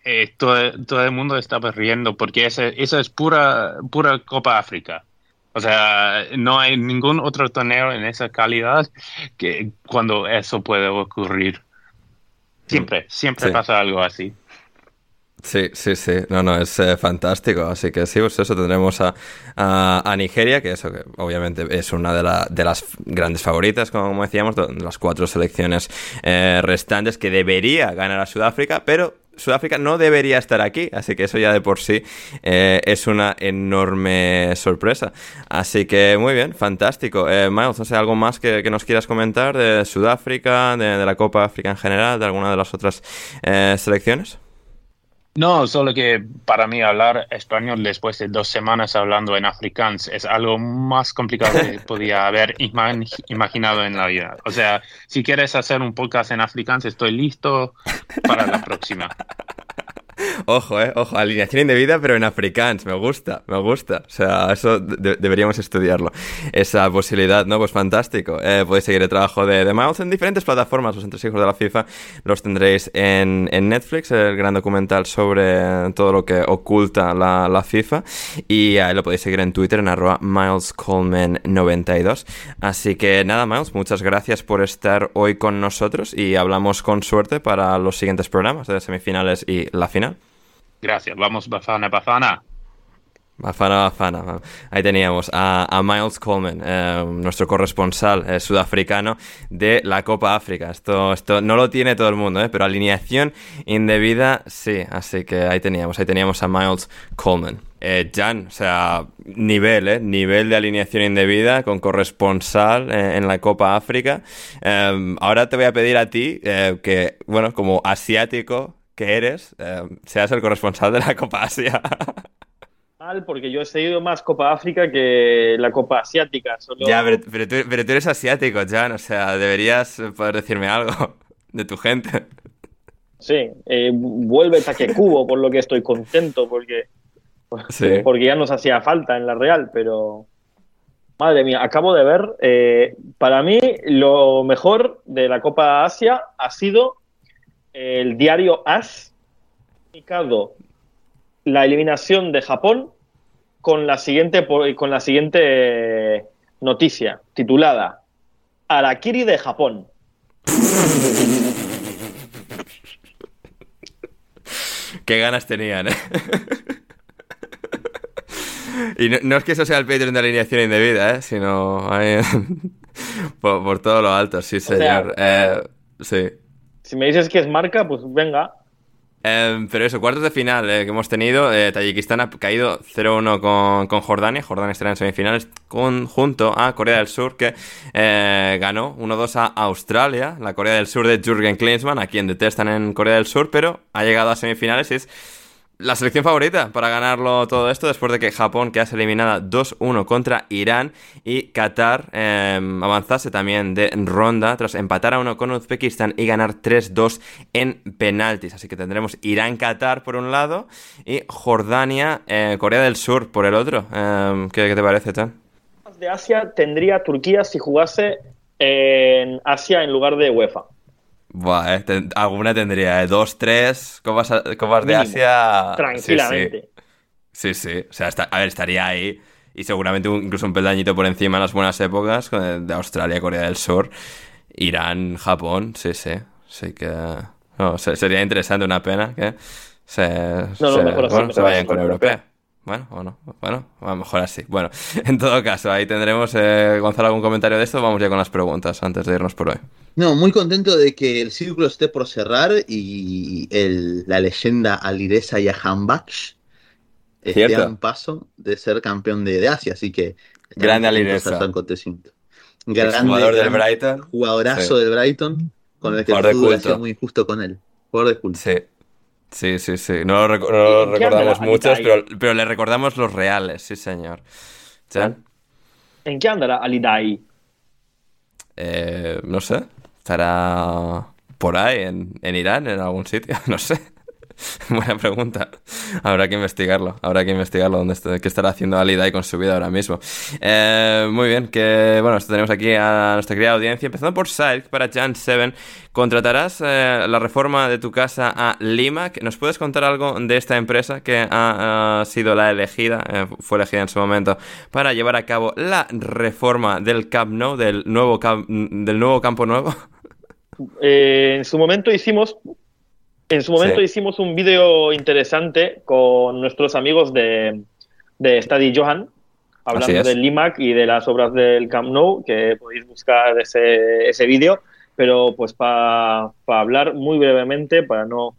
S5: eh, todo, todo, el mundo estaba riendo porque ese, eso es pura, pura Copa África. O sea, no hay ningún otro torneo en esa calidad que cuando eso puede ocurrir. Siempre, siempre sí. pasa algo así.
S1: Sí, sí, sí. No, no, es eh, fantástico. Así que sí, pues eso tendremos a, a, a, Nigeria, que eso que obviamente es una de, la, de las grandes favoritas, como decíamos, de las cuatro selecciones eh, restantes que debería ganar a Sudáfrica, pero Sudáfrica no debería estar aquí, así que eso ya de por sí eh, es una enorme sorpresa. Así que muy bien, fantástico. Eh, Miles, no sé, ¿algo más que, que, nos quieras comentar de Sudáfrica, de, la Copa África en general, de alguna de las otras eh, selecciones?
S5: No, solo que para mí hablar español después de dos semanas hablando en afrikaans es algo más complicado que [LAUGHS] podía haber imaginado en la vida. O sea, si quieres hacer un podcast en afrikaans, estoy listo para la próxima.
S1: Ojo, eh, ojo, alineación indebida, pero en afrikaans, me gusta, me gusta. O sea, eso de deberíamos estudiarlo. Esa posibilidad, ¿no? Pues fantástico. Eh, podéis seguir el trabajo de, de Miles en diferentes plataformas, los entresijos de la FIFA. Los tendréis en, Netflix, el gran documental sobre todo lo que oculta la, la FIFA. Y ahí lo podéis seguir en Twitter, en arroba MilesColeman92. Así que nada, Miles, muchas gracias por estar hoy con nosotros y hablamos con suerte para los siguientes programas de semifinales y la final.
S5: Gracias. Vamos, Bafana, Bafana.
S1: Bafana, Bafana. Ahí teníamos a, Miles Coleman, eh, nuestro corresponsal eh, sudafricano de la Copa África. Esto, esto no lo tiene todo el mundo, eh, pero alineación indebida sí. Así que ahí teníamos, ahí teníamos a Miles Coleman. Eh, Jan, o sea, nivel, ¿eh? Nivel de alineación indebida con corresponsal en la Copa África. Ahora te voy a pedir a ti que, bueno, como asiático que eres, seas el corresponsal de la [LAUGHS] Copa Asia.
S4: porque yo he seguido más Copa África que la Copa Asiática. Solo...
S1: Ya, pero, pero, tú, pero, tú, eres asiático, Jan, o sea, deberías poder decirme algo [LAUGHS] de tu gente.
S4: Sí, eh, vuelve Takekubo, [LAUGHS] por lo que estoy contento, porque,
S1: Sí.
S4: porque ya nos hacía falta en la Real, pero madre mía, acabo de ver, eh, para mí lo mejor de la Copa Asia ha sido el diario AS, comunicado la eliminación de Japón con la siguiente, con la siguiente noticia, titulada Arakiri de Japón.
S1: Qué ganas tenían, ¿eh? Y no, no es que eso sea el Patreon de alineación indebida, ¿eh? Sino [LAUGHS] por, por todo lo alto, sí,
S4: sea,
S1: señor. Eh, sí.
S4: Si me dices que es marca, pues venga.
S1: Eh, pero eso, cuartos de final eh, que hemos tenido. eh, Tayikistán ha caído 0-1 con, con Jordania. Jordania estará en semifinales junto a Corea del Sur, que eh, ganó 1-2 a Australia. La Corea del Sur de Jürgen Klinsmann, a quien detestan en Corea del Sur, pero ha llegado a semifinales y es la selección favorita para ganarlo todo esto después de que Japón quedase eliminada 2-1 contra Irán y Qatar eh, avanzase también de ronda tras empatar a uno con Uzbekistán y ganar 3-2 en penaltis. Así que tendremos Irán-Qatar por un lado y Jordania-Corea del Sur por el otro. Eh, ¿qué, qué te parece, Tan?
S4: De Asia tendría Turquía si jugase en Asia en lugar de UEFA.
S1: Buah, eh, ten- alguna tendría, ¿eh? Dos, tres copas, copas de. Asia.
S4: Tranquilamente.
S1: Sí, sí. sí. O sea, está- a ver, estaría ahí. Y seguramente un- incluso un peldañito por encima en las buenas épocas de Australia, Corea del Sur, Irán, Japón. Sí, sí. Sí que. no, se- sería interesante, una pena que se,
S4: no,
S1: se-
S4: mejor así,
S1: bueno, se vayan con Europea. Bueno, o no. Bueno, a lo mejor así. Bueno, [LAUGHS] en todo caso, ahí tendremos, eh, Gonzalo, algún comentario de esto. Vamos ya con las preguntas antes de irnos por hoy.
S2: No, muy contento de que el círculo esté por cerrar y el- la leyenda Alireza Jahanbakhsh esté
S1: Cierto.
S2: a un paso de ser campeón de, de Asia, así que
S1: Grande Alireza.
S2: a ese acontecimiento.
S1: Exjugador del
S2: gran
S1: Brighton.
S2: Jugadorazo
S1: Sí.
S2: del Brighton, con el que el
S1: Jugador de
S2: ha sido muy injusto con él. Jugador de culto.
S1: Sí. Sí, sí, sí. No lo, reco- no lo
S4: ¿En qué
S1: recordamos muchos, pero, pero le recordamos los reales, sí, señor.
S4: ¿En qué andará Alidai?
S1: Eh, no sé. Estará por ahí, en, en Irán, en algún sitio. [LAUGHS] No sé. [LAUGHS] Buena pregunta. Habrá que investigarlo. Habrá que investigarlo. Dónde ¿Qué estará haciendo Alidai con su vida ahora mismo? Eh, muy bien. Que bueno, tenemos aquí a nuestra querida audiencia. Empezando por Silk para Jan Seven. ¿Contratarás eh, la reforma de tu casa a Limac? ¿Nos puedes contar algo de esta empresa que ha, sido la elegida, eh, fue elegida en su momento, para llevar a cabo la reforma del Camp nuevo, del nuevo campo nuevo?
S4: En su momento hicimos, en su momento
S1: Sí.
S4: hicimos un vídeo interesante con nuestros amigos de, de Study Johan, hablando del Limac y de las obras del Camp Nou, que podéis buscar ese, ese vídeo, pero pues para hablar muy brevemente, para no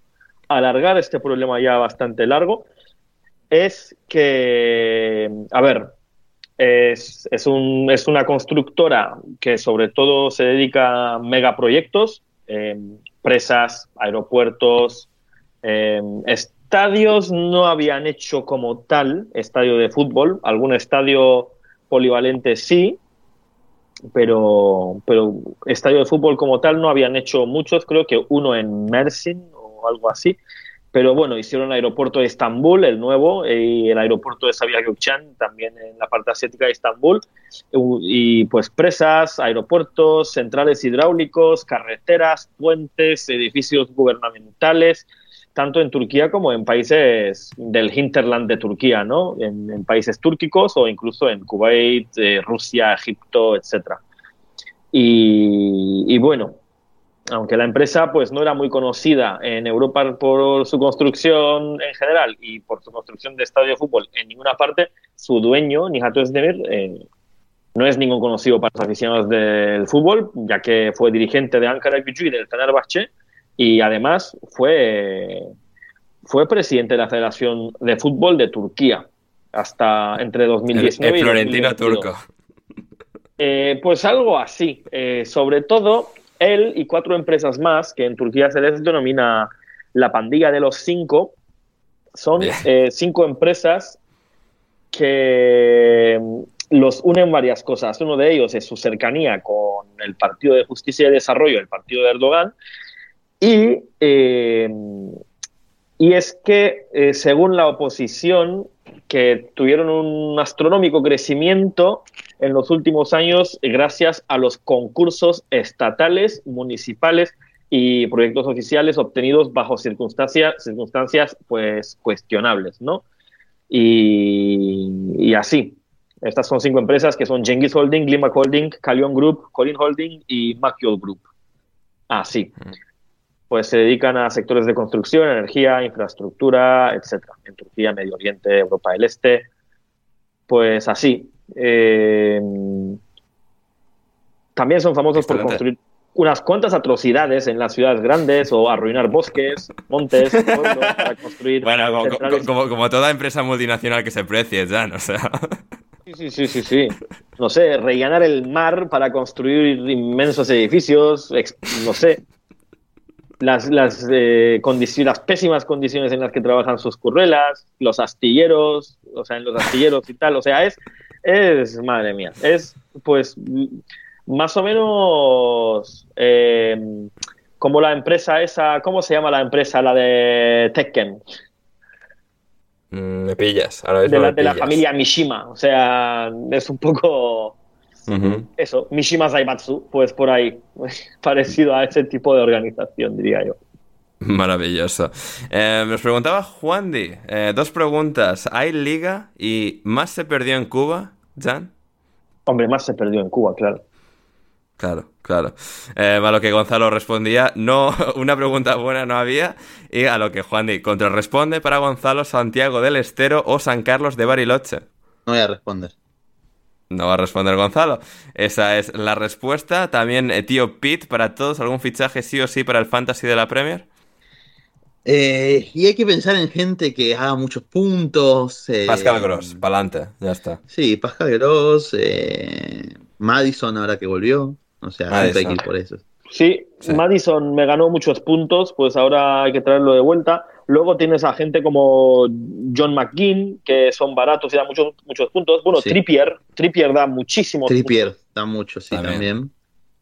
S4: alargar este problema ya bastante largo, es que, a ver, es, es, un- es una constructora que sobre todo se dedica a megaproyectos, eh, presas, aeropuertos, eh, estadios no habían hecho como tal estadio de fútbol, algún estadio polivalente sí, pero, pero estadio de fútbol como tal no habían hecho muchos, creo que uno en Mersin o algo así. Pero bueno, hicieron el aeropuerto de Estambul, el nuevo, y el aeropuerto de Sabiha Gökçen, también en la parte asiática de Estambul. Y pues presas, aeropuertos, centrales hidráulicos, carreteras, puentes, edificios gubernamentales, tanto en Turquía como en países del hinterland de Turquía, ¿no? En, países túrquicos o incluso en Kuwait, eh, Rusia, Egipto, etcétera. Y bueno, aunque la empresa pues no era muy conocida en Europa por su construcción en general y por su construcción de estadio de fútbol en ninguna parte, su dueño, Nihat Özdemir, eh, no es ningún conocido para los aficionados del fútbol, ya que fue dirigente de Ankara Gücü y del Fenerbahçe y además fue, fue presidente de la Federación de Fútbol de Turquía hasta entre 2019
S1: el
S4: y
S1: Florentino
S4: 2022.
S1: turco.
S4: Eh, pues algo así. Eh, sobre todo, él y cuatro empresas más, que en Turquía se les denomina la pandilla de los cinco, son eh, cinco empresas que mm, los unen varias cosas. Uno de ellos es su cercanía con el Partido de Justicia y Desarrollo, el partido de Erdogan, Y, eh, y es que, eh, según la oposición, que tuvieron un astronómico crecimiento en los últimos años gracias a los concursos estatales, municipales y proyectos oficiales obtenidos bajo circunstancias, circunstancias pues, cuestionables, ¿no? Y, y así. Estas son cinco empresas que son Genghis Holding, Glimac Holding, Calion Group, Colin Holding y Maciol Group. Así. Pues se dedican a sectores de construcción, energía, infraestructura, etcétera. En Turquía, Medio Oriente, Europa del Este. Pues así. Eh, también son famosos por construir unas cuantas atrocidades en las ciudades grandes o arruinar bosques, montes, pueblos para construir.
S1: Bueno, como,
S4: centrales.
S1: como- como toda empresa multinacional que se precie, Jan, o sea.
S4: Sí, sí, sí, sí, sí. No sé, rellenar el mar para construir inmensos edificios, no sé. Las, las, eh, las pésimas condiciones en las que trabajan sus currelas, los astilleros, o sea, en los astilleros y tal. O sea, es, es madre mía, es pues más o menos eh, como la empresa esa, ¿cómo se llama la empresa? La de Tekken.
S1: Mm, me pillas. Ahora mismo
S4: de la,
S1: me
S4: de la familia Mishima. O sea, es un poco eso, Mishima Zaibatsu, pues por ahí, [LAUGHS] parecido a ese tipo de organización, diría yo.
S1: Maravilloso. Eh, nos preguntaba Juan Di, eh, dos preguntas. ¿Hay liga y más se perdió en Cuba, Jan?
S4: Hombre, más se perdió en Cuba, claro.
S1: Claro, claro. Eh, a lo que Gonzalo respondía, no, [LAUGHS] una pregunta buena no había. Y a lo que Juan Di contrarresponde para Gonzalo, Santiago del Estero o San Carlos de Bariloche.
S2: No voy a responder.
S1: No va a responder Gonzalo. Esa es la respuesta. También, tío Pete, para todos, ¿algún fichaje sí o sí para el Fantasy de la Premier?
S2: Eh, y hay que pensar en gente que haga muchos puntos. eh,
S1: Pascal Gross, pa'lante, ya está.
S2: Sí, Pascal Gross, eh, Madison ahora que volvió. O sea, siempre hay que
S1: Madison.
S2: ir por eso.
S4: Sí,
S1: Sí.
S4: Madison me ganó muchos puntos, pues ahora hay que traerlo de vuelta. Luego tienes a gente como John McGinn, que son baratos y dan muchos, muchos puntos. Bueno,
S2: Sí.
S4: Trippier, Trippier da muchísimos
S2: Trippier, da mucho, sí,
S1: También.
S2: también.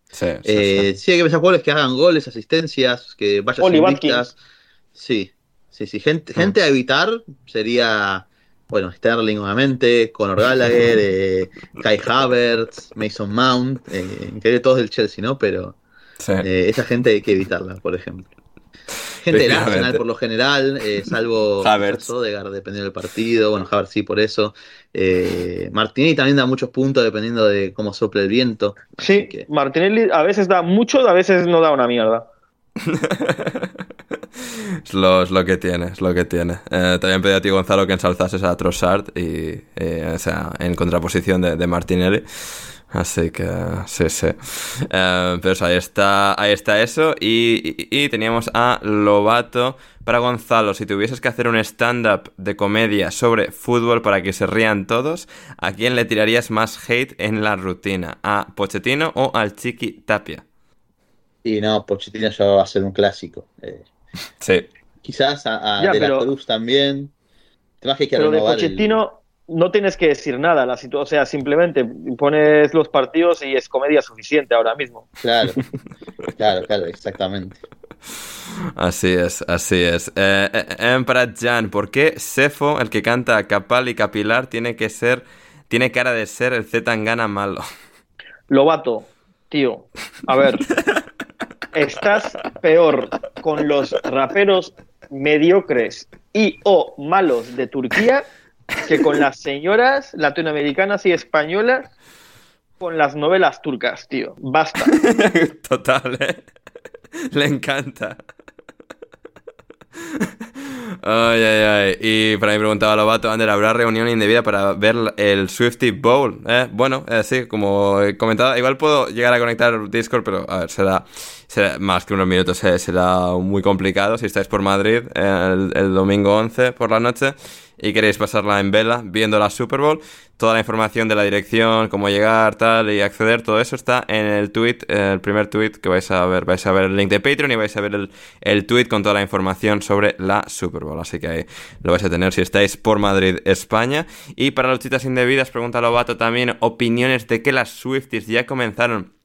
S1: Sí, sí,
S2: Eh,
S1: sí.
S2: sí, hay que pensar jugadores que hagan goles, asistencias, que vayan. Sí, sí, sí. Gente,
S1: Mm.
S2: gente a evitar sería, bueno, Sterling, obviamente, Conor Gallagher, [LAUGHS] eh, Kai Havertz, Mason Mount, eh, increíble todos del Chelsea, ¿no? Pero
S1: Sí.
S2: eh, esa gente hay que evitarla, por ejemplo. Gente del. Arsenal, por lo general, eh, salvo
S1: Havertz.
S2: Odegaard, dependiendo del partido. Bueno, Havertz sí, por eso. Eh, Martinelli también da muchos puntos dependiendo de cómo sople el viento.
S4: Sí,
S2: que-
S4: Martinelli a veces da mucho, a veces no da una mierda. [LAUGHS]
S1: Es lo, lo que tiene, es lo que tiene. Eh, te a ti, Gonzalo, que ensalzases a Trossard y, eh, o sea, en contraposición de, de Martinelli. Así que, sí, sí. Eh, pero eso, ahí está, ahí está eso. Y, y- y teníamos a Lobato. Para Gonzalo, si tuvieses que hacer un stand-up de comedia sobre fútbol para que se rían todos, ¿a quién le tirarías más hate en la rutina? ¿A Pochettino o al Chiqui Tapia?
S2: Y no, Pochettino ya va a ser un clásico. Eh,
S1: Sí.
S2: quizás a, a
S4: Ya,
S2: De la
S4: pero-
S2: Cruz también. Te vas que
S4: Pero de
S2: el-
S4: Pochettino no tienes que decir nada, la o sea, simplemente pones los partidos y es comedia suficiente ahora mismo.
S2: Claro, [LAUGHS] claro, claro, exactamente.
S1: Así es, así es. Eh, eh, Jan, ¿por qué Sefo, el que canta Capal y Capilar, tiene que ser, tiene cara de ser el Z Tangana malo?
S4: Lobato, tío, a ver, [LAUGHS] estás peor con los raperos mediocres y o malos de Turquía que con las señoras latinoamericanas y españolas con las novelas turcas, tío. Basta. [LAUGHS]
S1: Total, ¿eh? Le encanta. Ay, ay, ay. Y para mí preguntaba Lobato, Ander, ¿habrá reunión indebida para ver el Swifty Bowl? ¿Eh? Bueno, eh, sí, como he comentado, igual puedo llegar a conectar Discord, pero a ver, será, será más que unos minutos, eh, será muy complicado si estáis por Madrid eh, el, el domingo 11 por la noche y queréis pasarla en vela viendo la Super Bowl. Toda la información de la dirección, cómo llegar, tal, y acceder, todo eso está en el tweet, el primer tweet que vais a ver. Vais a ver el link de Patreon y vais a ver el, el tweet con toda la información sobre la Super Bowl. Así que ahí lo vais a tener si estáis por Madrid, España. Y para los chitas indebidas, pregunta Lobato también opiniones de que las Swifties ya comenzaron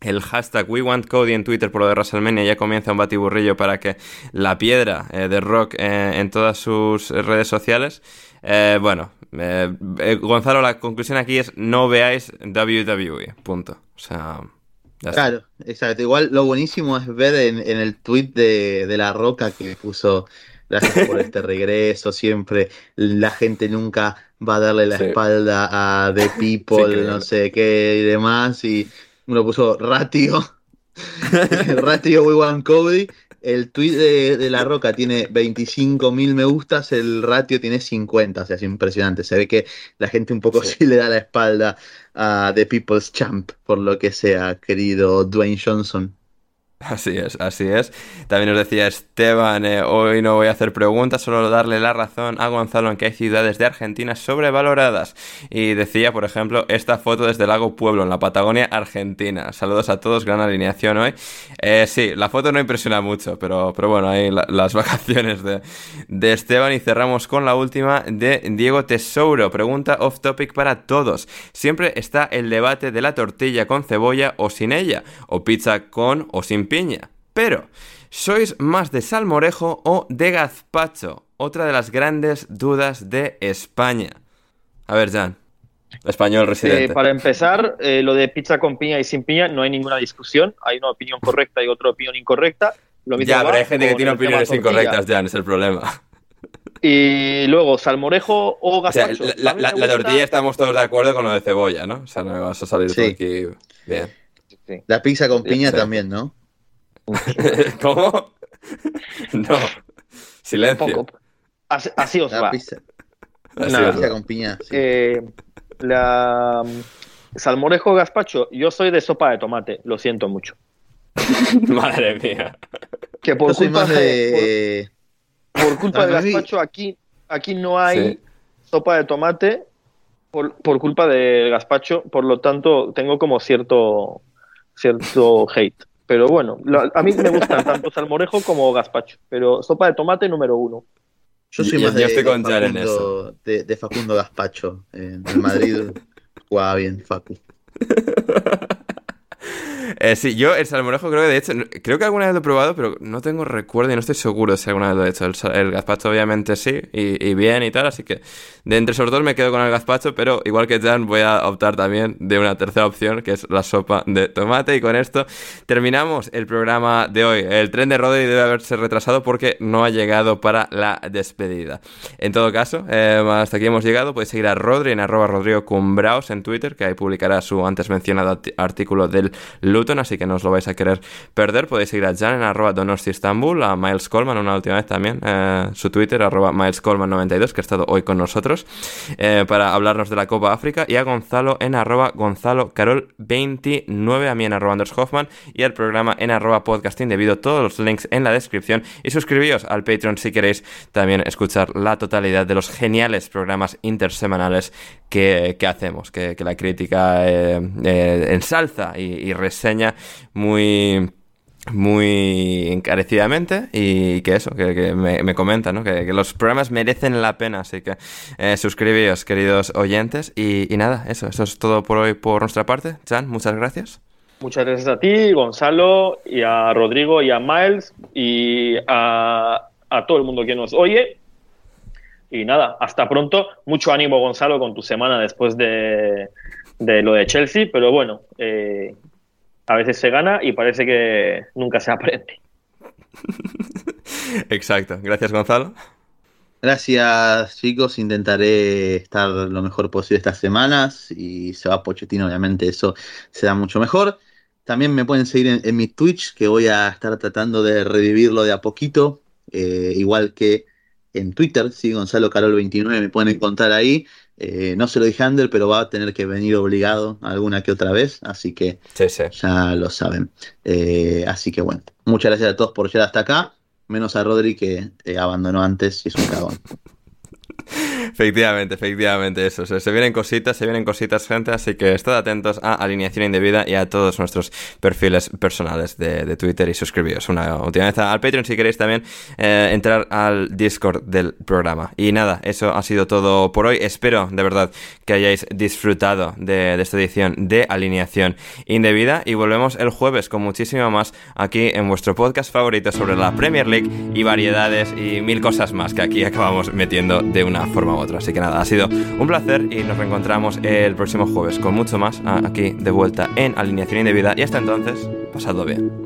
S1: el hashtag WeWantCody en Twitter por lo de WrestleMania ya comienza un batiburrillo para que la piedra eh, de Rock eh, en todas sus redes sociales. Eh, bueno, Gonzalo, la conclusión aquí es no veáis WWE, punto. O sea,
S2: Claro, exacto. Igual lo buenísimo es ver en, el tweet de, de La Roca que puso gracias por este regreso, siempre la gente nunca va a darle la espalda a The People, no sé qué y demás, y uno puso ratio, [LAUGHS] ratio We Want Cody, el tweet de, La Roca tiene 25.000 me gustas, el ratio tiene 50, o sea, es impresionante, se ve que la gente un poco sí, le da la espalda a The People's Champ, por lo que sea, querido Dwayne Johnson.
S1: Así es, así es. También nos decía Esteban, eh, hoy no voy a hacer preguntas, solo darle la razón a Gonzalo en que hay ciudades de Argentina sobrevaloradas. Y decía, por ejemplo, esta foto desde Lago Pueblo, en la Patagonia, Argentina. Saludos a todos, gran alineación hoy. Eh, sí, la foto no impresiona mucho, pero, pero bueno, ahí las [LAUGHS] vacaciones de, de Esteban. Y cerramos con la última de Diego Tesouro. Pregunta off topic para todos. Siempre está el debate de la tortilla con cebolla o sin ella, o pizza con o sin piña. Pero, ¿sois más de salmorejo o de gazpacho? Otra de las grandes dudas de España. A ver, Jan. Español residente.
S4: Eh, para empezar, eh, lo de pizza con piña y sin piña no hay ninguna discusión. Hay una opinión correcta y otra opinión incorrecta.
S1: Lo ya, pero hay gente que tiene opiniones incorrectas, Jan, es el problema.
S4: Y luego, salmorejo o gazpacho.
S1: la, tortilla estamos todos de acuerdo con lo de cebolla, ¿no? O sea, no me vas a salir sí. aquí bien.
S2: La pizza con piña también, ¿no? [LAUGHS]
S1: ¿Cómo? No. Silencio.
S4: Así, os va.
S2: Pizza. La pizza con piña.
S4: Eh, la mm, salmorejo gazpacho, yo soy de sopa de tomate, lo siento mucho. [LAUGHS]
S1: Madre mía.
S4: Que por culpa de, por, culpa del gazpacho aquí, aquí no hay sopa de tomate por, por culpa del gazpacho, por lo tanto tengo como cierto cierto hate. Pero bueno, a mí me gustan [LAUGHS] tanto salmorejo como gazpacho. Pero sopa de tomate número uno.
S2: Yo soy más de, Facundo, de, Facundo Gazpacho. En Madrid [LAUGHS] jugaba bien Facu. [LAUGHS]
S1: Eh, sí, yo el salmorejo creo que de hecho, creo que alguna vez lo he probado, pero no tengo recuerdo y no estoy seguro si alguna vez lo he hecho. El, gazpacho obviamente sí, y, bien y tal, así que de entre esos dos me quedo con el gazpacho, pero igual que Jan voy a optar también de una tercera opción, que es la sopa de tomate. Y con esto terminamos el programa de hoy. El tren de Rodri debe haberse retrasado porque no ha llegado para la despedida. En todo caso, eh, hasta aquí hemos llegado. Podéis seguir a Rodri en arroba Rodrigo en Twitter, que ahí publicará su antes mencionado artículo del Luton, así que no os lo vais a querer perder. Podéis seguir a Jan en arroba Istanbul, a Miles Coleman una última vez también, eh, su Twitter, arroba Miles Coleman 92, que ha estado hoy con nosotros, eh, para hablarnos de la Copa África, y a Gonzalo en arroba Gonzalo Carol 29, a mí en arroba Anders Hoffman, y al programa en arroba podcasting, debido todos los links en la descripción, y suscribíos al Patreon si queréis también escuchar la totalidad de los geniales programas intersemanales que, hacemos, que, la crítica eh, ensalza y, y reseña muy muy encarecidamente y que eso, que, me, comenta, ¿no? Que, los programas merecen la pena, así que eh, queridos oyentes, y, nada, eso, eso es todo por hoy por nuestra parte. Chan, muchas gracias.
S4: Muchas gracias a ti, Gonzalo, y a Rodrigo, y a Miles, y a, a todo el mundo que nos oye. Y nada, hasta pronto. Mucho ánimo, Gonzalo, con tu semana después de, de lo de Chelsea, pero bueno, eh, a veces se gana y parece que nunca se aprende. [LAUGHS]
S1: Exacto. Gracias, Gonzalo.
S2: Gracias, chicos. Intentaré estar lo mejor posible estas semanas. Y se va Pochettino, obviamente, eso será mucho mejor. También me pueden seguir en, mi Twitch, que voy a estar tratando de revivirlo de a poquito. Eh, igual que en Twitter, sí, Gonzalo Carol 29, me pueden encontrar ahí. Eh, no se lo dije a Ander, pero va a tener que venir obligado alguna que otra vez, así que ya lo saben. Eh, así que bueno, muchas gracias a todos por llegar hasta acá, menos a Rodri que eh, abandonó antes y es un cagón. [LAUGHS]
S1: Efectivamente, efectivamente, eso. Se, vienen cositas, se vienen cositas, gente, así que estad atentos a Alineación Indebida y a todos nuestros perfiles personales de, de Twitter y suscribiros una última vez al Patreon si queréis también eh, entrar al Discord del programa. Y nada, eso ha sido todo por hoy. Espero de verdad que hayáis disfrutado de, de esta edición de Alineación Indebida y volvemos el jueves con muchísimo más aquí en vuestro podcast favorito sobre la Premier League y variedades y mil cosas más que aquí acabamos metiendo de una forma u otra. Así que nada, ha sido un placer y nos reencontramos el próximo jueves con mucho más aquí de vuelta en Alineación Indebida y hasta entonces, pasadlo bien.